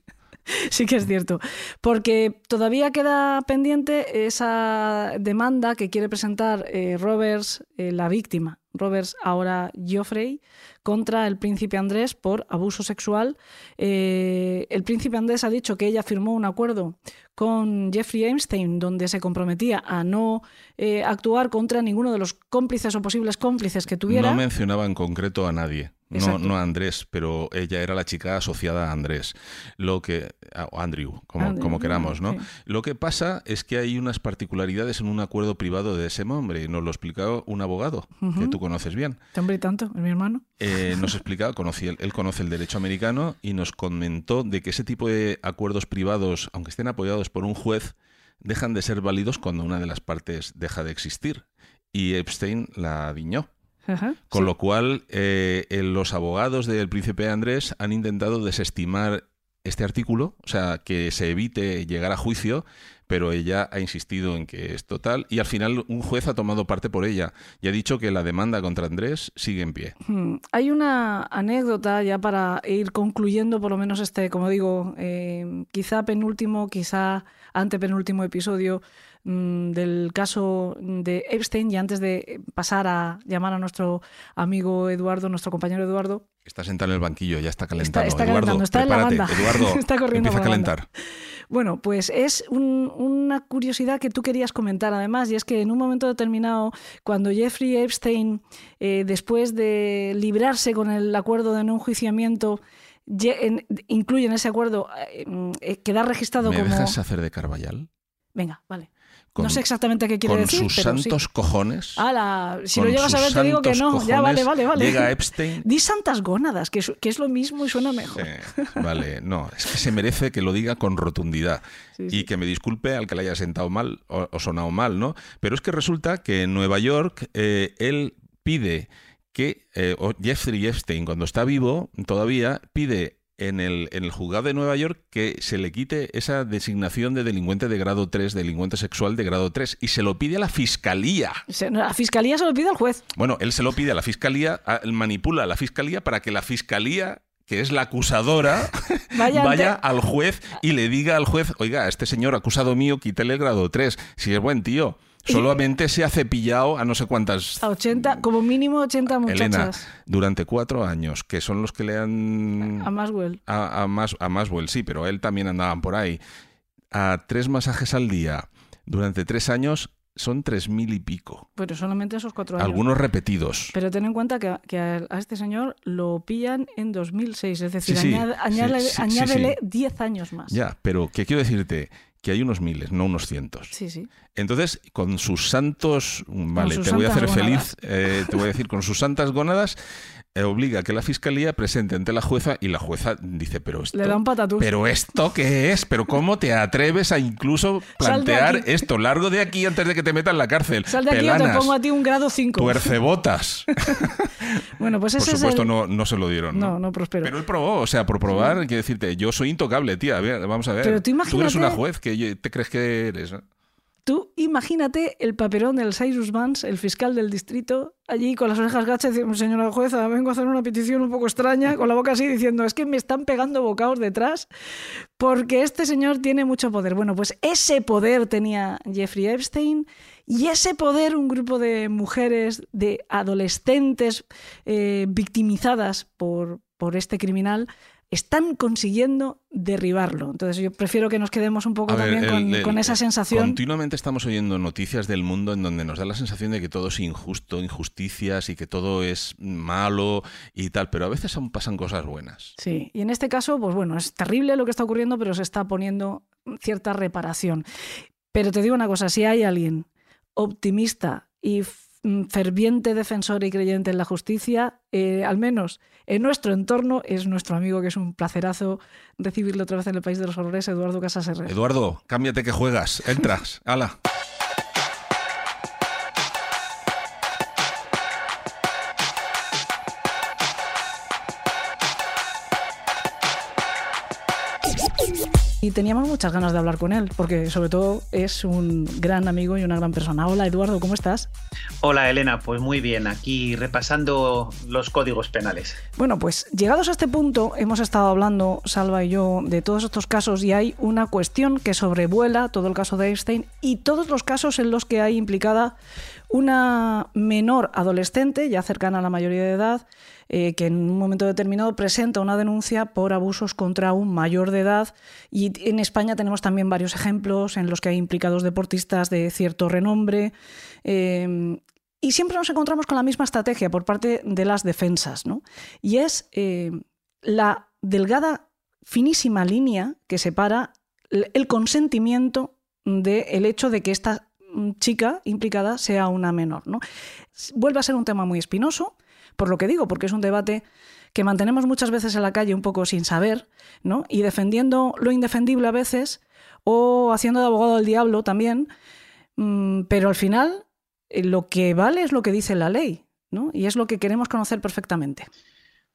Sí que es cierto, porque todavía queda pendiente esa demanda que quiere presentar eh, Roberts, eh, la víctima, Roberts ahora Geoffrey, contra el príncipe Andrés por abuso sexual. Eh, el príncipe Andrés ha dicho que ella firmó un acuerdo con Jeffrey Epstein donde se comprometía a no eh, actuar contra ninguno de los cómplices o posibles cómplices que tuviera. no mencionaba en concreto a nadie. No, Exacto. no a Andrés, pero ella era la chica asociada a Andrés. Lo que. a Andrew, como, Andrew, como queramos, ¿no? sí. Lo que pasa es que hay unas particularidades en un acuerdo privado de ese hombre. Nos lo explicó un abogado que tú conoces bien. Este hombre y tanto, es mi hermano. Eh, nos [LAUGHS] explicaba, conocía, él conoce el derecho americano y nos comentó de que ese tipo de acuerdos privados, aunque estén apoyados por un juez, dejan de ser válidos cuando una de las partes deja de existir. Y Epstein la diñó. Ajá, Con sí. lo cual, eh, eh, los abogados del príncipe Andrés han intentado desestimar este artículo, o sea, que se evite llegar a juicio, pero ella ha insistido en que es total y al final un juez ha tomado parte por ella y ha dicho que la demanda contra Andrés sigue en pie. Hmm, Hay una anécdota ya para ir concluyendo por lo menos este, como digo, eh, quizá penúltimo, quizá antepenúltimo episodio mm, del caso de Epstein y antes de pasar a llamar a nuestro amigo Eduardo, nuestro compañero Eduardo, Está sentado en el banquillo, ya está calentando. está Eduardo, calentando, está en la banda. Eduardo, [LAUGHS] Está corriendo empieza a calentar. Bueno, pues es un- una curiosidad que tú querías comentar además, y es que en un momento determinado, cuando Jeffrey Epstein, eh, después de librarse con el acuerdo de no enjuiciamiento, ye- en- incluye en ese acuerdo eh, eh, quedar registrado ¿Me como... dejas hacer de Carvallal? Venga, vale. Con- no sé exactamente qué quiere Con decir, sus pero sí. santos cojones. Ala, si con lo llegas a sus ver te digo que no. Ya, vale, vale, vale. Llega Epstein. [LAUGHS] Di santas gónadas, que es, que es lo mismo y suena mejor. Sí, vale, no, es que se merece que lo diga con rotundidad [LAUGHS] Sí, y que me disculpe al que le haya sentado mal o, o sonado mal, ¿no? Pero es que resulta que en Nueva York eh, él pide que eh, Jeffrey Epstein, cuando está vivo todavía, pide en el, en el juzgado de Nueva York que se le quite esa designación de delincuente de grado 3, delincuente sexual de grado 3, y se lo pide a la fiscalía. La fiscalía se lo pide al juez. Bueno, él se lo pide a la fiscalía, a- él manipula a la fiscalía para que la fiscalía que es la acusadora, [LAUGHS] Vaya vaya, al juez y le diga al juez, oiga, este señor acusado mío, quítele el grado 3, si es buen tío. Solamente se ha cepillado a no sé cuántas... A 80, como mínimo 80 Elena, muchachas. durante cuatro años, que son los que le han... A Maswell. a, a, Mas- a Maswell, sí, pero él también andaban por ahí. A tres masajes al día durante tres años son tres mil y pico. Pero solamente esos cuatro años. Algunos repetidos. Pero ten en cuenta que, a- que a, a este señor lo pillan en 2006, es decir, Sí, sí, añade- sí, añádele, sí, sí, añádele sí. 10 años más. Ya, pero que quiero decirte que hay unos miles, no unos cientos. Sí, sí. Entonces, con sus santos, vale, sus te voy a hacer feliz, eh, te voy a decir, con sus santas gónadas, obliga a que la fiscalía presente ante la jueza y la jueza dice, pero esto, Le da un patatús. pero esto qué es, pero cómo te atreves a incluso plantear esto, largo de aquí antes de que te metan en la cárcel. Sal de aquí o te Pelanas, pongo a ti un grado 5. tuercebotas. [LAUGHS] Bueno, pues Por ese supuesto es el... no, no se lo dieron. No, no prosperó. Pero él probó, o sea, por probar, quiero decirte, yo soy intocable, tía. A ver, vamos a ver. Pero tú eres imagínate- una juez que te crees que eres. Tú imagínate el papelón del Cyrus Vance, el fiscal del distrito, allí con las orejas gachas diciendo, señora jueza, vengo a hacer una petición un poco extraña, con la boca así diciendo, es que me están pegando bocados detrás porque este señor tiene mucho poder. Bueno, pues ese poder tenía Jeffrey Epstein y ese poder un grupo de mujeres, de adolescentes eh, victimizadas por, por este criminal, están consiguiendo derribarlo. Entonces yo prefiero que nos quedemos un poco A ver, también el- con, el- con esa sensación. Continuamente estamos oyendo noticias del mundo en donde nos da la sensación de que todo es injusto, injusticias y que todo es malo y tal, pero a veces aún pasan cosas buenas. Sí, y en este caso, pues bueno, es terrible lo que está ocurriendo, pero se está poniendo cierta reparación. Pero te digo una cosa, si hay alguien optimista y ferviente defensor y creyente en la justicia, eh, al menos en nuestro entorno, es nuestro amigo, que es un placerazo recibirlo otra vez en el País de los Horrores, Eduardo Casas Herrera. Eduardo, cámbiate que juegas, entras, ala. Teníamos muchas ganas de hablar con él, porque sobre todo es un gran amigo y una gran persona. Hola Eduardo, ¿cómo estás? Hola Elena, pues muy bien, aquí repasando los códigos penales. Bueno, pues llegados a este punto, hemos estado hablando, Salva y yo, de todos estos casos y hay una cuestión que sobrevuela todo el caso de Einstein y todos los casos en los que hay implicada una menor adolescente, ya cercana a la mayoría de edad, eh, que en un momento determinado presenta una denuncia por abusos contra un mayor de edad. Y en España tenemos también varios ejemplos en los que hay implicados deportistas de cierto renombre. eh, y siempre nos encontramos con la misma estrategia por parte de las defensas, ¿no? Y es eh, la delgada, finísima línea que separa el consentimiento del hecho de que esta chica implicada sea una menor, ¿no? Vuelve a ser un tema muy espinoso, por lo que digo, porque es un debate que mantenemos muchas veces en la calle un poco sin saber, ¿no? Y defendiendo lo indefendible a veces, o haciendo de abogado del diablo también, mm, pero al final eh, lo que vale es lo que dice la ley, ¿no? Y es lo que queremos conocer perfectamente.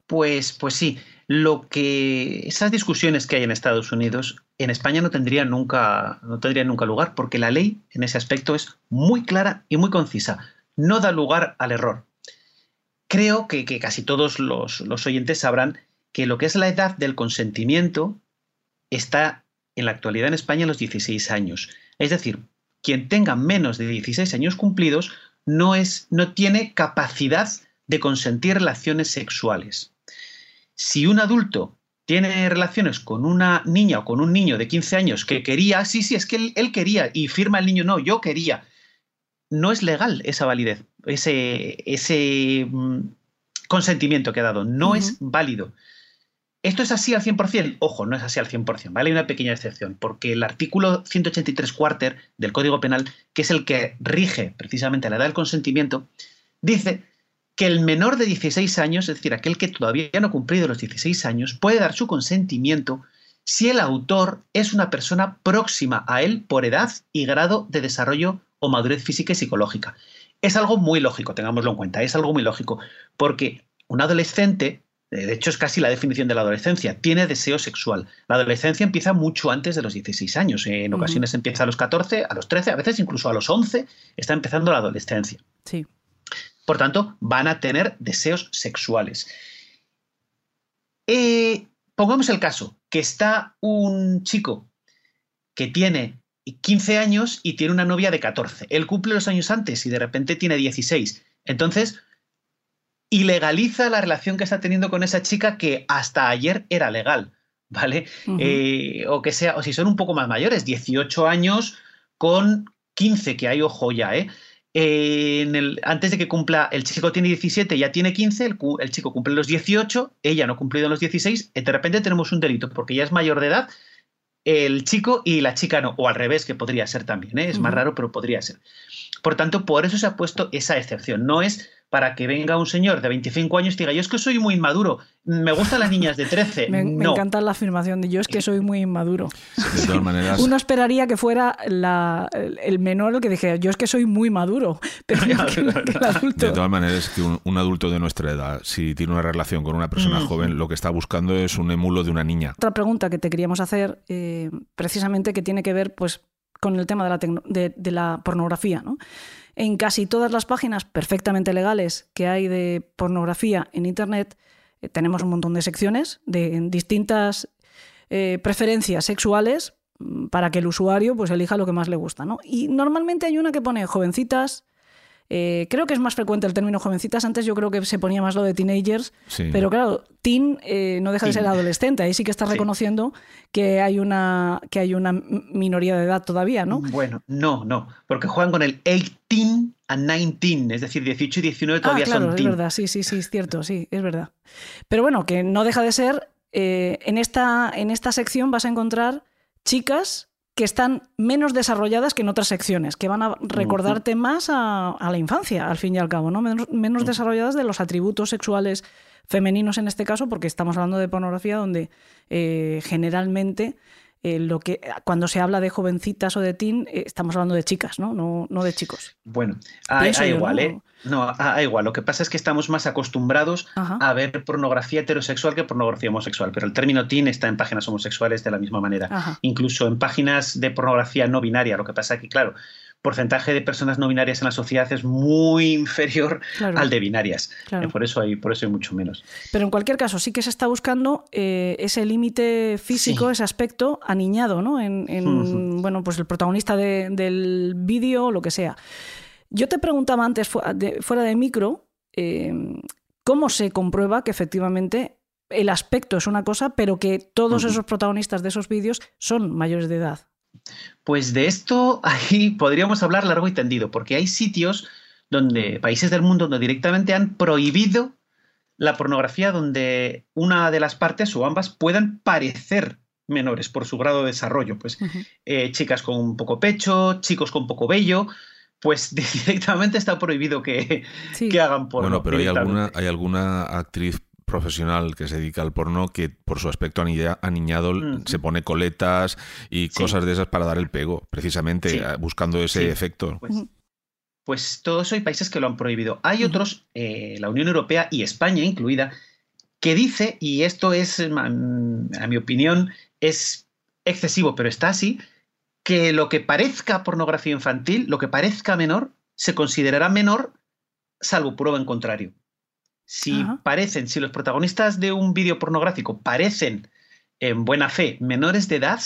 Pues, pues sí, lo que esas discusiones que hay en Estados Unidos, en España no nunca, no tendrían nunca lugar, porque la ley en ese aspecto es muy clara y muy concisa. No da lugar al error. Creo que, casi todos los, oyentes sabrán que lo que es la edad del consentimiento está en la actualidad en España en los 16 años. Es decir, quien tenga menos de 16 años cumplidos no, es, no tiene capacidad de consentir relaciones sexuales. Si un adulto tiene relaciones con una niña o con un niño de 15 años que quería, sí, sí, es que él quería y firma el niño, no, yo quería, no es legal esa validez, ese, ese mm, consentimiento que ha dado, no es válido. ¿Esto es así al 100%? Ojo, no es así al 100%, ¿vale? Hay una pequeña excepción, porque el artículo 183 cuarter del Código Penal, que es el que rige precisamente la edad del consentimiento, dice que el menor de 16 años, es decir, aquel que todavía no ha cumplido los 16 años, puede dar su consentimiento si el autor es una persona próxima a él por edad y grado de desarrollo o madurez física y psicológica. Es algo muy lógico, tengámoslo en cuenta, es algo muy lógico, porque un adolescente, eh, de hecho es casi la definición de la adolescencia, tiene deseo sexual. La adolescencia empieza mucho antes de los 16 años, en Ujú. ocasiones empieza a los 14, a los 13, a veces incluso a los 11 está empezando la adolescencia. Sí. Por tanto, van a tener deseos sexuales. Eh, pongamos el caso, que está un chico que tiene 15 años y tiene una novia de 14. Él cumple los años antes y de repente tiene 16. Entonces, ilegaliza la relación que está teniendo con esa chica que hasta ayer era legal, ¿vale? Eh, o que sea, o si son un poco más mayores, 18 años con 15, que hay ojo ya, ¿eh? en el, antes de que cumpla, el chico tiene 17, ya tiene 15, el, el, chico cumple los 18, ella no ha cumplido los 16, y de repente tenemos un delito porque ya es mayor de edad el chico y la chica no, o al revés, que podría ser también, ¿eh? es más raro, pero podría ser. Por tanto, por eso se ha puesto esa excepción. No es para que venga un señor de 25 años y diga, yo es que soy muy inmaduro, me gustan las niñas de 13. [LAUGHS] me, encanta la afirmación de yo es que soy muy inmaduro. De todas maneras. Uno esperaría que fuera el menor el que dijera, yo es que soy muy maduro. [LAUGHS] Pero De todas maneras, que un, adulto de nuestra edad, si tiene una relación con una persona joven, lo que está buscando es un emulo de una niña. Otra pregunta que te queríamos hacer, eh, precisamente que tiene que ver pues, con el tema de la, de la pornografía. ¿no? En casi todas las páginas perfectamente legales que hay de pornografía en Internet, eh, tenemos un montón de secciones de distintas eh, preferencias sexuales mm, para que el usuario pues, elija lo que más le gusta. ¿no? Y normalmente hay una que pone jovencitas, eh, creo que es más frecuente el término jovencitas. Antes yo creo que se ponía más lo de teenagers. Pero claro, teen eh, no deja de ser adolescente. Ahí sí que está reconociendo que, hay una, que hay una minoría de edad todavía, ¿no? Bueno, no, no. Porque juegan con el 18 a 19. Es decir, 18 y 19 todavía ah, claro, son es verdad. Sí, sí, sí, es cierto. Sí, es verdad. Pero bueno, que no deja de ser. Eh, en, esta, en esta sección vas a encontrar chicas que están menos desarrolladas que en otras secciones, que van a recordarte más a, la infancia, al fin y al cabo, ¿no? Menos, desarrolladas de los atributos sexuales femeninos en este caso, porque estamos hablando de pornografía donde eh, generalmente eh, lo que cuando se habla de jovencitas o de teen, eh, estamos hablando de chicas, ¿no? No, no de chicos. Bueno, a, igual, ¿eh? No, a, igual. Lo que pasa es que estamos más acostumbrados a ver pornografía heterosexual que pornografía homosexual. Pero el término teen está en páginas homosexuales de la misma manera. Incluso en páginas de pornografía no binaria. Lo que pasa es que, claro, porcentaje de personas no binarias en la sociedad es muy inferior al de binarias. Eh, por, eso hay, por eso hay mucho menos. Pero en cualquier caso, sí que se está buscando eh, ese límite físico, ese aspecto aniñado, ¿no? En, bueno, pues el protagonista del vídeo o lo que sea. Yo te preguntaba antes, fuera de micro, em, ¿cómo se comprueba que efectivamente el aspecto es una cosa, pero que todos esos protagonistas de esos vídeos son mayores de edad? Pues de esto [LAUGHS] ahí podríamos hablar largo y tendido, porque hay sitios donde, países del mundo, donde directamente han prohibido la pornografía donde una de las partes o ambas puedan parecer menores por su grado de desarrollo. Pues eh, chicas con un poco pecho, chicos con poco vello, pues [LAUGHS] directamente está prohibido que, que hagan porno. Bueno, pero hay alguna, hay alguna actriz profesional que se dedica al porno que por su aspecto aniñado se pone coletas y cosas de esas para dar el pego, precisamente buscando ese efecto. Pues, pues, todo eso hay países que lo han prohibido. Hay otros, eh, la Unión Europea y España incluida, que dice, y esto es, mm, a mi opinión, es excesivo, pero está así, que lo que parezca pornografía infantil, lo que parezca menor, se considerará menor salvo prueba en contrario. Si parecen, si los protagonistas de un vídeo pornográfico parecen en buena fe menores de edad,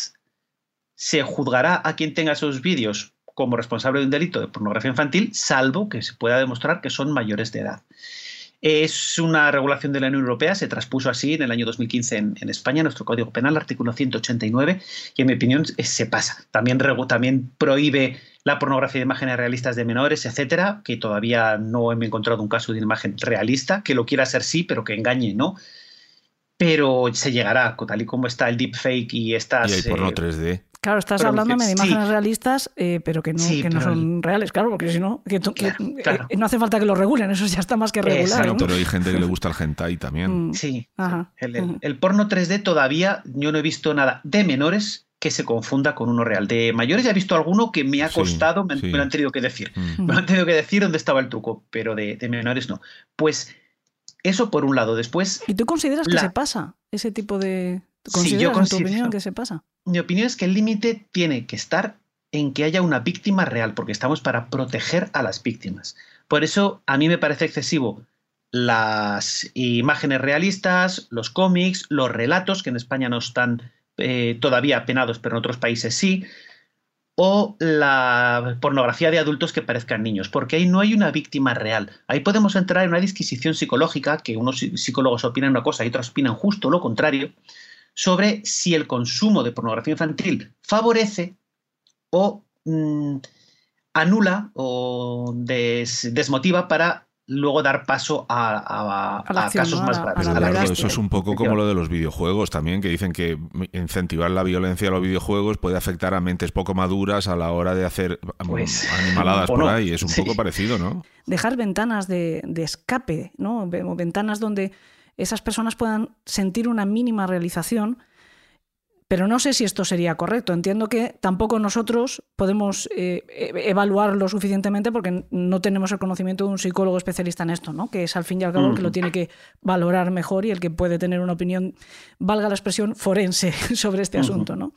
se juzgará a quien tenga esos vídeos como responsable de un delito de pornografía infantil, salvo que se pueda demostrar que son mayores de edad. Es una regulación de la Unión Europea, se traspuso así en el año 2015 en, España, nuestro Código Penal, artículo 189, y en mi opinión se pasa. También, también prohíbe la pornografía de imágenes realistas de menores, etcétera, que todavía no he encontrado un caso de imagen realista, que lo quiera ser sí, pero que engañe, ¿no? Pero se llegará, tal y como está el deepfake y estas... Y hay porno 3D. Claro, estás hablando de imágenes realistas, eh, pero que no, que no son reales, claro, porque si no, que, eh, no hace falta que lo regulen, eso ya está más que regular. pero hay gente que le gusta el hentai también. Mm. Sí, el, el, porno 3D todavía yo no he visto nada de menores que se confunda con uno real. De mayores ya he visto alguno que me ha costado, me, lo han tenido que decir. Mm. Me han tenido que decir dónde estaba el truco, pero de, menores no. Pues eso por un lado. Después. ¿Y tú consideras que se pasa ese tipo de. ¿Consideras sí, yo tu opinión que se pasa? Mi opinión es que el límite tiene que estar en que haya una víctima real, porque estamos para proteger a las víctimas. Por eso a mí me parece excesivo las imágenes realistas, los cómics, los relatos, que en España no están eh, todavía penados, pero en otros países sí, o la pornografía de adultos que parezcan niños, porque ahí no hay una víctima real. Ahí podemos entrar en una disquisición psicológica, que unos psicólogos opinan una cosa y otros opinan justo lo contrario, sobre si el consumo de pornografía infantil favorece o mm, anula o desmotiva para luego dar paso a, casos más graves. eso es un poco como lo de los videojuegos también, que dicen que incentivar la violencia a los videojuegos puede afectar a mentes poco maduras a la hora de hacer pues, animaladas por ahí. Es un poco parecido, ¿no? Dejar ventanas de, de escape, ¿no? Ventanas donde esas personas puedan sentir una mínima realización pero no sé si esto sería correcto. Entiendo que tampoco nosotros podemos eh, e-, evaluarlo suficientemente porque no tenemos el conocimiento de un psicólogo especialista en esto, ¿no? que es al fin y al cabo el que lo tiene que valorar mejor y el que puede tener una opinión, valga la expresión, forense [LAUGHS] sobre este asunto. ¿no?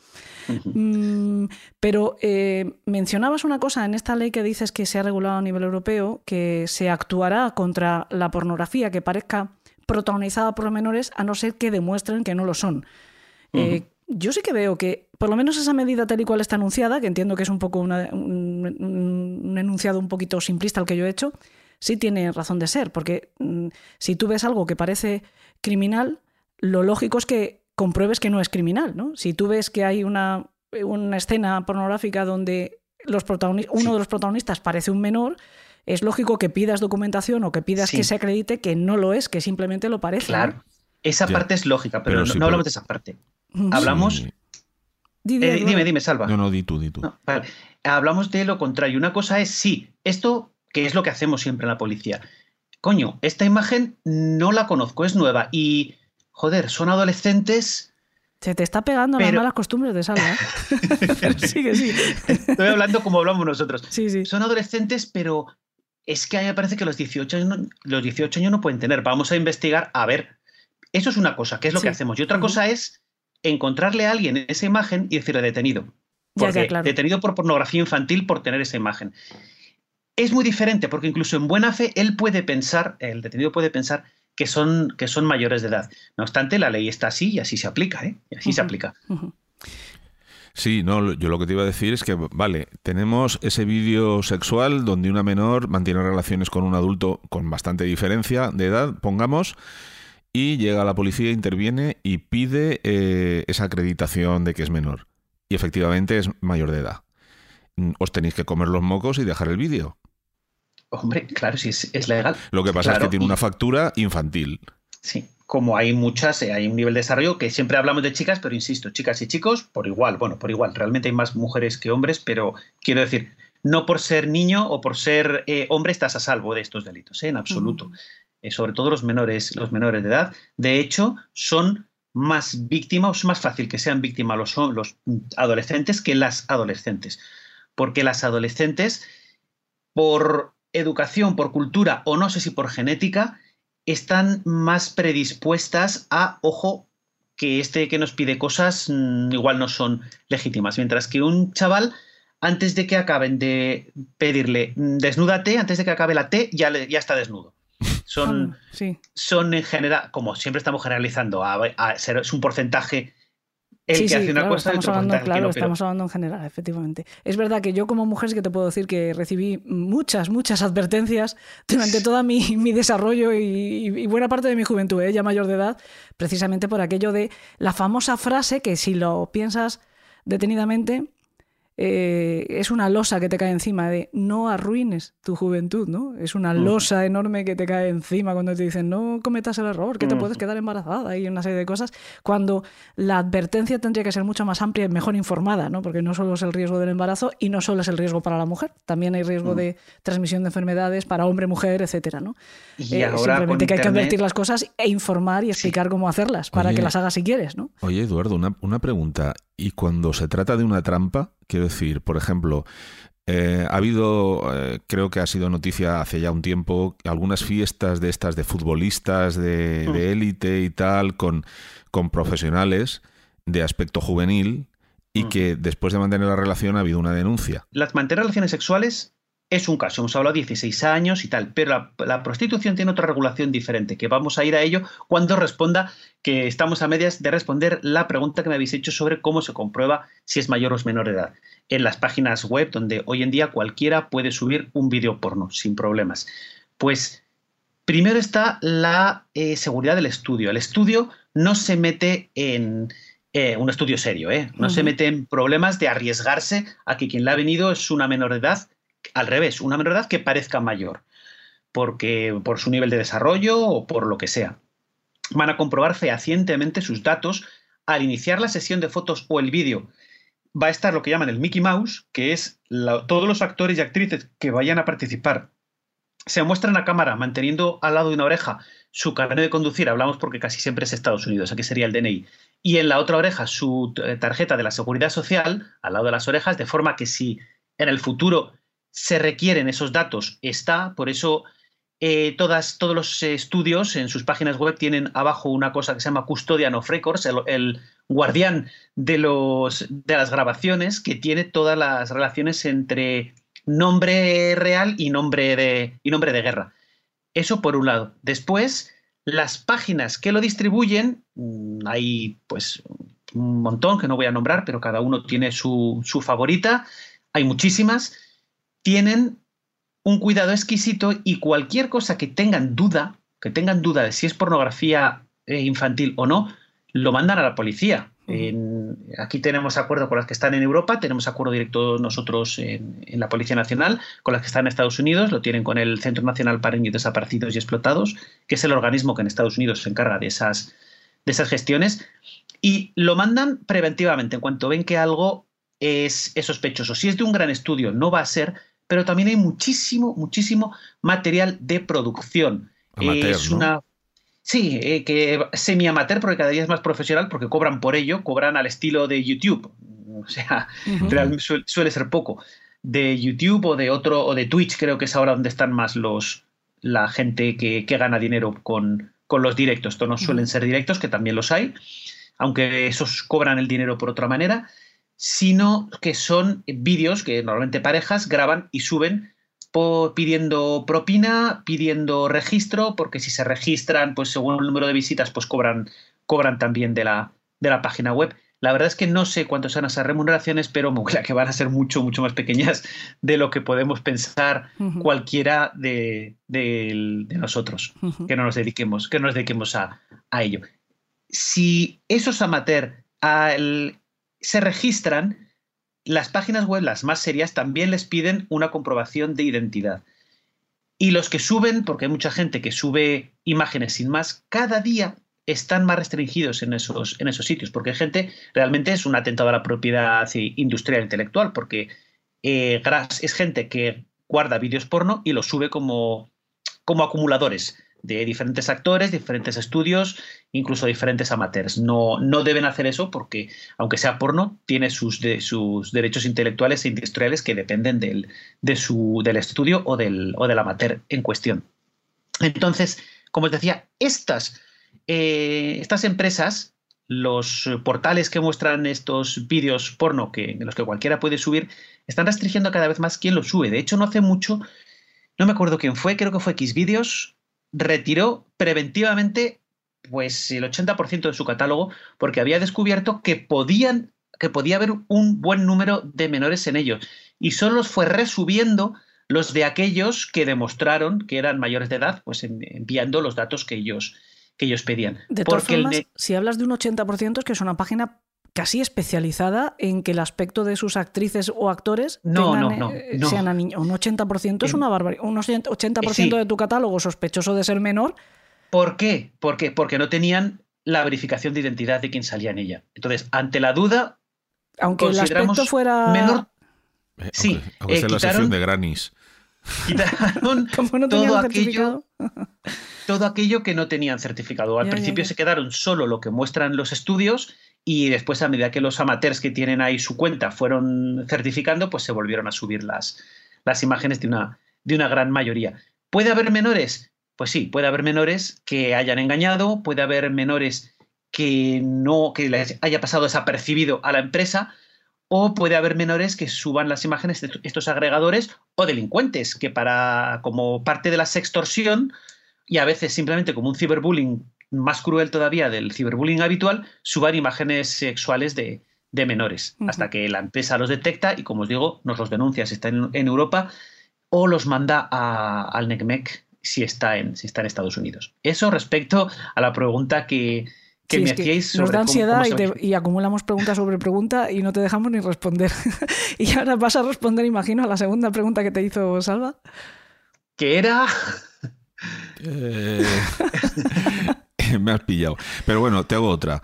Mm, pero eh, mencionabas una cosa en esta ley que dices que se ha regulado a nivel europeo, que se actuará contra la pornografía que parezca protagonizada por menores a no ser que demuestren que no lo son. Yo sí que veo que, por lo menos esa medida tal y cual está anunciada, que entiendo que es un poco un, enunciado un poquito simplista el que yo he hecho, sí tiene razón de ser, porque mm, si tú ves algo que parece criminal, lo lógico es que compruebes que no es criminal, ¿no? Si tú ves que hay una, escena pornográfica donde los uno de los protagonistas parece un menor, es lógico que pidas documentación o que pidas que se acredite que no lo es, que simplemente lo parece. Claro. Esa parte es lógica, pero, no, hablamos de esa parte. Hablamos. dime, dime, Salva. No, no, di tú, di tú. Hablamos de lo contrario. Una cosa es, sí, esto que es lo que hacemos siempre en la policía. Coño, esta imagen no la conozco, es nueva y, joder, son adolescentes. Se te está pegando las malas costumbres de Salva. ¿eh? [LAUGHS] sigue, sí. Estoy hablando como hablamos nosotros. Sí, sí. Son adolescentes, pero es que a mí me parece que los 18 años no, los 18 años no pueden tener. Vamos a investigar, a ver. Eso es una cosa, que es lo que hacemos. Y otra cosa es encontrarle a alguien esa imagen y decirle detenido. Porque Detenido por pornografía infantil por tener esa imagen. Es muy diferente porque incluso en buena fe él puede pensar, el detenido puede pensar que son, que son mayores de edad. No obstante, la ley está así y así se aplica, ¿eh? Y así se aplica. Sí, no, yo lo que te iba a decir es que, vale, tenemos ese vídeo sexual donde una menor mantiene relaciones con un adulto con bastante diferencia de edad, pongamos, y llega la policía, interviene y pide eh, esa acreditación de que es menor. Y efectivamente es mayor de edad. Mm, os tenéis que comer los mocos y dejar el vídeo. Hombre, claro, sí, es, legal. Lo que pasa es que tiene una factura infantil. Sí, como hay muchas, eh, hay un nivel de desarrollo que siempre hablamos de chicas, pero insisto, chicas y chicos por igual, bueno, por igual. Realmente hay más mujeres que hombres, pero quiero decir, no por ser niño o por ser eh, hombre estás a salvo de estos delitos, en absoluto. Eh, sobre todo los menores, los menores de edad. De hecho, son más víctimas, es más fácil que sean víctimas los, los adolescentes que las adolescentes. Porque las adolescentes, por educación, por cultura o no sé si por genética, están más predispuestas a, ojo, que este que nos pide cosas mm, igual no son legítimas. Mientras que un chaval, antes de que acaben de pedirle mm, desnúdate, antes de que acabe la T, ya, ya está desnudo son, son en general, como siempre estamos generalizando, es un porcentaje el que hace una cosa estamos hablando, claro, estamos hablando en general, efectivamente. Es verdad que yo como mujer sí que te puedo decir que recibí muchas, muchas advertencias durante [LAUGHS] todo mi, mi desarrollo y, buena parte de mi juventud, ¿eh? ya mayor de edad, precisamente por aquello de la famosa frase que si lo piensas detenidamente, eh, es una losa que te cae encima de no arruines tu juventud, ¿no? Es una losa enorme que te cae encima cuando te dicen no cometas el error, que te puedes quedar embarazada y una serie de cosas, cuando la advertencia tendría que ser mucho más amplia y mejor informada, ¿no? Porque no solo es el riesgo del embarazo y no solo es el riesgo para la mujer, también hay riesgo de transmisión de enfermedades para hombre, mujer, etcétera, ¿no? Y eh, simplemente que hay que advertir las cosas e informar y explicar cómo hacerlas para que las hagas si quieres, ¿no? Oye, Eduardo, una, una pregunta. Y cuando se trata de una trampa, quiero decir, por ejemplo, eh, ha habido, eh, creo que ha sido noticia hace ya un tiempo, algunas fiestas de estas de futbolistas de mm. élite y tal, con, con profesionales de aspecto juvenil y mm. que después de mantener la relación ha habido una denuncia. Las mantener relaciones sexuales es un caso, hemos hablado de 16 años y tal, pero la, prostitución tiene otra regulación diferente, que vamos a ir a ello cuando responda, que estamos a medias de responder la pregunta que me habéis hecho sobre cómo se comprueba si es mayor o es menor de edad, en las páginas web donde hoy en día cualquiera puede subir un vídeo porno sin problemas. Pues primero está la eh, seguridad del estudio. El estudio no se mete en... Eh, un estudio serio, ¿eh? No se mete en problemas de arriesgarse a que quien la ha venido es una menor de edad al revés, una menor edad que parezca mayor, porque por su nivel de desarrollo o por lo que sea. Van a comprobar fehacientemente sus datos al iniciar la sesión de fotos o el vídeo. Va a estar lo que llaman el Mickey Mouse, que es todos los actores y actrices que vayan a participar. Se muestran a cámara manteniendo al lado de una oreja su carnet de conducir, hablamos porque casi siempre es Estados Unidos, aquí sería el DNI, y en la otra oreja su eh, tarjeta de la seguridad social, al lado de las orejas, de forma que si en el futuro se requieren esos datos está, por eso eh, todas, todos los estudios en sus páginas web tienen abajo una cosa que se llama Custodian of Records, el, guardián de, los, de las grabaciones que tiene todas las relaciones entre nombre real y nombre de, y nombre de guerra. Eso por un lado. Después, las páginas que lo distribuyen, mm, hay pues un montón que no voy a nombrar, pero cada uno tiene su, su favorita. Hay muchísimas tienen un cuidado exquisito y cualquier cosa que tengan duda, que tengan duda de si es pornografía eh, infantil o no, lo mandan a la policía. aquí tenemos acuerdo con las que están en Europa, tenemos acuerdo directo nosotros en, la Policía Nacional, con las que están en Estados Unidos, lo tienen con el Centro Nacional para Niños Desaparecidos y Explotados, que es el organismo que en Estados Unidos se encarga de esas, de esas gestiones, y lo mandan preventivamente. En cuanto ven que algo es, es sospechoso. Si es de un gran estudio, no va a ser, pero también hay muchísimo, muchísimo material de producción. es una. Sí, eh, que semi-amateur, porque cada día es más profesional, porque cobran por ello, cobran al estilo de YouTube. O sea, suele, ser poco. De YouTube o de otro, o de Twitch, creo que es ahora donde están más los la gente que, gana dinero con, con, los directos. Estos no suelen ser directos, que también los hay, aunque esos cobran el dinero por otra manera sino que son vídeos que normalmente parejas graban y suben pidiendo propina, pidiendo registro, porque si se registran, pues según el número de visitas, pues cobran, cobran también de la, de la página web. La verdad es que no sé cuántas son esas remuneraciones, pero me que van a ser mucho, mucho más pequeñas de lo que podemos pensar cualquiera de, nosotros, que no nos dediquemos, que nos dediquemos a, a ello. Si esos amateur al se registran, las páginas web, las más serias, también les piden una comprobación de identidad. Y los que suben, porque hay mucha gente que sube imágenes sin más, cada día están más restringidos en esos, en esos sitios, porque hay gente, realmente es un atentado a la propiedad industrial intelectual, porque eh, es gente que guarda vídeos porno y los sube como, como acumuladores de diferentes actores, diferentes estudios, incluso diferentes amateurs. No, no deben hacer eso porque, aunque sea porno, tiene sus, sus derechos intelectuales e industriales que dependen del, de su, del estudio o del, o del amateur en cuestión. Entonces, como os decía, estas, eh, estas empresas, los portales que muestran estos vídeos porno que, en los que cualquiera puede subir, están restringiendo cada vez más quién los sube. De hecho, no hace mucho, no me acuerdo quién fue, creo que fue Xvideos, retiró preventivamente pues el 80% de su catálogo porque había descubierto que podían que podía haber un buen número de menores en ellos y solo los fue resubiendo los de aquellos que demostraron que eran mayores de edad, pues enviando los datos que ellos que ellos pedían. De todas formas, si hablas de un 80% es que es una página casi especializada en que el aspecto de sus actrices o actores no, no, no, eh, sean a niños. Un 80% es una barbaridad. Un 80% de tu catálogo sospechoso de ser menor. ¿Por qué? ¿Por qué? Porque no tenían la verificación de identidad de quien salía en ella. Entonces, ante la duda, aunque el aspecto fuera menor, eh, sí, aunque, sea la sección de Granis. Quitaron [LAUGHS] todo aquello, todo aquello que no tenían certificado. Al principio se quedaron solo lo que muestran los estudios y después a medida que los amateurs que tienen ahí su cuenta fueron certificando, pues se volvieron a subir las, las imágenes de una, de una gran mayoría. ¿Puede haber menores? Pues sí, puede haber menores que hayan engañado, puede haber menores que no que les haya pasado desapercibido a la empresa o puede haber menores que suban las imágenes de estos agregadores o delincuentes que para como parte de la sextorsión y a veces simplemente como un ciberbullying más cruel todavía del ciberbullying habitual, suban imágenes sexuales de, menores, hasta que la empresa los detecta y, como os digo, nos los denuncia si está en, Europa o los manda al NECMEC si está, en, si está en Estados Unidos. Eso respecto a la pregunta que, me hacíais Nos da ansiedad y, acumulamos pregunta sobre pregunta y no te dejamos ni responder. [LAUGHS] y ahora vas a responder, imagino, a la segunda pregunta que te hizo Salva. ¿Qué era? Eh, [LAUGHS] [LAUGHS] me has pillado. Pero bueno, te hago otra.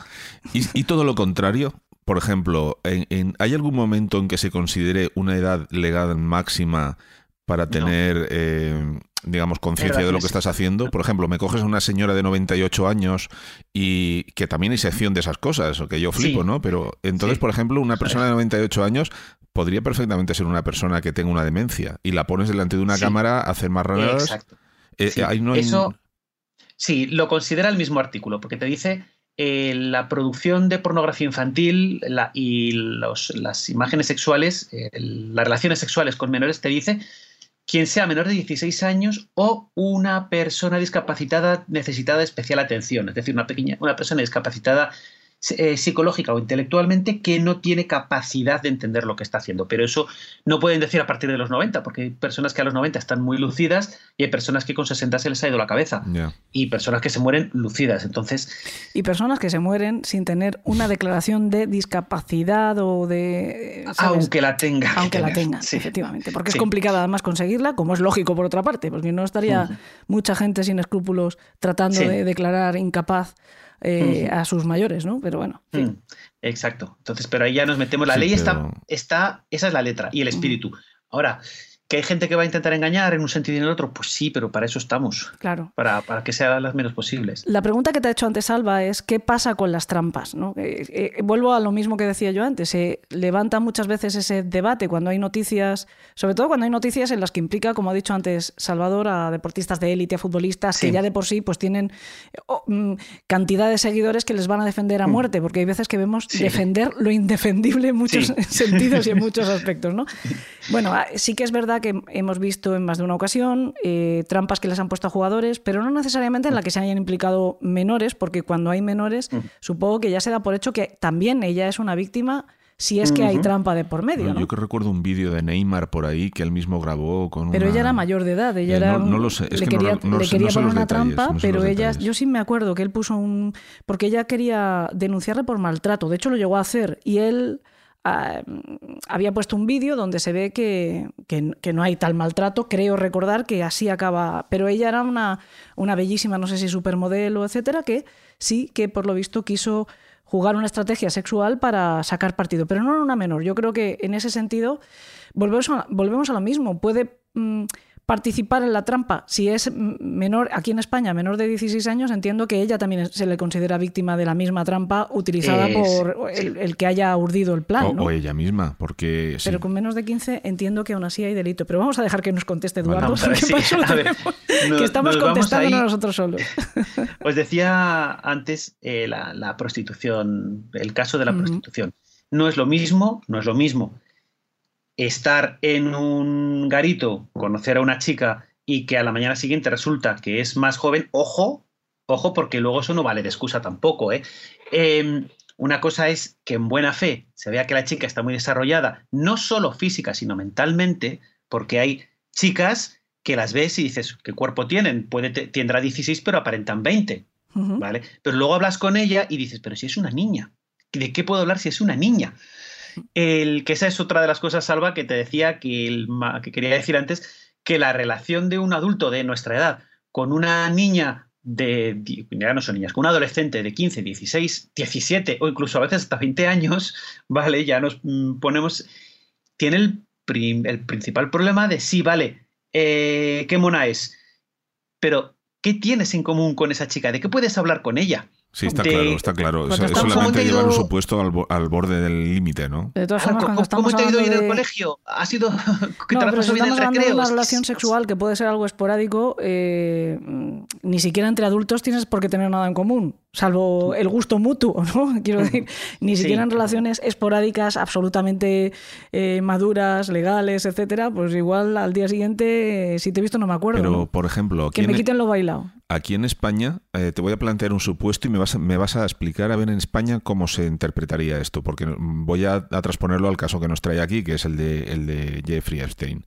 ¿Y, todo lo contrario? Por ejemplo, ¿hay algún momento en que se considere una edad legal máxima para tener, eh, digamos, conciencia de lo que estás haciendo? Por ejemplo, me coges a una señora de 98 años y que también hay sección de esas cosas, o que yo flipo, ¿no? Pero entonces, por ejemplo, una persona de 98 años podría perfectamente ser una persona que tenga una demencia y la pones delante de una cámara a hacer más Exacto. Eh, Eso, sí, lo considera el mismo artículo, porque te dice eh, la producción de pornografía infantil y las imágenes sexuales, eh, las relaciones sexuales con menores, te dice quien sea menor de 16 años o una persona discapacitada necesitada de especial atención, es decir, una, pequeña, una persona discapacitada eh, psicológica o intelectualmente que no tiene capacidad de entender lo que está haciendo. Pero eso no pueden decir a partir de los 90, porque hay personas que a los 90 están muy lucidas y hay personas que con 60 se les ha ido la cabeza. Y personas que se mueren lucidas. Entonces. Y personas que se mueren sin tener una declaración de discapacidad o de. Aunque la tenga. Aunque la tenga, efectivamente. Porque es complicado además conseguirla, como es lógico por otra parte, porque no estaría mucha gente sin escrúpulos tratando de declarar incapaz eh, a sus mayores, ¿no? Pero bueno. Mm, exacto. Entonces, pero ahí ya nos metemos. La ley está, está, esa es la letra y el espíritu. Ahora, ¿Que hay gente que va a intentar engañar en un sentido y en el otro? Pues sí, pero para eso estamos. Claro. Para, para que sean las menos posibles. La pregunta que te ha hecho antes Alba es: ¿qué pasa con las trampas? ¿no? Eh, eh, vuelvo a lo mismo que decía yo antes. Se levanta muchas veces ese debate cuando hay noticias, sobre todo cuando hay noticias en las que implica, como ha dicho antes Salvador, a deportistas de élite, a futbolistas que ya de por sí pues tienen mm, cantidad de seguidores que les van a defender a mm. muerte, porque hay veces que vemos defender lo indefendible en muchos [LAUGHS] sentidos y en [LAUGHS] muchos aspectos. ¿no? Bueno, ah, sí que es verdad que hemos visto en más de una ocasión, eh, trampas que les han puesto a jugadores, pero no necesariamente en la que se hayan implicado menores, porque cuando hay menores, supongo que ya se da por hecho que también ella es una víctima si es que hay trampa de por medio. Yo que recuerdo un vídeo de Neymar por ahí que él mismo grabó con. Pero ella era mayor de edad, ella eh, era. No, lo sé, le quería, poner una trampa, pero ella. Yo sí me acuerdo que él puso un. Porque ella quería denunciarle por maltrato, de hecho lo llegó a hacer, y él Ah, había puesto un vídeo donde se ve que, no hay tal maltrato, creo recordar que así acaba, pero ella era una, una bellísima, no sé si supermodelo, etcétera, que sí que por lo visto quiso jugar una estrategia sexual para sacar partido, pero no era una menor. Yo creo que en ese sentido volvemos a, volvemos a lo mismo. Puede mm, participar en la trampa. Si es menor, aquí en España, menor de 16 años, entiendo que ella también se le considera víctima de la misma trampa utilizada por el, que haya urdido el plan. O, ella misma, porque... Pero con menos de 15 entiendo que aún así hay delito. Pero vamos a dejar que nos conteste Eduardo, [LAUGHS] que estamos contestando nosotros solos. [LAUGHS] Os decía antes eh, la, prostitución, el caso de la prostitución. No es lo mismo, no es lo mismo estar en un garito, conocer a una chica y que a la mañana siguiente resulta que es más joven, ojo, ojo, porque luego eso no vale de excusa tampoco. ¿eh? Em, una cosa es que en buena fe se vea que la chica está muy desarrollada, no solo física, sino mentalmente, porque hay chicas que las ves y dices, ¿qué cuerpo tienen? Puede tendrá 16, pero aparentan 20. ¿Vale? Pero luego hablas con ella y dices, pero si es una niña, ¿de qué puedo hablar si es una niña? Que esa es otra de las cosas, Salva, que te decía que, que quería decir antes, que la relación de un adulto de nuestra edad con una niña de, ya no son niñas, con un adolescente de 15, 16, 17 o incluso a veces hasta 20 años, [LAUGHS] ¿vale? Ya nos mm, ponemos, tiene el, el principal problema de sí, vale, eh, qué mona es, pero ¿qué tienes en común con esa chica? ¿De qué puedes hablar con ella? Sí, está de- claro, está claro. Es estamos- solamente ¿Cómo te ha llevar un ido- supuesto al, bo- al borde del límite, ¿no? De todas formas, cuando ¿Cómo, cómo te ha ido hoy en el de- colegio? ¿Ha sido [LAUGHS] que No, te pero si en estamos el recreo? una relación sexual que puede ser algo esporádico, eh, ni siquiera entre adultos tienes por qué tener nada en común, salvo el gusto mutuo, [LAUGHS] ¿no? Quiero decir, ni Sí. siquiera en relaciones esporádicas absolutamente eh, maduras, legales, etcétera, pues igual al día siguiente, eh, si te he visto no me acuerdo. Pero, ¿no? por ejemplo, Que me en, quiten lo bailado. Aquí en España eh, te voy a plantear un supuesto y me vas, a, me vas a explicar a ver en España cómo se interpretaría esto, porque voy a, a transponerlo al caso que nos trae aquí, que es el de, el de Jeffrey Epstein.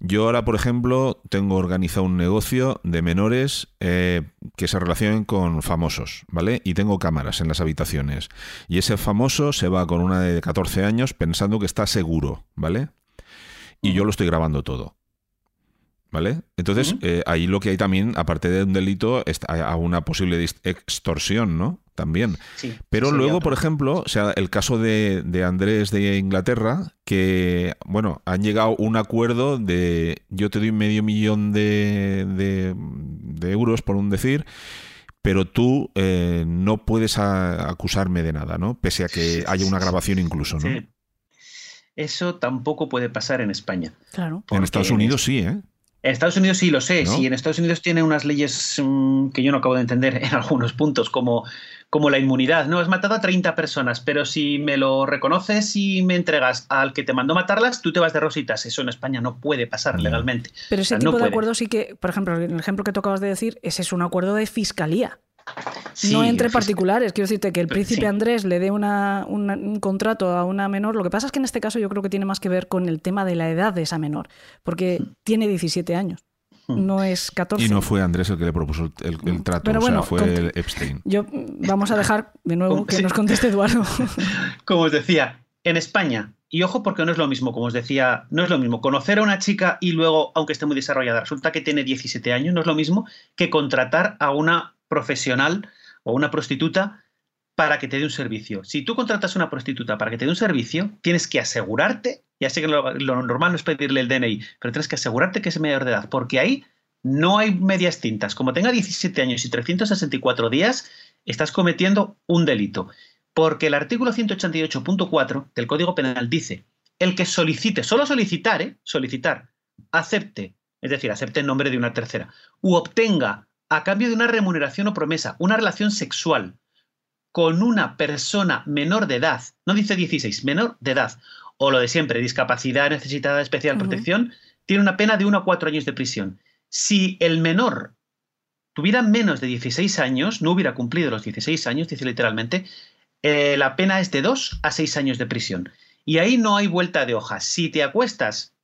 Yo ahora, por ejemplo, tengo organizado un negocio de menores eh, que se relacionen con famosos, ¿vale? Y tengo cámaras en las habitaciones. Y ese famoso se va con una de 14 años pensando que está seguro, ¿vale? Y yo lo estoy grabando todo. ¿Vale? Entonces, eh, ahí lo que hay también, aparte de un delito, está a una posible extorsión, ¿no? También. Sí, Pero luego, otro. por ejemplo, o sea, el caso de, de Andrés de Inglaterra, que, bueno, han llegado a un acuerdo de yo te doy medio millón de, de- de euros, por un decir, pero tú eh, no puedes a- acusarme de nada, ¿no? Pese a que haya una grabación incluso, ¿no? Sí. Eso tampoco puede pasar en España. Claro. En Estados Unidos sí, ¿eh? En Estados Unidos sí lo sé, ¿No? sí, en Estados Unidos tiene unas leyes mm, que yo no acabo de entender en [LAUGHS] algunos puntos, como, como la inmunidad. No, has matado a 30 personas, pero si me lo reconoces y me entregas al que te mandó matarlas, tú te vas de rositas. Eso en España no puede pasar legalmente. Pero ese O sea, tipo no de puede. acuerdo sí que, por ejemplo, en el ejemplo que tú acabas de decir, ese es un acuerdo de fiscalía. Sí, no entre fis- particulares. Quiero decirte que el príncipe sí. Andrés le dé una- una- un contrato a una menor. Lo que pasa es que en este caso yo creo que tiene más que ver con el tema de la edad de esa menor, porque tiene 17 años, Hmm. no es 14. Y no fue Andrés el que le propuso el, el trato, Pero o sea, bueno, fue el Epstein. Yo vamos a dejar de nuevo ¿Cómo? que Sí. nos conteste Eduardo. [LAUGHS] Como os decía, en España, y ojo porque no es lo mismo, como os decía, no es lo mismo conocer a una chica y luego, aunque esté muy desarrollada, resulta que tiene 17 años, no es lo mismo que contratar a una profesional o una prostituta para que te dé un servicio. Si tú contratas una prostituta para que te dé un servicio, tienes que asegurarte, ya sé que lo, lo normal no es pedirle el DNI, pero tienes que asegurarte que es mayor de edad, porque ahí no hay medias tintas. Como tenga 17 años y 364 días, estás cometiendo un delito. Porque el artículo 188.4 del Código Penal dice, el que solicite, solo solicitar, ¿eh? solicitar, acepte, es decir, acepte en nombre de una tercera, u obtenga a cambio de una remuneración o promesa una relación sexual con una persona menor de edad, no dice 16, menor de edad, o lo de siempre, discapacidad necesitada de especial protección, tiene una pena de 1 a 4 años de prisión. Si el menor tuviera menos de 16 años, no hubiera cumplido los 16 años, dice literalmente, eh, la pena es de 2 a 6 años de prisión. Y ahí no hay vuelta de hoja. Si te acuestas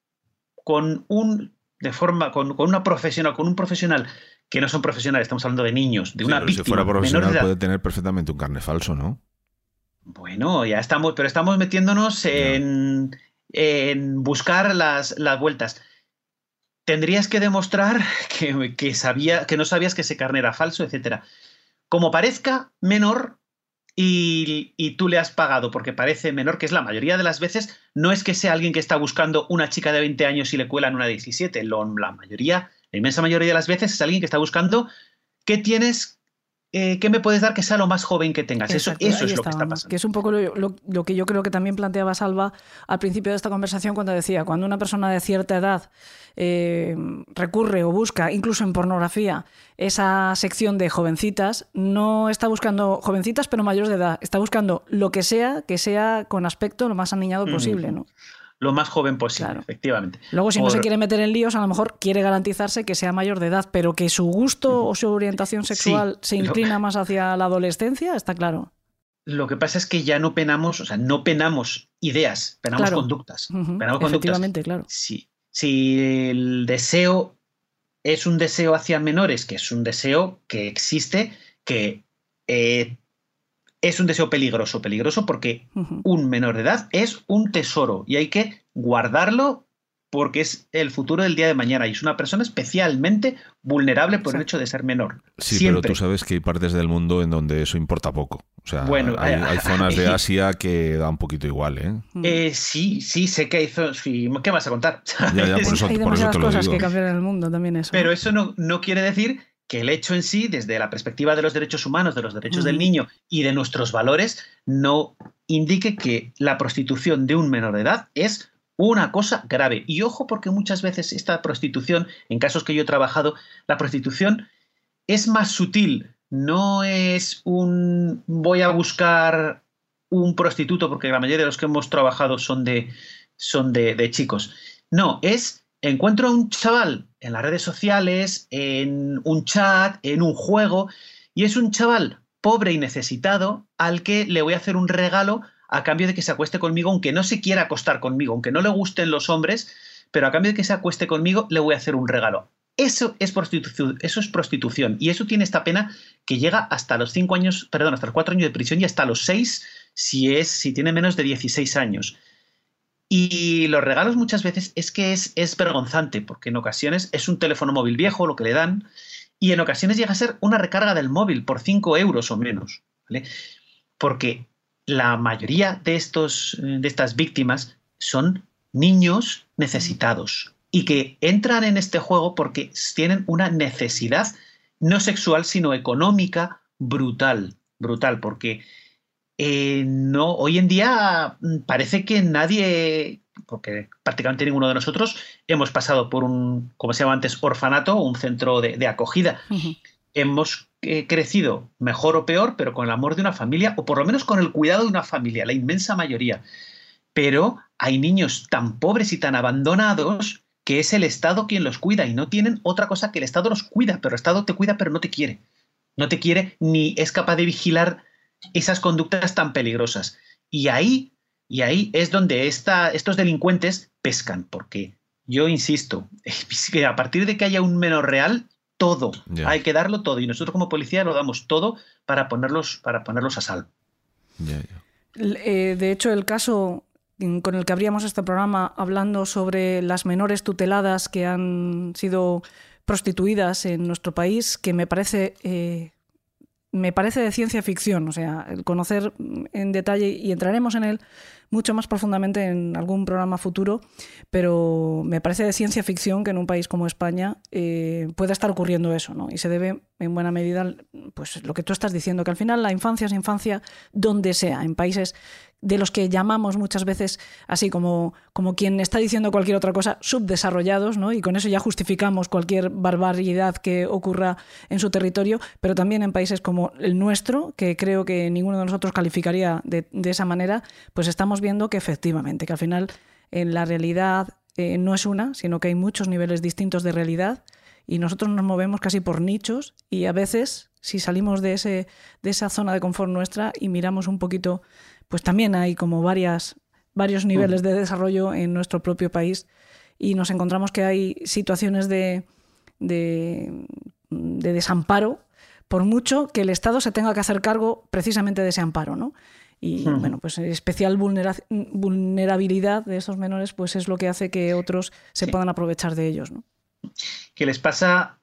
con un de forma con, con una profesional, con un profesional que no son profesionales, estamos hablando de niños, de Sí, una pero víctima si fuera profesional puede tener perfectamente un carne falso, ¿no? Bueno, ya estamos, pero estamos metiéndonos en, en buscar las, las vueltas. Tendrías que demostrar [LAUGHS] que, que sabía, que no sabías que ese carne era falso, etcétera. Como parezca menor y, y tú le has pagado porque parece menor, que es la mayoría de las veces, no es que sea alguien que está buscando una chica de 20 años y le cuelan una de 17. Lo- la mayoría, la inmensa mayoría de las veces es alguien que está buscando qué tienes, eh, qué me puedes dar que sea lo más joven que tengas. Eso, Exacto, eso es lo que está pasando. Que es un poco lo, lo- lo que yo creo que también planteaba Salva al principio de esta conversación cuando decía, cuando una persona de cierta edad eh, recurre o busca, incluso en pornografía, esa sección de jovencitas, no está buscando jovencitas pero mayores de edad, está buscando lo que sea que sea con aspecto lo más aniñado Mm. posible. ¿no? Lo más joven posible, Claro. efectivamente. Luego, si no se quiere meter en líos, a lo mejor quiere garantizarse que sea mayor de edad, pero que su gusto o su orientación Sí, sexual se lo- inclina [LAUGHS] más hacia la adolescencia, está claro. Lo que pasa es que ya no penamos, o sea, no penamos ideas, penamos Claro. conductas. Ujú, Penamos conductas. Efectivamente, claro. Si, si el deseo es un deseo hacia menores, que es un deseo que existe, que eh, es un deseo peligroso, peligroso porque un menor de edad es un tesoro y hay que guardarlo porque es el futuro del día de mañana y es una persona especialmente vulnerable por el hecho de ser menor. Sí, Siempre. pero tú sabes que hay partes del mundo en donde eso importa poco. O sea, Bueno, hay, hay- [LAUGHS] hay zonas de Asia que da un poquito igual, ¿eh? Eh, sí, sí, sé que hizo. sí, ¿Qué vas a contar? Ya, ya, [LAUGHS] por eso, Hay por eso te lo cosas digo. que cambiar en el mundo también eso. Pero eso no, no quiere decir que el hecho en sí, desde la perspectiva de los derechos humanos, de los derechos del niño y de nuestros valores, no indique que la prostitución de un menor de edad es una cosa grave. Y ojo porque muchas veces esta prostitución, en casos que yo he trabajado, la prostitución es más sutil, no es un voy a buscar un prostituto, porque la mayoría de los que hemos trabajado son de, son de, chicos. No, es encuentro a un chaval en las redes sociales, en un chat, en un juego, y es un chaval pobre y necesitado al que le voy a hacer un regalo a cambio de que se acueste conmigo, aunque no se quiera acostar conmigo, aunque no le gusten los hombres, pero a cambio de que se acueste conmigo, le voy a hacer un regalo. Eso es prostitución, eso es prostitución. Y eso tiene esta pena que llega hasta los cinco años, perdón, hasta los cuatro años de prisión y hasta los seis si es, si tiene menos de 16 años. Y los regalos muchas veces es que es, es vergonzante, porque en ocasiones es un teléfono móvil viejo lo que le dan, y en ocasiones llega a ser una recarga del móvil por 5 euros o menos. ¿vale? Porque la mayoría de, estos, de estas víctimas son niños necesitados y que entran en este juego porque tienen una necesidad no sexual, sino económica brutal, brutal, porque eh, no, hoy en día mm, parece que nadie, porque prácticamente ninguno de nosotros hemos pasado por un, como se llama antes, orfanato, un centro de, acogida. Hemos eh, crecido mejor o peor, pero con el amor de una familia, o por lo menos con el cuidado de una familia, la inmensa mayoría. Pero hay niños tan pobres y tan abandonados que es el Estado quien los cuida y no tienen otra cosa que el Estado los cuida, pero el Estado te cuida pero no te quiere. No te quiere ni es capaz de vigilar esas conductas tan peligrosas. Y ahí, y ahí es donde estos delincuentes pescan, porque yo insisto, [LAUGHS] que a partir de que haya un menor real, todo, hay que darlo todo. Y nosotros como policía lo damos todo para ponerlos, para ponerlos a salvo. Eh, de hecho, el caso con el que abríamos este programa hablando sobre las menores tuteladas que han sido prostituidas en nuestro país, que me parece, eh, me parece de ciencia ficción, o sea, el conocer en detalle, y entraremos en él, mucho más profundamente en algún programa futuro, pero me parece de ciencia ficción que en un país como España eh, pueda estar ocurriendo eso, ¿no? Y se debe en buena medida, pues lo que tú estás diciendo, que al final la infancia es infancia donde sea, en países de los que llamamos muchas veces, así como, como quien está diciendo cualquier otra cosa, subdesarrollados, ¿no? y con eso ya justificamos cualquier barbaridad que ocurra en su territorio, pero también en países como el nuestro, que creo que ninguno de nosotros calificaría de, de esa manera, pues estamos viendo que efectivamente, que al final en la realidad eh, no es una, sino que hay muchos niveles distintos de realidad y nosotros nos movemos casi por nichos y a veces si salimos de, ese, de esa zona de confort nuestra y miramos un poquito, pues también hay como varias, varios niveles de desarrollo en nuestro propio país y nos encontramos que hay situaciones de, de, de desamparo por mucho que el Estado se tenga que hacer cargo precisamente de ese amparo, ¿no? Y bueno, pues especial vulnerabilidad de esos menores, pues es lo que hace que otros se puedan aprovechar de ellos. ¿no? Que les pasa,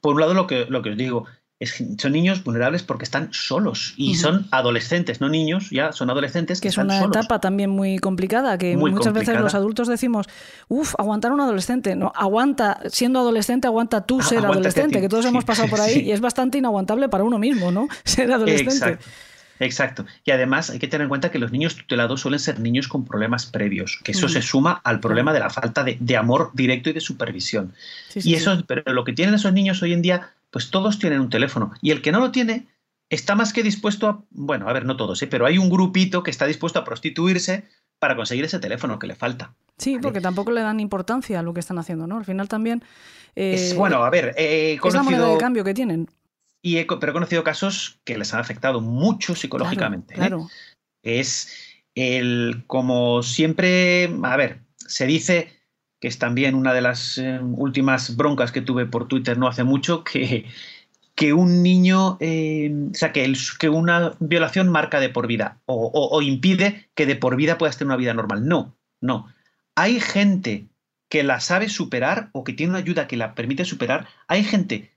por un lado, lo que, lo que os digo, es son niños vulnerables porque están solos y son adolescentes, no niños, ya son adolescentes. Que, es una etapa también muy complicada, que muchas veces los adultos decimos, uff, aguantar un adolescente. No, aguanta, siendo adolescente, aguanta tú ser adolescente, que todos hemos pasado por [LAUGHS] ahí y es bastante inaguantable para uno mismo, ¿no? [LAUGHS] Ser adolescente. Exacto. Y además hay que tener en cuenta que los niños tutelados suelen ser niños con problemas previos, que eso se suma al problema de la falta de, amor directo y de supervisión. y eso, pero lo que tienen esos niños hoy en día, pues todos tienen un teléfono. Y el que no lo tiene está más que dispuesto a, bueno, a ver, no todos, ¿eh? pero hay un grupito que está dispuesto a prostituirse para conseguir ese teléfono que le falta. Sí, porque tampoco le dan importancia a lo que están haciendo, ¿no? Al final también... es, bueno, a ver, eh, es la moneda de cambio que tienen. Y he, pero he conocido casos que les han afectado mucho psicológicamente. ¿eh? Claro, Es el, como siempre, a ver, se dice que es también una de las eh, últimas broncas que tuve por Twitter no hace mucho, que, que un niño, eh, o sea, que, el, que, una violación marca de por vida o, o, impide que de por vida puedas tener una vida normal. No, no. Hay gente que la sabe superar o que tiene una ayuda que la permite superar. Hay gente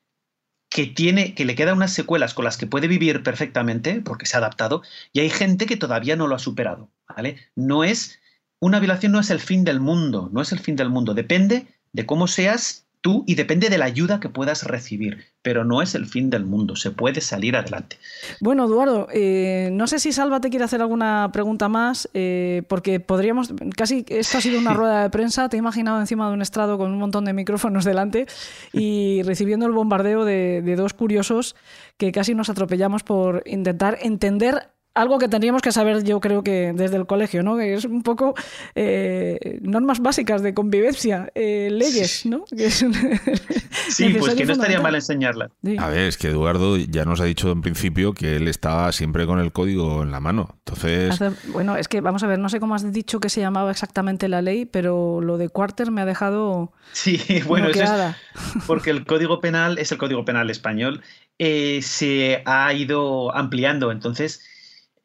que tiene, que le quedan unas secuelas con las que puede vivir perfectamente, porque se ha adaptado, y hay gente que todavía no lo ha superado. ¿vale? No es, una violación no es el fin del mundo, no es el fin del mundo, depende de cómo seas tú y depende de la ayuda que puedas recibir, pero no es el fin del mundo, se puede salir adelante. Bueno, Eduardo, eh, no sé si Salva te quiere hacer alguna pregunta más, eh, porque podríamos, casi esto ha sido una [LAUGHS] rueda de prensa, te he imaginado encima de un estrado con un montón de micrófonos delante y [LAUGHS] recibiendo el bombardeo de, de dos curiosos que casi nos atropellamos por intentar entender algo que tendríamos que saber, yo creo que desde el colegio, ¿no? Que es un poco eh, normas básicas de convivencia, eh, leyes, ¿no? [LAUGHS] sí, pues que no estaría mal enseñarla. A ver, es que Eduardo ya nos ha dicho en principio que él está siempre con el código en la mano. Entonces. bueno, es que vamos a ver, no sé cómo has dicho que se llamaba exactamente la ley, pero lo de Quarter me ha dejado. Sí, [LAUGHS] bueno, eso es [LAUGHS] porque el código penal es el código penal español. Eh, se ha ido ampliando. Entonces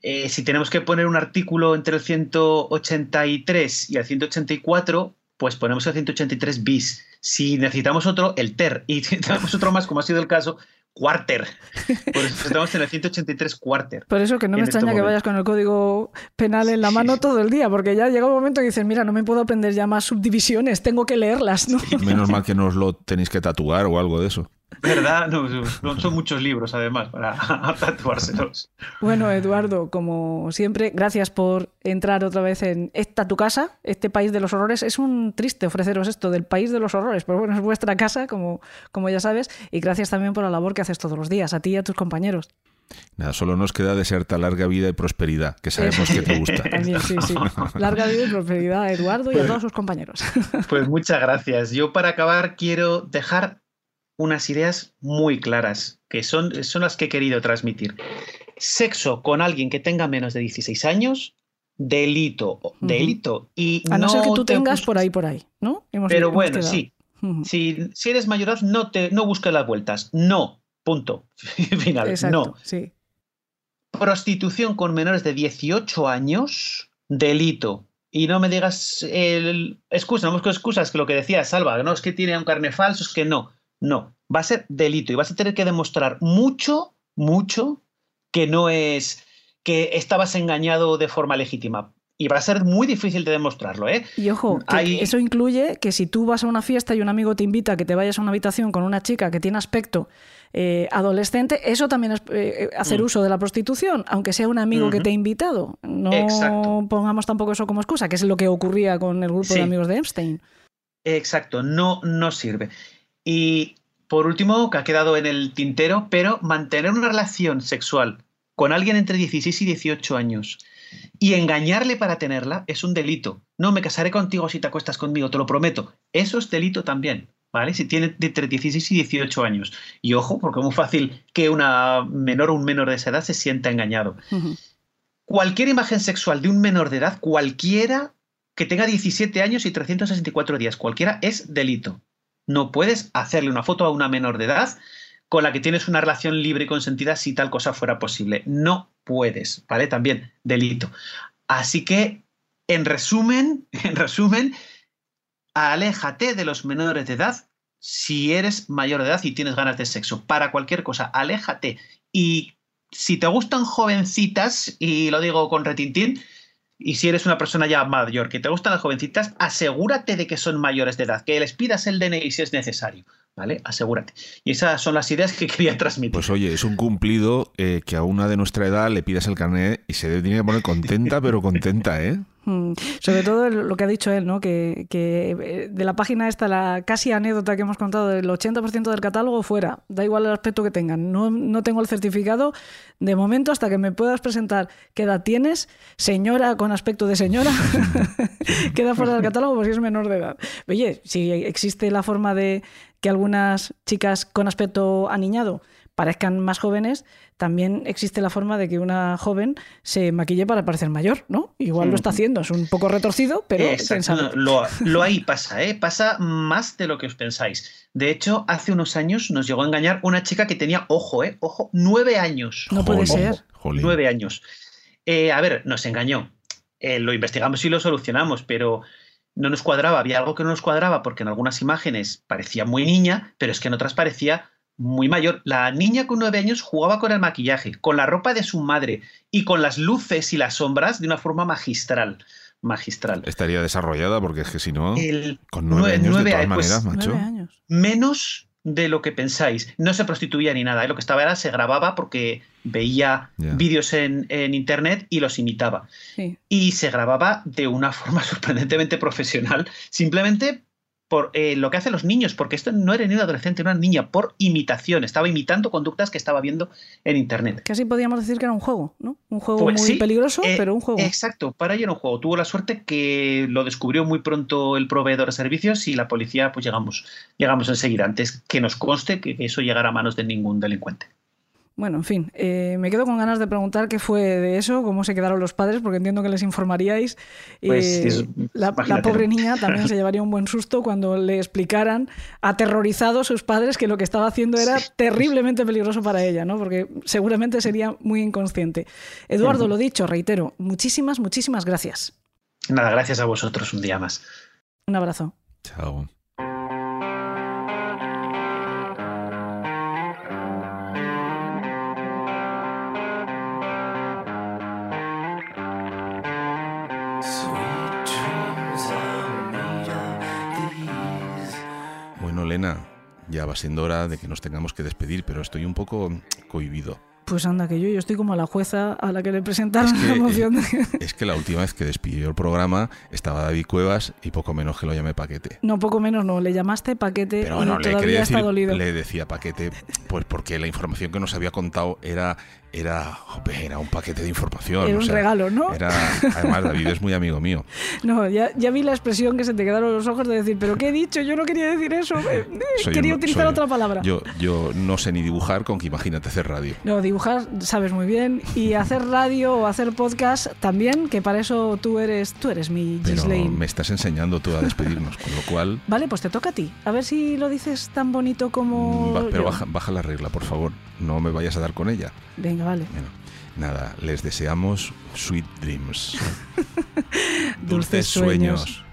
eh, si tenemos que poner un artículo entre el 183 y el 184, pues ponemos el 183 bis. Si necesitamos otro, el ter. Y [LAUGHS] si necesitamos otro más, como ha sido el caso, quarter. Por eso estamos en el 183 quarter. Por eso que no me extraña que vayas con el código penal en la mano todo el día, porque ya llega un momento que dices, mira, no me puedo aprender ya más subdivisiones, tengo que leerlas. ¿no? Menos [LAUGHS] mal que nos lo tenéis que tatuar o algo de eso. ¿Verdad? No, son muchos libros, además, para [LAUGHS] tatuárselos. Bueno, Eduardo, como siempre, gracias por entrar otra vez en esta tu casa, este país de los horrores. Es un triste ofreceros esto del país de los horrores, pero bueno, es vuestra casa, como, como ya sabes, y gracias también por la labor que haces todos los días, a ti y a tus compañeros. Nada, solo nos queda desearte larga vida y prosperidad, que sabemos que te gusta. [LAUGHS] También, sí, sí. Larga vida y prosperidad a Eduardo y a todos sus compañeros. Pues muchas gracias. Yo para acabar quiero dejar unas ideas muy claras, que son, son las que he querido transmitir. Sexo con alguien que tenga menos de 16 años, delito, delito. Y a no, ser que tú tengas por ahí, por ahí, ¿no? pero bueno, sí. si, si, eres mayor no, te, no busques las vueltas. No, punto. [LAUGHS] Final, no. Sí. Prostitución con menores de 18 años, delito. Y no me digas el excusa, no busco excusas, que lo que decía Salva, no es que tiene un carne falso, es que no. No, va a ser delito y vas a tener que demostrar mucho, mucho que no es que estabas engañado de forma legítima. Y va a ser muy difícil de demostrarlo, ¿eh? Y ojo, eso incluye que si tú vas a una fiesta y un amigo te invita a que te vayas a una habitación con una chica que tiene aspecto eh, adolescente, eso también es eh, hacer mm. uso de la prostitución, aunque sea un amigo que te ha invitado. No pongamos tampoco eso como excusa, que es lo que ocurría con el grupo de amigos de Epstein. Exacto, no, no sirve. Y por último, que ha quedado en el tintero, pero mantener una relación sexual con alguien entre 16 y 18 años y engañarle para tenerla es un delito. No me casaré contigo si te acuestas conmigo, te lo prometo. Eso es delito también, ¿vale? Si tiene entre 16 y 18 años. Y ojo, porque es muy fácil que una menor o un menor de esa edad se sienta engañado. Cualquier imagen sexual de un menor de edad, cualquiera que tenga 17 años y 364 días, cualquiera es delito no puedes hacerle una foto a una menor de edad con la que tienes una relación libre y consentida si tal cosa fuera posible. No puedes, ¿vale? También delito. Así que, en resumen, [LAUGHS] en resumen, aléjate de los menores de edad si eres mayor de edad y tienes ganas de sexo. Para cualquier cosa, aléjate. Y si te gustan jovencitas, y lo digo con retintín, y si eres una persona ya mayor que te gustan las jovencitas, asegúrate de que son mayores de edad, que les pidas el DNI si es necesario. ¿Vale? Asegúrate. Y esas son las ideas que [LAUGHS] quería transmitir. Pues oye, es un cumplido eh, que a una de nuestra edad le pidas el carnet y se tiene que poner contenta, pero contenta, ¿eh? Mm. Sobre todo lo que ha dicho él, ¿no? Que, eh, de la página esta, la casi anécdota que hemos contado, del 80% del catálogo fuera, da igual el aspecto que tengan. No, no, tengo el certificado de momento hasta que me puedas presentar qué edad tienes, señora con aspecto de señora, [LAUGHS] queda fuera del catálogo porque es menor de edad. Oye, si existe la forma de que algunas chicas con aspecto aniñado parezcan más jóvenes, también existe la forma de que una joven se maquille para parecer mayor, ¿no? Igual lo está haciendo, es un poco retorcido, pero lo, lo, ahí pasa, ¿eh? Pasa más de lo que os pensáis. De hecho, hace unos años nos llegó a engañar una chica que tenía, ojo, ¿eh? Ojo, nueve años. No puede ser. Nueve años. Eh, a ver, nos engañó. Eh, lo investigamos y lo solucionamos, pero no nos cuadraba. Había algo que no nos cuadraba porque en algunas imágenes parecía muy niña, pero es que en otras parecía muy mayor. La niña con nueve años jugaba con el maquillaje, con la ropa de su madre y con las luces y las sombras de una forma magistral. magistral. Estaría desarrollada porque es que si no, El con nueve, nueve- años nueve de todas pues, maneras, macho. Nueve años. menos de lo que pensáis. No se prostituía ni nada. ¿eh? Lo que estaba era se grababa porque veía vídeos en, en internet y los imitaba. Sí. Y se grababa de una forma [LAUGHS] sorprendentemente profesional, simplemente por eh, lo que hacen los niños, porque esto no era ni un adolescente, era una niña, por imitación. Estaba imitando conductas que estaba viendo en internet. Casi podríamos decir que era un juego, ¿no? Un juego Pues muy sí, peligroso, eh, pero un juego. Exacto, para ello era un juego. Tuvo la suerte que lo descubrió muy pronto el proveedor de servicios y la policía, pues llegamos, llegamos enseguida, antes que nos conste que eso llegara a manos de ningún delincuente. Bueno, en fin, eh, me quedo con ganas de preguntar qué fue de eso, cómo se quedaron los padres, porque entiendo que les informaríais. Pues, Eh, es- la, pobre niña también se [LAUGHS] llevaría un buen susto cuando le explicaran, aterrorizados sus padres, que lo que estaba haciendo era terriblemente peligroso para ella, ¿no? Porque seguramente sería muy inconsciente. Eduardo, lo dicho, reitero, muchísimas, muchísimas gracias. Nada, gracias a vosotros un día más. Un abrazo. Chao. Ya va siendo hora de que nos tengamos que despedir, pero estoy un poco cohibido. Pues anda, que yo, yo estoy como la jueza a la que le presentaron Es que, la moción. de- [LAUGHS] Es que la última vez que despidió el programa estaba David Cuevas y poco menos que lo llamé paquete. No, poco menos no. Le llamaste paquete Pero y bueno, le todavía quería está decir, dolido. le decía paquete, pues porque la información que nos había contado era, era, un paquete de información. Era o un sea, regalo, ¿no? Era, además, David es muy amigo mío. [LAUGHS] No, ya, ya vi la expresión que se te quedaron los ojos de decir, ¿pero qué he dicho? Yo no quería decir eso. [LAUGHS] eh, Soy quería un- utilizar soy- otra palabra. Yo, yo no sé ni dibujar, con que imagínate hacer radio. No, dibujar sabes muy bien. Y hacer radio o hacer podcast también, que para eso tú eres, tú eres mi Pero Ghislaine. me estás enseñando tú a despedirnos, con lo cual... [LAUGHS] Vale, pues te toca a ti. A ver si lo dices tan bonito como. mm, va- pero baja, baja la regla, por favor. No me vayas a dar con ella. Venga, vale. Bueno, nada, les deseamos sweet dreams. [LAUGHS] Dulces sueños.